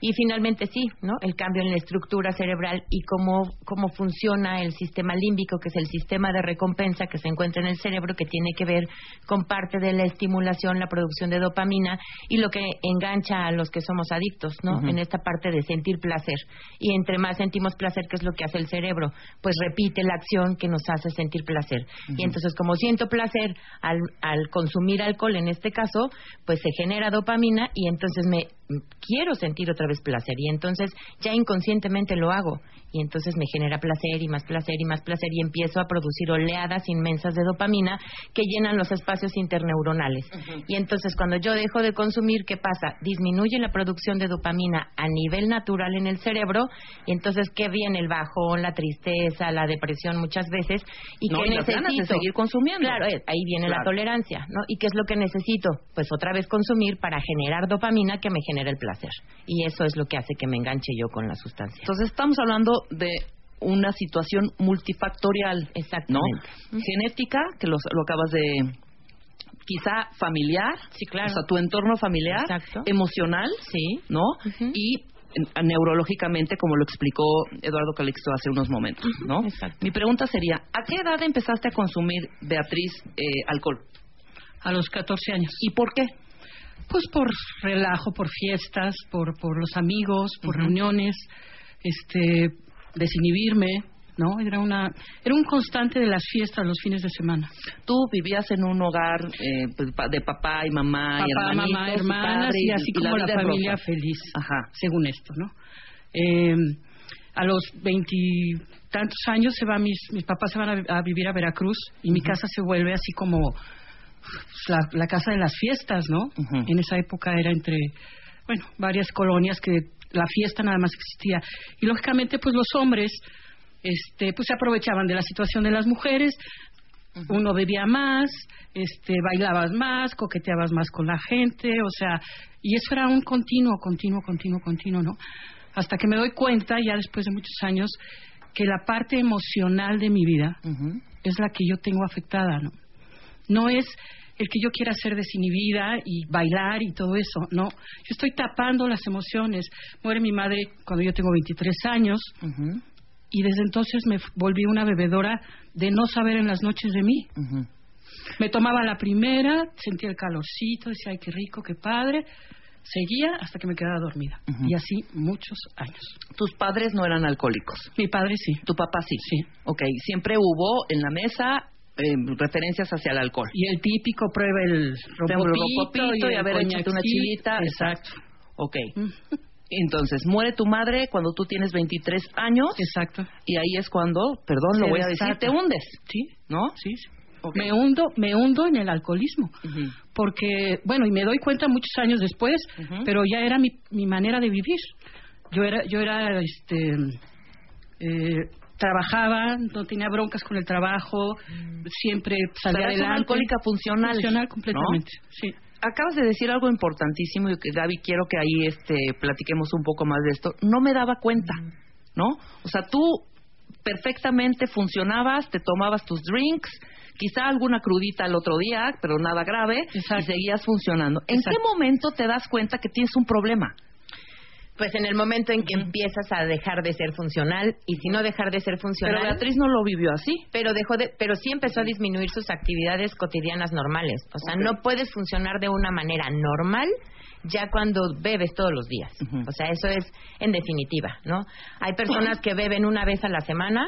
Y finalmente sí, ¿no? El cambio en la estructura cerebral y cómo, cómo funciona el sistema límbico, que es el sistema de recompensa que se encuentra en el cerebro, que tiene que ver con parte de la estimulación, la producción de dopamina y lo que engancha a los que somos adictos, ¿no? En esta parte de sentir placer. Y entre más sentimos placer, ¿qué es lo que hace el cerebro? Pues repite la acción que nos hace sentir placer. Y entonces, como siento placer al, al consumir alcohol, en este caso, pues se genera dopamina y entonces me quiero sentir otra vez placer y entonces ya inconscientemente lo hago y entonces me genera placer y más placer y más placer y empiezo a producir oleadas inmensas de dopamina que llenan los espacios interneuronales. Y entonces cuando yo dejo de consumir, ¿qué pasa? Disminuye la producción de dopamina a nivel natural en el cerebro y entonces ¿qué viene? El bajón, la tristeza, la depresión muchas veces y no, que y las ganas de necesito seguir consumiendo. Claro, eh, ahí viene la tolerancia, ¿no? ¿Y qué es lo que necesito? Pues otra vez consumir para generar dopamina que me genere el placer. Y eso es lo que hace que me enganche yo con la sustancia. Entonces estamos hablando de una situación multifactorial. ¿no? Genética, que lo, lo acabas de quizá familiar, sí, claro. o sea, tu entorno familiar, Exacto. emocional, sí, ¿no? Y neurológicamente, como lo explicó Eduardo Calixto hace unos momentos, ¿no? Mi pregunta sería, ¿a qué edad empezaste a consumir, Beatriz, eh, alcohol? A los 14 años. ¿Y por qué? Pues por relajo, por fiestas, por, por los amigos, por reuniones, este, desinhibirme, ¿no? Era una, era un constante de las fiestas los fines de semana. Tú vivías en un hogar eh, pues, de papá y mamá y Papá, hermanitos mamá, y hermanas padre y así como la, familia feliz, Ajá. según esto, ¿no? Eh, a los veintitantos años se va mis, mis papás se van a, a vivir a Veracruz y mi casa se vuelve así como la, la casa de las fiestas, ¿no? En esa época era entre, bueno, varias colonias que la fiesta nada más existía. Y lógicamente, pues los hombres, este, pues se aprovechaban de la situación de las mujeres. Uno bebía más, este, bailabas más, coqueteabas más con la gente, o sea, y eso era un continuo, continuo, continuo, continuo, ¿no? Hasta que me doy cuenta, ya después de muchos años, que la parte emocional de mi vida es la que yo tengo afectada, ¿no? No es el que yo quiera ser desinhibida y bailar y todo eso, no. Yo estoy tapando las emociones. Muere mi madre cuando yo tengo 23 años y desde entonces me volví una bebedora de no saber en las noches de mí. Me tomaba la primera, sentía el calorcito, decía, ay, qué rico, qué padre. Seguía hasta que me quedaba dormida. Y así muchos años. Tus padres no eran alcohólicos. Mi padre sí. Tu papá sí. Sí. Ok, siempre hubo en la mesa eh, referencias hacia el alcohol. Y el típico prueba el rompopito y, el haber échate una chilita. Exacto. Ok. [LAUGHS] Entonces, muere tu madre cuando tú tienes 23 años. Exacto. Y ahí es cuando, perdón, Se lo voy a decir, te hundes. Sí. ¿No? Sí. sí. Me hundo, me hundo en el alcoholismo. Porque, bueno, y me doy cuenta muchos años después, pero ya era mi, mi manera de vivir. Yo era, yo era, este, eh, trabajaba, no tenía broncas con el trabajo, siempre O sea, salía una alcohólica funcional. Funcional completamente, ¿no? sí. Acabas de decir algo importantísimo y que Gaby quiero que ahí este platiquemos un poco más de esto. No me daba cuenta, ¿no? O sea, tú perfectamente funcionabas, te tomabas tus drinks, quizá alguna crudita el otro día, pero nada grave, y seguías funcionando. ¿En qué momento te das cuenta que tienes un problema? Pues en el momento en que empiezas a dejar de ser funcional y si no dejar de ser funcional. Pero Beatriz no lo vivió así. Pero dejó de, pero sí empezó a disminuir sus actividades cotidianas normales. O sea, no puedes funcionar de una manera normal ya cuando bebes todos los días. O sea, eso es en definitiva, ¿no? Hay personas [CLEARS THROAT] que beben una vez a la semana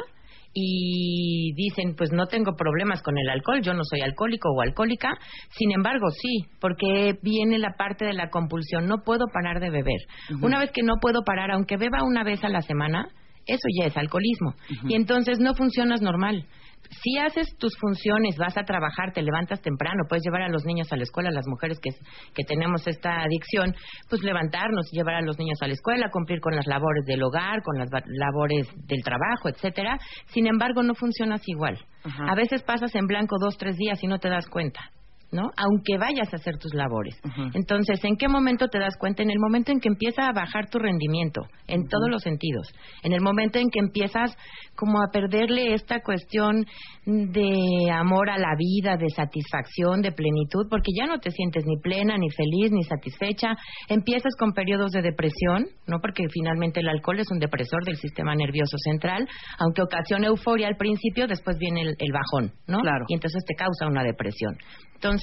y dicen, pues no tengo problemas con el alcohol, yo no soy alcohólico o alcohólica. Sin embargo, sí, porque viene la parte de la compulsión, no puedo parar de beber. Una vez que no puedo parar, aunque beba una vez a la semana, eso ya es alcoholismo. Y entonces no funcionas normal. Si haces tus funciones, vas a trabajar, te levantas temprano, puedes llevar a los niños a la escuela, las mujeres que, que tenemos esta adicción, pues levantarnos, llevar a los niños a la escuela, cumplir con las labores del hogar, con las labores del trabajo, etcétera. Sin embargo, no funcionas igual. A veces pasas en blanco dos, tres días y no te das cuenta. ¿No? Aunque vayas a hacer tus labores. Entonces, ¿en qué momento te das cuenta? En el momento en que empieza a bajar tu rendimiento, en todos los sentidos. En el momento en que empiezas como a perderle esta cuestión de amor a la vida, de satisfacción, de plenitud, porque ya no te sientes ni plena, ni feliz, ni satisfecha. Empiezas con periodos de depresión, ¿no? Porque finalmente el alcohol es un depresor del sistema nervioso central, aunque ocasiona euforia al principio, después viene el, el bajón, ¿no? Claro. Y entonces te causa una depresión. Entonces,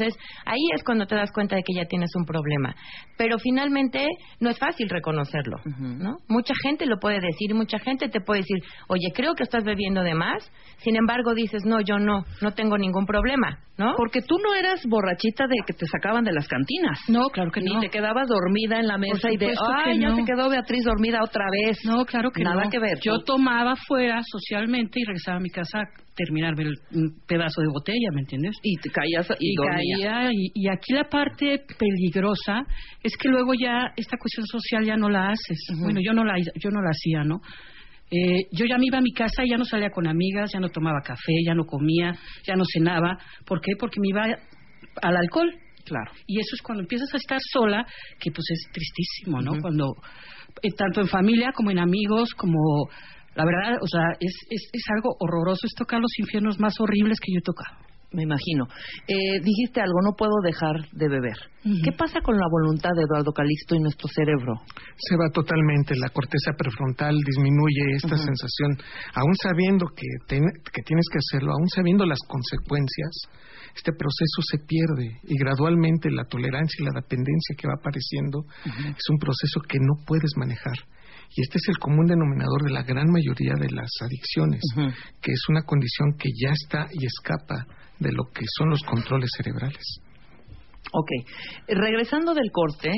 ahí es cuando te das cuenta de que ya tienes un problema. Pero finalmente no es fácil reconocerlo, ¿no? Mucha gente lo puede decir, mucha gente te puede decir, oye, creo que estás bebiendo de más. Sin embargo, dices, no, yo no, no tengo ningún problema, ¿no? Porque tú no eras borrachita de que te sacaban de las cantinas. No, claro que Ni no. te quedabas dormida en la mesa y de, ay, ya no. se quedó Beatriz dormida otra vez. No, claro que Nada no. que ver. Yo tomaba fuera socialmente y regresaba a mi casa terminarme el un pedazo de botella, ¿me entiendes? Y te caías y, y caía y, y aquí la parte peligrosa es que luego ya esta cuestión social ya no la haces. Bueno yo no la yo no la hacía no Eh, yo ya me iba a mi casa y ya no salía con amigas ya no tomaba café ya no comía ya no cenaba. ¿por qué? porque me iba al alcohol. Claro. y eso es cuando empiezas a estar sola que pues es tristísimo no cuando eh, tanto en familia como en amigos como la verdad o sea es, es, es algo horroroso es tocar los infiernos más horribles que yo he tocado Me imagino. Eh, dijiste algo, no puedo dejar de beber. ¿Qué pasa con la voluntad de Eduardo Calixto y nuestro cerebro? se va totalmente, la corteza prefrontal disminuye esta sensación, aún sabiendo que, ten- que tienes que hacerlo, aún sabiendo las consecuencias, este proceso se pierde y gradualmente la tolerancia y la dependencia que va apareciendo es un proceso que no puedes manejar. Y este es el común denominador de la gran mayoría de las adicciones, que es una condición que ya está y escapa de lo que son los controles cerebrales. Ok. Regresando del corte,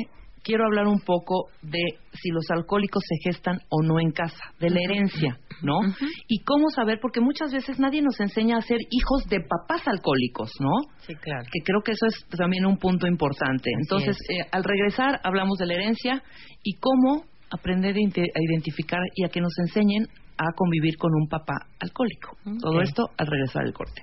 quiero hablar un poco de si los alcohólicos se gestan o no en casa, de la herencia, ¿no? Y cómo saber, porque muchas veces nadie nos enseña a ser hijos de papás alcohólicos, ¿no? Sí, claro. Que creo que eso es también un punto importante. Entonces, eh, al regresar, hablamos de la herencia y cómo aprender a identificar y a que nos enseñen a convivir con un papá alcohólico. Todo esto al regresar del corte.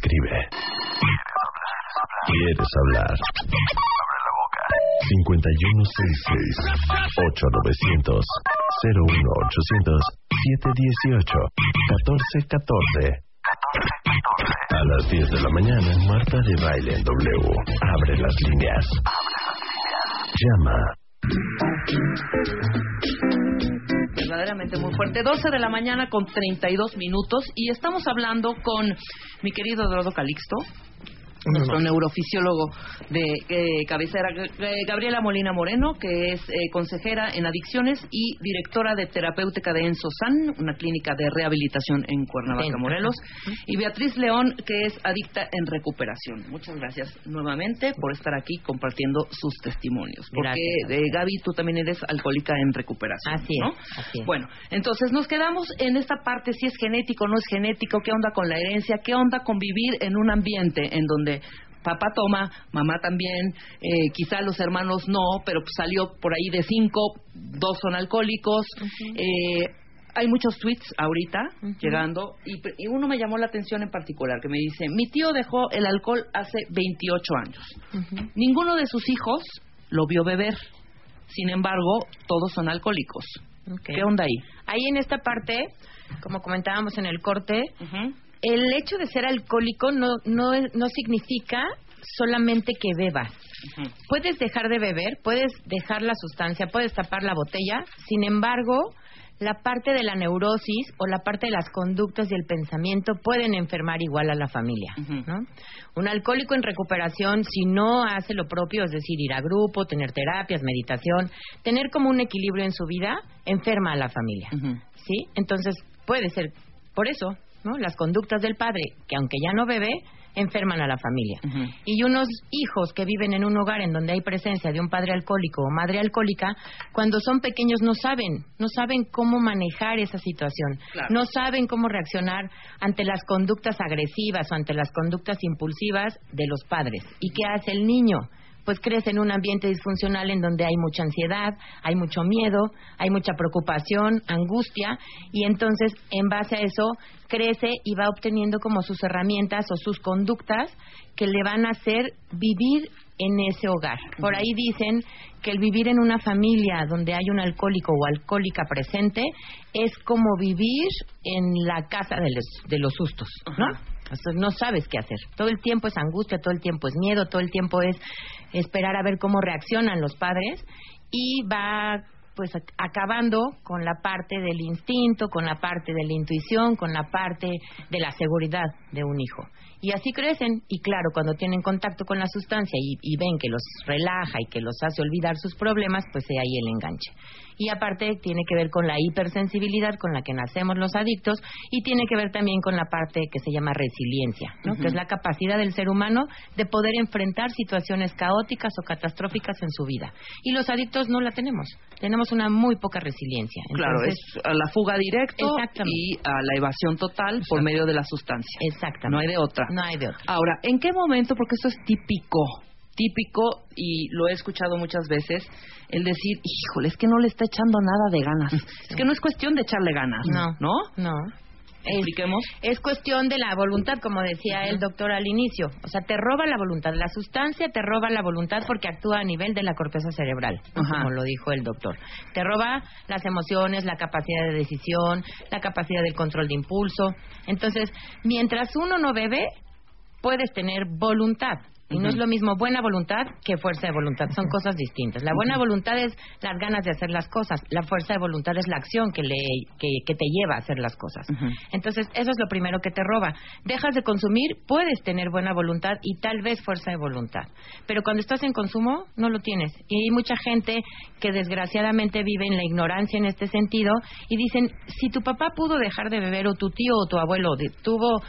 Escribe. ¿Quieres hablar? 5166-8900 01800 718 1414 A las 10 de la mañana, Marta de Baile en W. Abre las líneas. Llama. Verdaderamente muy fuerte. 12 de la mañana con 32 minutos y estamos hablando con mi querido Eduardo Calixto, nuestro neurofisiólogo de eh, cabecera, eh, Gabriela Molina Moreno, que es eh, consejera en adicciones y directora de terapéutica de Ensosan, una clínica de rehabilitación en Cuernavaca. Morelos, y Beatriz León, que es adicta en recuperación. Muchas gracias nuevamente por estar aquí compartiendo sus testimonios. Porque, Gracias. eh, Gaby, tú también eres alcohólica en recuperación. Así es, ¿no? así es. Bueno, entonces nos quedamos en esta parte, si es genético o no es genético, qué onda con la herencia, qué onda con vivir en un ambiente en donde papá toma, mamá también, eh, quizá los hermanos no, pero pues salió por ahí de cinco, dos son alcohólicos. Eh, hay muchos tweets ahorita llegando y, uno me llamó la atención en particular que me dice, mi tío dejó el alcohol hace 28 años. Ninguno de sus hijos lo vio beber. Sin embargo, todos son alcohólicos. ¿Qué onda ahí? Ahí en esta parte, como comentábamos en el corte, el hecho de ser alcohólico no, no, no significa solamente que bebas. Puedes dejar de beber, puedes dejar la sustancia, puedes tapar la botella, sin embargo, la parte de la neurosis o la parte de las conductas y el pensamiento pueden enfermar igual a la familia. ¿no? Un alcohólico en recuperación, si no hace lo propio, es decir, ir a grupo, tener terapias, meditación, tener como un equilibrio en su vida, enferma a la familia. ¿sí? Entonces, puede ser por eso, ¿no? Las conductas del padre, que aunque ya no bebe, enferman a la familia. Y unos hijos que viven en un hogar en donde hay presencia de un padre alcohólico o madre alcohólica, cuando son pequeños no saben, no saben cómo manejar esa situación, no saben cómo reaccionar ante las conductas agresivas o ante las conductas impulsivas de los padres. ¿Y qué hace el niño? Pues crece en un ambiente disfuncional en donde hay mucha ansiedad, hay mucho miedo, hay mucha preocupación, angustia, y entonces en base a eso crece y va obteniendo como sus herramientas o sus conductas que le van a hacer vivir en ese hogar. Por ahí dicen que el vivir en una familia donde hay un alcohólico o alcohólica presente es como vivir en la casa de los, de los sustos, ¿no? no sabes qué hacer. Todo el tiempo es angustia, todo el tiempo es miedo, todo el tiempo es esperar a ver cómo reaccionan los padres y va pues acabando con la parte del instinto, con la parte de la intuición, con la parte de la seguridad de un hijo. Y así crecen y claro, cuando tienen contacto con la sustancia y, ven que los relaja y que los hace olvidar sus problemas, pues ahí el enganche. Y aparte tiene que ver con la hipersensibilidad con la que nacemos los adictos y tiene que ver también con la parte que se llama resiliencia, ¿no? que es la capacidad del ser humano de poder enfrentar situaciones caóticas o catastróficas en su vida. Y los adictos no la tenemos, tenemos una muy poca resiliencia. claro, es a la fuga directa y a la evasión total por medio de la sustancia. Exactamente. No hay de otra. No hay de otra. Ahora, ¿en qué momento? Porque esto es típico, típico y lo he escuchado muchas veces, el decir, híjole, es que no le está echando nada de ganas. Es que no es cuestión de echarle ganas, no, ¿no? No. Expliquemos. Es, cuestión de la voluntad, como decía el doctor al inicio. O sea, te roba la voluntad. La sustancia te roba la voluntad porque actúa a nivel de la corteza cerebral, como lo dijo el doctor. Te roba las emociones, la capacidad de decisión, la capacidad del control de impulso. Entonces, mientras uno no bebe, puedes tener voluntad. Y no es lo mismo buena voluntad que fuerza de voluntad. Son cosas distintas. La buena voluntad es las ganas de hacer las cosas. La fuerza de voluntad es la acción que, le, que, te lleva a hacer las cosas. Entonces, eso es lo primero que te roba. Dejas de consumir, puedes tener buena voluntad y tal vez fuerza de voluntad. Pero cuando estás en consumo, no lo tienes. Y hay mucha gente que desgraciadamente vive en la ignorancia en este sentido y dicen, si tu papá pudo dejar de beber o tu tío o tu abuelo tuvo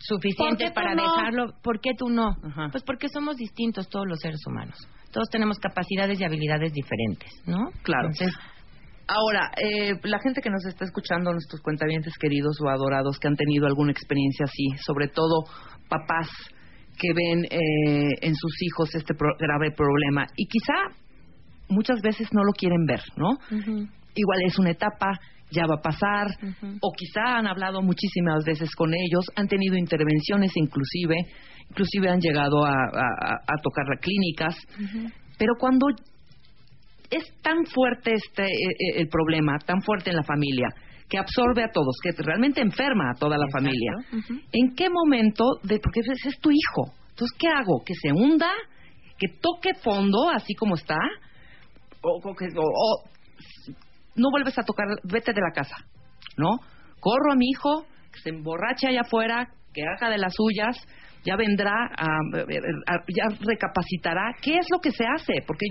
suficiente para dejarlo, ¿por qué tú no? Pues porque somos distintos todos los seres humanos. Todos tenemos capacidades y habilidades diferentes, ¿no? Claro. Ahora, eh, la gente que nos está escuchando, nuestros cuentavientes queridos o adorados que han tenido alguna experiencia así, sobre todo papás que ven eh, en sus hijos este grave problema y quizá muchas veces no lo quieren ver, ¿no? Igual es una etapa, ya va a pasar, o quizá han hablado muchísimas veces con ellos, han tenido intervenciones inclusive, inclusive han llegado a, tocar las clínicas, pero cuando es tan fuerte este e, e, el problema, tan fuerte en la familia, que absorbe a todos, que realmente enferma a toda la familia. ¿En qué momento, de, porque ese es tu hijo, entonces qué hago? ¿Que se hunda? ¿Que toque fondo así como está? O, o, no vuelves a tocar, vete de la casa, ¿no? Corro a mi hijo, que se emborrache allá afuera, que haga de las suyas, ya vendrá, a, ya recapacitará. ¿Qué es lo que se hace? Porque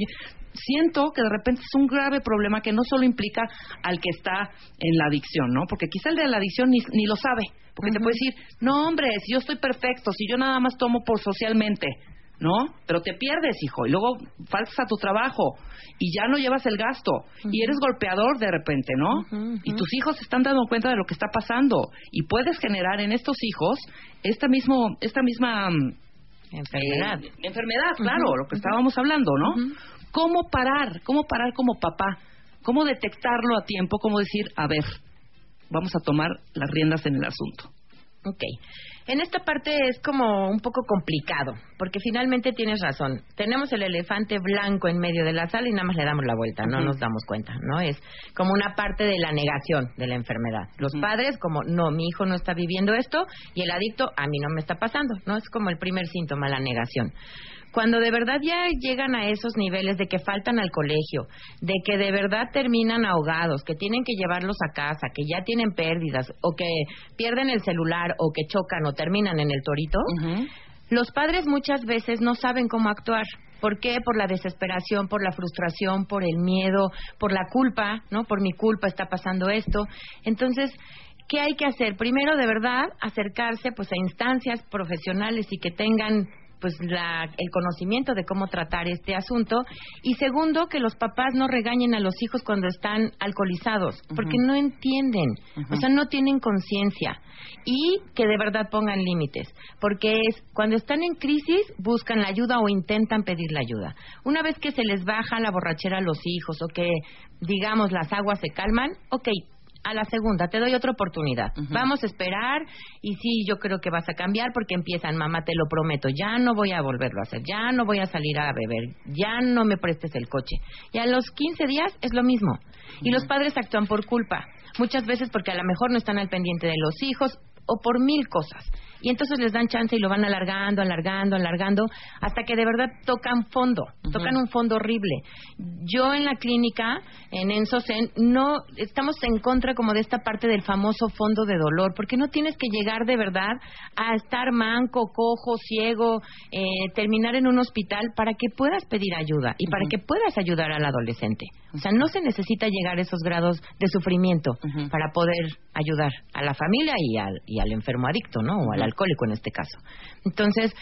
siento que de repente es un grave problema que no solo implica al que está en la adicción, ¿no? Porque quizá el de la adicción ni, ni lo sabe, porque te puede decir, no hombre, si yo estoy perfecto, si yo nada más tomo por socialmente, ¿no? Pero te pierdes, hijo, y luego faltas a tu trabajo y ya no llevas el gasto y eres golpeador de repente, ¿no? Y tus hijos se están dando cuenta de lo que está pasando y puedes generar en estos hijos esta mismo esta misma mm, enfermedad, eh, enfermedad, claro, lo que estábamos hablando, ¿no? ¿Cómo parar? ¿Cómo parar como papá? ¿Cómo detectarlo a tiempo? ¿Cómo decir, a ver, vamos a tomar las riendas en el asunto? Ok. En esta parte es como un poco complicado, porque finalmente tienes razón. Tenemos el elefante blanco en medio de la sala y nada más le damos la vuelta, no nos damos cuenta, ¿no? Es como una parte de la negación de la enfermedad. Los padres como, no, mi hijo no está viviendo esto y el adicto, a mí no me está pasando, ¿no? Es como el primer síntoma, la negación cuando de verdad ya llegan a esos niveles de que faltan al colegio, de que de verdad terminan ahogados, que tienen que llevarlos a casa, que ya tienen pérdidas, o que pierden el celular, o que chocan, o terminan en el torito, los padres muchas veces no saben cómo actuar. ¿Por qué? Por la desesperación, por la frustración, por el miedo, por la culpa, ¿no? Por mi culpa está pasando esto. Entonces, ¿qué hay que hacer? Primero, de verdad, acercarse pues a instancias profesionales y que tengan pues la, el conocimiento de cómo tratar este asunto. Y segundo que los papás no regañen a los hijos cuando están alcoholizados porque no entienden o sea no tienen conciencia. Y que de verdad pongan límites porque es cuando están en crisis buscan la ayuda o intentan pedir la ayuda. Una vez que se les baja la borrachera a los hijos o que digamos las aguas se calman ok a la segunda, te doy otra oportunidad. Vamos a esperar y sí, yo creo que vas a cambiar porque empiezan, mamá, te lo prometo, ya no voy a volverlo a hacer, ya no voy a salir a beber, ya no me prestes el coche. Y a los 15 días es lo mismo. Y los padres actúan por culpa, muchas veces porque a lo mejor no están al pendiente de los hijos o por mil cosas. Y entonces les dan chance y lo van alargando, alargando, alargando, hasta que de verdad tocan fondo, tocan un fondo horrible. Yo en la clínica, en Ensosen, no estamos en contra como de esta parte del famoso fondo de dolor, porque no tienes que llegar de verdad a estar manco, cojo, ciego, eh, terminar en un hospital para que puedas pedir ayuda y para que puedas ayudar al adolescente. O sea, no se necesita llegar a esos grados de sufrimiento para poder ayudar a la familia y al, y al enfermo adicto, ¿no? O al alcohólico en este caso. Entonces,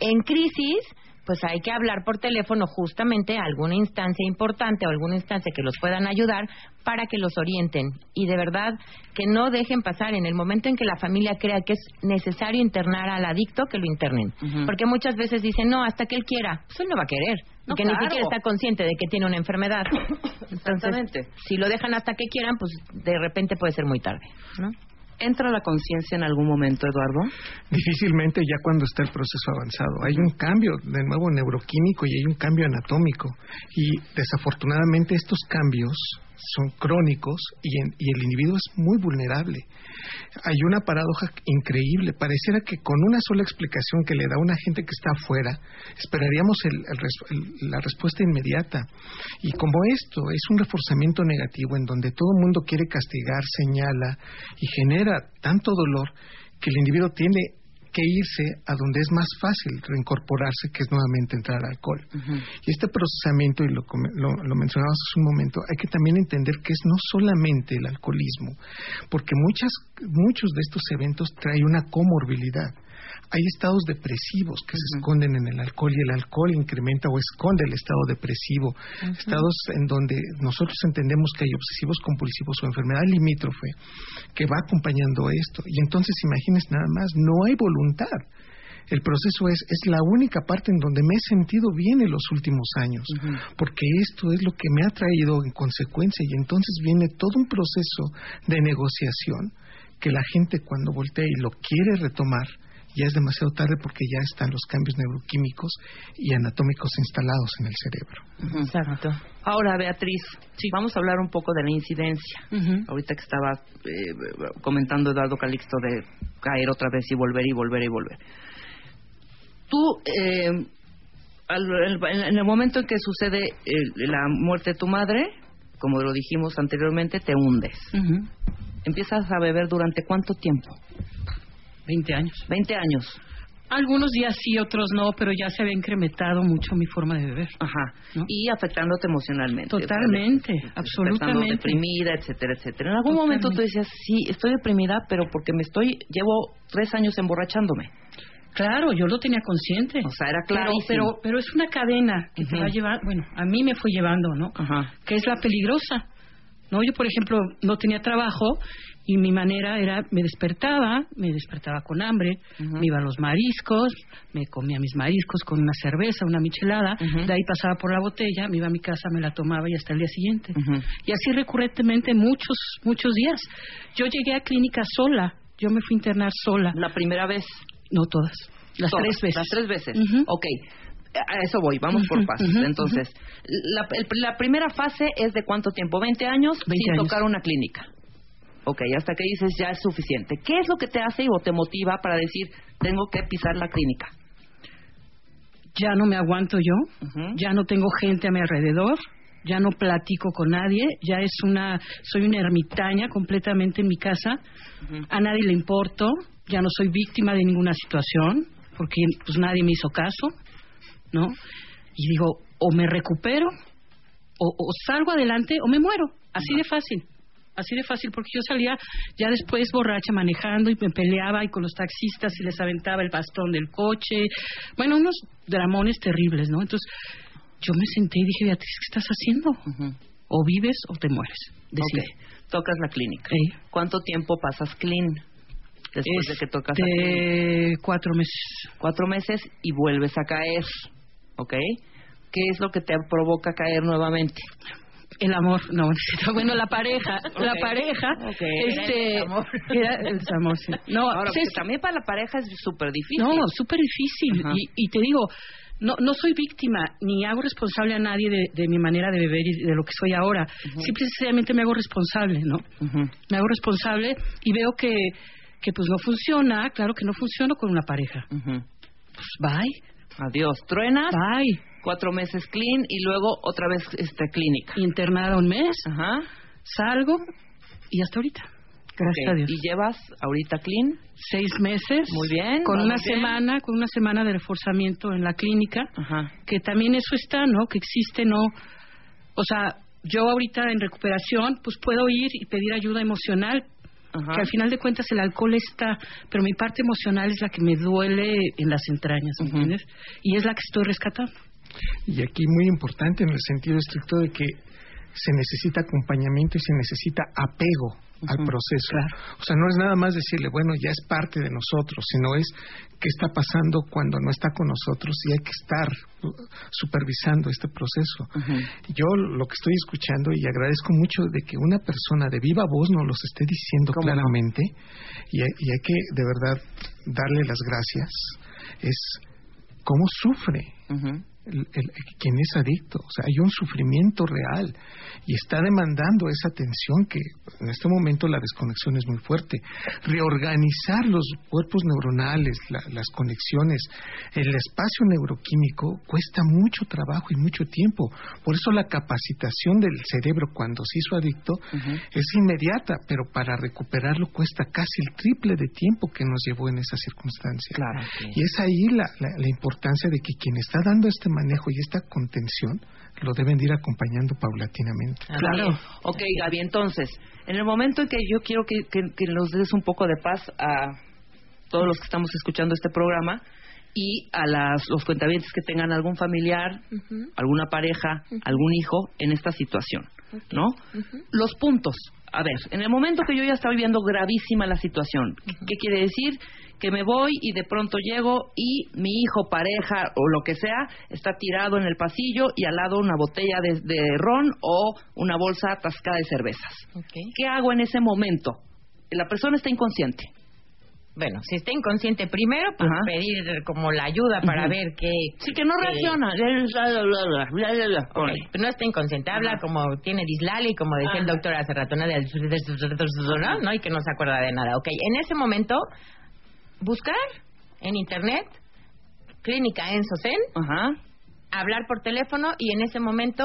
en crisis, pues hay que hablar por teléfono justamente a alguna instancia importante o alguna instancia que los puedan ayudar para que los orienten y de verdad que no dejen pasar en el momento en que la familia crea que es necesario internar al adicto que lo internen porque muchas veces dicen no hasta que él quiera pues él no va a querer No, porque ni claro. siquiera está consciente de que tiene una enfermedad [COUGHS] Exactamente. entonces si lo dejan hasta que quieran pues de repente puede ser muy tarde ¿no? ¿Entra la conciencia en algún momento, Eduardo? Difícilmente ya cuando está el proceso avanzado. Hay un cambio, de nuevo, neuroquímico y hay un cambio anatómico. Y desafortunadamente estos cambios son crónicos y, en- y el individuo es muy vulnerable. Hay una paradoja increíble. Pareciera que con una sola explicación que le da una gente que está afuera, esperaríamos el- la respuesta inmediata. Y como esto es un reforzamiento negativo en donde todo el mundo quiere castigar, señala y genera tanto dolor que el individuo tiene que irse a donde es más fácil reincorporarse, que es nuevamente entrar al alcohol. Y este procesamiento, y lo, lo, lo mencionabas hace un momento, hay que también entender que es no solamente el alcoholismo, porque muchas, muchos de estos eventos traen una comorbilidad. Hay estados depresivos que se esconden en el alcohol y el alcohol incrementa o esconde el estado depresivo. Estados en donde nosotros entendemos que hay obsesivos compulsivos o enfermedad limítrofe que va acompañando esto. Y entonces imagines nada más, no hay voluntad. El proceso es, es la única parte en donde me he sentido bien en los últimos años, porque esto es lo que me ha traído en consecuencia y entonces viene todo un proceso de negociación que la gente cuando voltea y lo quiere retomar, ya es demasiado tarde porque ya están los cambios neuroquímicos y anatómicos instalados en el cerebro. Exacto. Ahora, Beatriz, vamos a hablar un poco de la incidencia. Ahorita que estaba eh, comentando Eduardo Calixto de caer otra vez y volver y volver y volver. Tú, eh, en el momento en que sucede eh, la muerte de tu madre, como lo dijimos anteriormente, te hundes. ¿Empiezas a beber durante cuánto tiempo? 20 años. 20 años. Algunos días sí, otros no, pero ya se había incrementado mucho mi forma de beber. Ajá. Y afectándote emocionalmente. Totalmente, O sea, Estando absolutamente. deprimida, etcétera, etcétera. En algún momento tú decías, sí, estoy deprimida, pero porque me estoy, llevo tres años emborrachándome. Claro, yo lo tenía consciente. O sea, era Pero, clarísimo. pero, pero es una cadena que te va a llevar, bueno, a mí me fue llevando, ¿no? Que es la peligrosa. No, yo por ejemplo no tenía trabajo y mi manera era me despertaba, me despertaba con hambre, me iba a los mariscos, me comía mis mariscos con una cerveza, una michelada, de ahí pasaba por la botella, me iba a mi casa, me la tomaba y hasta el día siguiente. Y así recurrentemente muchos muchos días. Yo llegué a clínica sola, yo me fui a internar sola. La primera vez. No todas, las Todas, tres veces. Las tres veces. Ujú. Ok. A eso voy, vamos por pasos. Entonces, la, el- la primera fase es de cuánto tiempo? 20 años 20 sin años. tocar una clínica. Ok, hasta que dices ya es suficiente. ¿Qué es lo que te hace o te motiva para decir tengo que pisar la clínica? ya no me aguanto yo, ya no tengo gente a mi alrededor, ya no platico con nadie, ya es una, soy una ermitaña completamente en mi casa, a nadie le importo, ya no soy víctima de ninguna situación, porque pues nadie me hizo caso, ¿no? Y digo, o me recupero, o, o salgo adelante, o me muero, así de fácil. Así de fácil, porque yo salía ya después borracha manejando y me peleaba y con los taxistas y les aventaba el bastón del coche. Bueno, unos dramones terribles, ¿no? Entonces, yo me senté y dije, Beatriz, ¿qué estás haciendo? O vives o te mueres. Decide. Tocas la clínica. ¿Cuánto tiempo pasas clean después de que tocas la Este, clínica? cuatro meses. Cuatro meses y vuelves a caer. ¿Ok? ¿Qué es lo que te provoca caer nuevamente? El amor, no, [LAUGHS] bueno, la pareja, la pareja, Ok. este, el amor. [LAUGHS] era el amor, sí. No, Ahora, también para la pareja es súper difícil. No, súper difícil. Y, y te digo, no, no soy víctima, ni hago responsable a nadie de, de mi manera de beber y de lo que soy ahora. Simple y sencillamente me hago responsable, ¿no? Me hago responsable y veo que, que pues no funciona, claro que no funciona con una pareja. Pues bye. Adiós. Truenas. Bye. Cuatro meses clean y luego otra vez este clínica. Internada un mes. Ajá. Salgo y hasta ahorita. Gracias a Dios. ¿Y llevas ahorita clean? Seis meses. Muy bien. Con una bien. semana, con una semana de reforzamiento en la clínica. Ajá. que también eso está, ¿no? Que existe, ¿no? O sea, yo ahorita en recuperación, pues puedo ir y pedir ayuda emocional, Ajá. que al final de cuentas el alcohol está, pero mi parte emocional es la que me duele en las entrañas, ¿me entiendes? Y es la que estoy rescatando. Y aquí muy importante en el sentido estricto de que se necesita acompañamiento y se necesita apego al proceso. O sea, no es nada más decirle, bueno, ya es parte de nosotros, sino es qué está pasando cuando no está con nosotros y hay que estar uh, supervisando este proceso. Yo lo que estoy escuchando y agradezco mucho de que una persona de viva voz nos los esté diciendo claramente y, hay- y hay que de verdad darle las gracias, es cómo sufre el- el- quien es adicto. O sea, hay un sufrimiento real y está demandando esa atención que en este momento la desconexión es muy fuerte. Reorganizar los cuerpos neuronales, la- las conexiones, el espacio neuroquímico cuesta mucho trabajo y mucho tiempo. Por eso la capacitación del cerebro cuando se hizo adicto es inmediata, pero para recuperarlo cuesta casi el triple de tiempo que nos llevó en esa circunstancia. Claro. Y es ahí la, la, la importancia de que quien está dando este manejo y esta contención lo deben de ir acompañando paulatinamente. Claro. Ok, Gaby, entonces, en el momento en que yo quiero que, que, que nos des un poco de paz a todos los que estamos escuchando este programa y a las, los cuentavientes que tengan algún familiar, alguna pareja, algún hijo en esta situación, ¿no? Los puntos. A ver, en el momento que yo ya estaba viendo gravísima la situación, ¿qué quiere decir? Que me voy y de pronto llego y mi hijo, pareja o lo que sea está tirado en el pasillo y al lado una botella de, de ron o una bolsa atascada de cervezas. ¿Qué hago en ese momento? La persona está inconsciente. Bueno, si está inconsciente primero, pues Ajá. pedir como la ayuda para ver qué... Sí, que no reacciona. Ok, pero no está inconsciente, habla como tiene dislali, y como decía el doctor hace rato. ¿no? Y que no se acuerda de nada. Ok, en ese momento, buscar en internet, clínica Ensosen, hablar por teléfono y en ese momento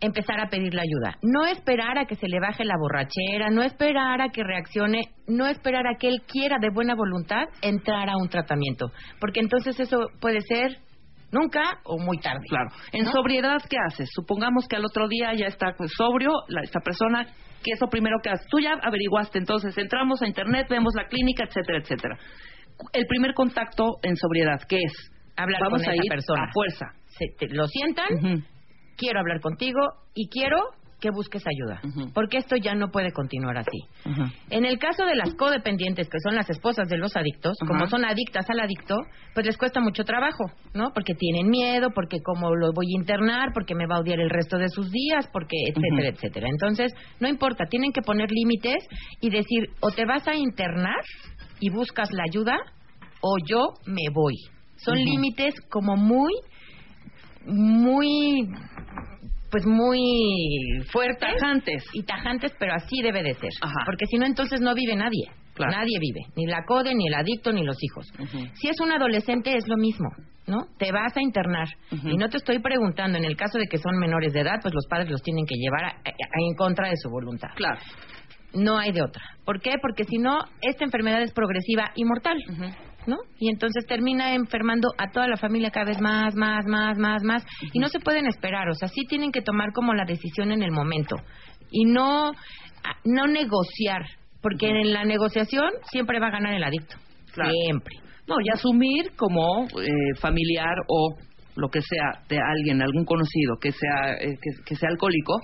empezar a pedir la ayuda. No esperar a que se le baje la borrachera, no esperar a que reaccione, no esperar a que él quiera de buena voluntad entrar a un tratamiento, porque entonces eso puede ser nunca o muy tarde. Claro. En ¿no? sobriedad, ¿qué haces? Supongamos que al otro día ya está pues, sobrio la, esta persona. ¿Qué es lo primero que haces? Tú ya averiguaste, entonces entramos a internet, vemos la clínica, etcétera, etcétera. El primer contacto en sobriedad, ¿qué es? Hablar Vamos con a esa ir persona. a fuerza. Se te- lo sientan, quiero hablar contigo y quiero que busques ayuda, porque esto ya no puede continuar así. En el caso de las codependientes, que son las esposas de los adictos, como son adictas al adicto, pues les cuesta mucho trabajo, ¿no? Porque tienen miedo, porque cómo lo voy a internar, porque me va a odiar el resto de sus días, porque etcétera, etcétera. Entonces, no importa, tienen que poner límites y decir, o te vas a internar y buscas la ayuda, o yo me voy. Son límites como muy, muy pues muy fuertes Tajantes. y tajantes, pero así debe de ser, Ajá. porque si no entonces no vive nadie. Claro. Nadie vive, ni la CODE, ni el adicto, ni los hijos. Si es un adolescente es lo mismo, ¿no? Te vas a internar y no te estoy preguntando en el caso de que son menores de edad, pues los padres los tienen que llevar a- a- a- en contra de su voluntad. Claro. No hay de otra. ¿Por qué? Porque si no esta enfermedad es progresiva y mortal. ¿No? Y entonces termina enfermando a toda la familia cada vez más, más, más, más, más. Y no se pueden esperar, o sea, sí tienen que tomar como la decisión en el momento. Y no, no negociar, porque en la negociación siempre va a ganar el adicto. Siempre. No, y asumir como eh, familiar o lo que sea de alguien, algún conocido que sea eh, que, que sea alcohólico,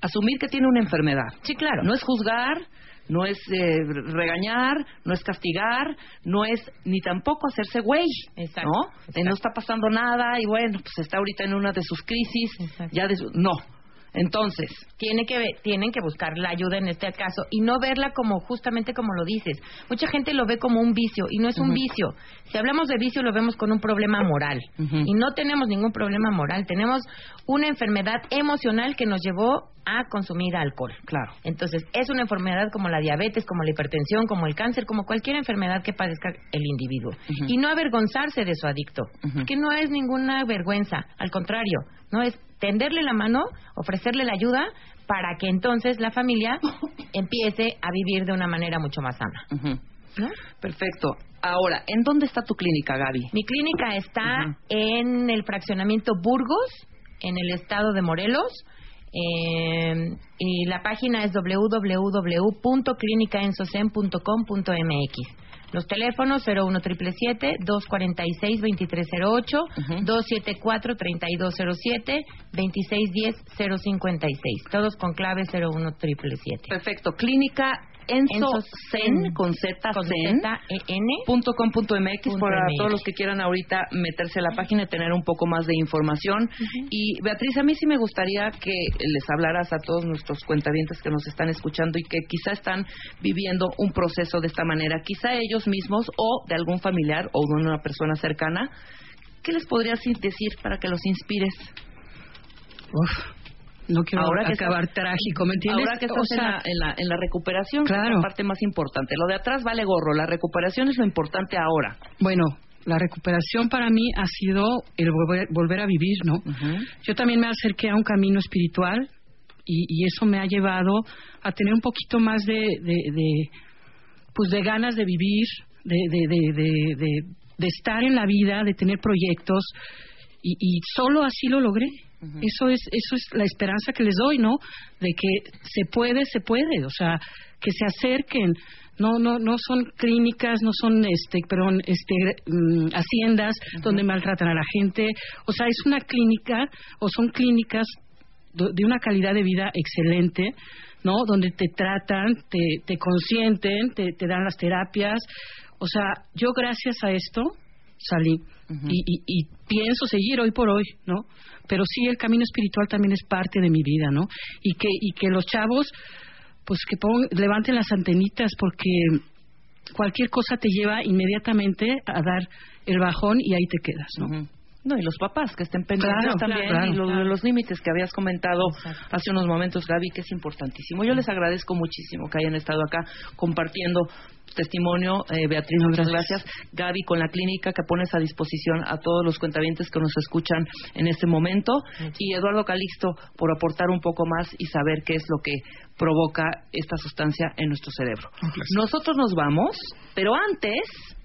asumir que tiene una enfermedad. Sí, claro. No es juzgar, no es eh, regañar, no es castigar, no es ni tampoco hacerse güey, Exacto, ¿no? exacto. De no está pasando nada y bueno, pues está ahorita en una de sus crisis, ya de su- no. Entonces, Tiene que, tienen que buscar la ayuda en este caso y no verla como justamente como lo dices. Mucha gente lo ve como un vicio y no es un vicio. Si hablamos de vicio lo vemos con un problema moral y no tenemos ningún problema moral. Tenemos una enfermedad emocional que nos llevó a consumir alcohol. Claro. Entonces es una enfermedad como la diabetes, como la hipertensión, como el cáncer, como cualquier enfermedad que padezca el individuo. Y no avergonzarse de su adicto, que no es ninguna vergüenza, al contrario, no es tenderle la mano, ofrecerle la ayuda para que entonces la familia [LAUGHS] empiece a vivir de una manera mucho más sana. Perfecto. Ahora, ¿en dónde está tu clínica, Gaby? Mi clínica está en el fraccionamiento Burgos, en el estado de Morelos. eh, y la página es www.clinicaensocen.com.mx. Los teléfonos 01 246 2308 274 3207 2610 056. Todos con clave 01 Perfecto. Clínica Enso Zen, con Z, Zen, Z, E, punto com punto MX Punto para MX. todos los que quieran ahorita meterse a la página y tener un poco más de información. Y Beatriz, a mí sí me gustaría que les hablaras a todos nuestros cuentavientes que nos están escuchando y que quizá están viviendo un proceso de esta manera, quizá ellos mismos o de algún familiar o de una persona cercana. ¿Qué les podrías decir para que los inspires? No quiero Ahora que acabar estás- trágico, ¿me entiendes? Ahora que estás O sea, en, la, en, la, en la recuperación, que es Claro. la parte más importante. Lo de atrás vale gorro, la recuperación es lo importante ahora. Bueno, la recuperación para mí ha sido el volver, volver a vivir, ¿no? Yo también me acerqué a un camino espiritual y, y eso me ha llevado a tener un poquito más de, de, de, pues de ganas de vivir, de- de estar en la vida, de tener proyectos y, y solo así lo logré. Eso es eso es la esperanza que les doy, ¿no? De que se puede, se puede, o sea, que se acerquen. No no no son clínicas, no son este, perdón, este mm, haciendas donde maltratan a la gente, o sea, es una clínica o son clínicas de una calidad de vida excelente, ¿no? Donde te tratan, te, te consienten, te, te dan las terapias. O sea, yo gracias a esto salí y, y- y pienso seguir hoy por hoy, ¿no? Pero sí, el camino espiritual también es parte de mi vida, ¿no? Y que, y que los chavos, pues que pon- levanten las antenitas porque cualquier cosa te lleva inmediatamente a dar el bajón y ahí te quedas, ¿no? No, y los papás que estén pendientes Claro, también claro, y lo- claro. los límites que habías comentado hace unos momentos, Gaby, que es importantísimo. Yo les agradezco muchísimo que hayan estado acá compartiendo testimonio. Eh, Beatriz, muchas gracias. Gaby, con la clínica que pones a disposición a todos los cuentavientes que nos escuchan en este momento. Y Eduardo Calixto, por aportar un poco más y saber qué es lo que provoca esta sustancia en nuestro cerebro. Nosotros nos vamos, pero antes...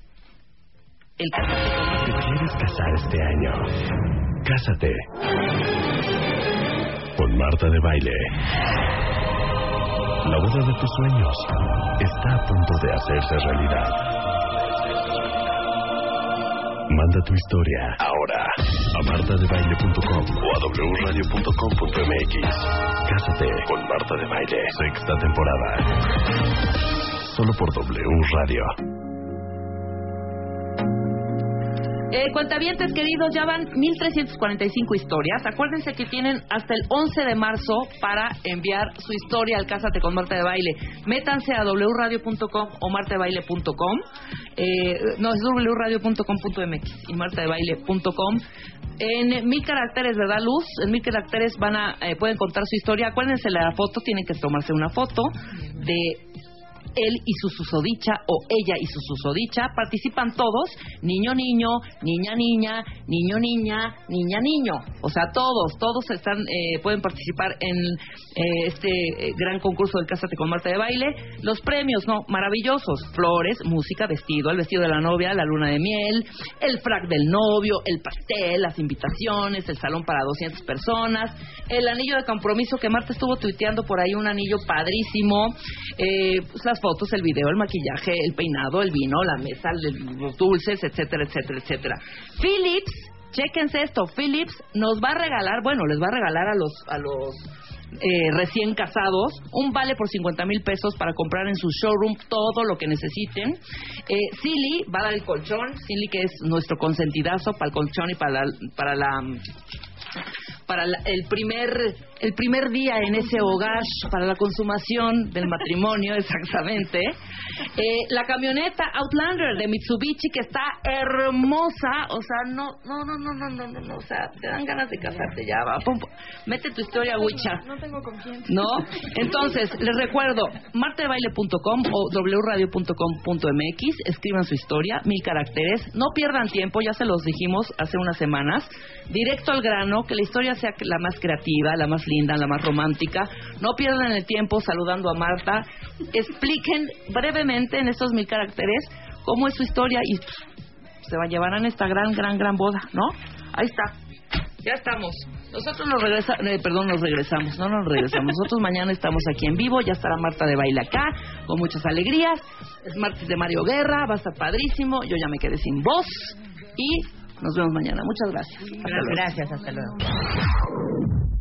El ¿Te quieres casar este año? Cásate. Con Marta de Baile. La boda de tus sueños está a punto de hacerse realidad. Manda tu historia ahora a martadebaile.com o a wradio.com.mx. Cásate con Marta de Baile. Sexta temporada. Solo por W. Eh, cuentavientes queridos, ya van 1345 historias. Acuérdense que tienen hasta el 11 de marzo para enviar su historia al Cásate con Marta de Baile. Métanse a wradio.com o martadebaile.com. Eh, no, es wradio.com.mx y martadebaile.com. En mil caracteres, ¿verdad, Luz? En mil caracteres van a, eh, pueden contar su historia. Acuérdense la foto, tienen que tomarse una foto de él y su susodicha o ella y su susodicha. Participan todos, niño, niño, niña, niña, niño, niña, niña, niño. O sea, todos, todos están, eh, pueden participar en eh, este eh, gran concurso del Cásate con Marta de Baile. Los premios, ¿no? Maravillosos. Flores, música, vestido, el vestido de la novia, la luna de miel, el frac del novio, el pastel, las invitaciones, el salón para 200 personas, el anillo de compromiso que Marta estuvo tuiteando por ahí, un anillo padrísimo, eh, pues, las fotos, el video, el maquillaje, el peinado, el vino, la mesa, los dulces, etcétera, etcétera, etcétera. Philips, chéquense esto, Philips nos va a regalar, bueno, les va a regalar a los, a los eh, recién casados, un vale por 50 mil pesos para comprar en su showroom todo lo que necesiten. Eh, Silly va a dar el colchón, Silly que es nuestro consentidazo para el colchón y para la, para la para la- el primer el primer día en ese hogar para la consumación del matrimonio [LAUGHS] exactamente Eh, la camioneta Outlander de Mitsubishi que está hermosa o sea no no no no no no no, no, o sea te dan ganas de casarte ya va pum, pum. mete tu historia Wicha No tengo con quién. ¿No? Entonces, les recuerdo, martadebaile.com o wradio.com.mx, escriban su historia, mil caracteres, no pierdan tiempo, ya se los dijimos hace unas semanas, directo al grano, que la historia sea la más creativa, la más linda, la más romántica, no pierdan el tiempo saludando a Marta, expliquen brevemente en estos mil caracteres cómo es su historia y se va a llevar en esta gran, gran, gran boda, ¿no? Ahí está. Ya estamos. Nosotros nos regresamos, perdón, nos regresamos, no nos regresamos. Nosotros mañana estamos aquí en vivo, ya estará Marta de Baile acá, con muchas alegrías. Es martes de Mario Guerra, va a estar padrísimo. Yo ya me quedé sin voz y nos vemos mañana. Muchas gracias. Hasta luego. Gracias, hasta luego.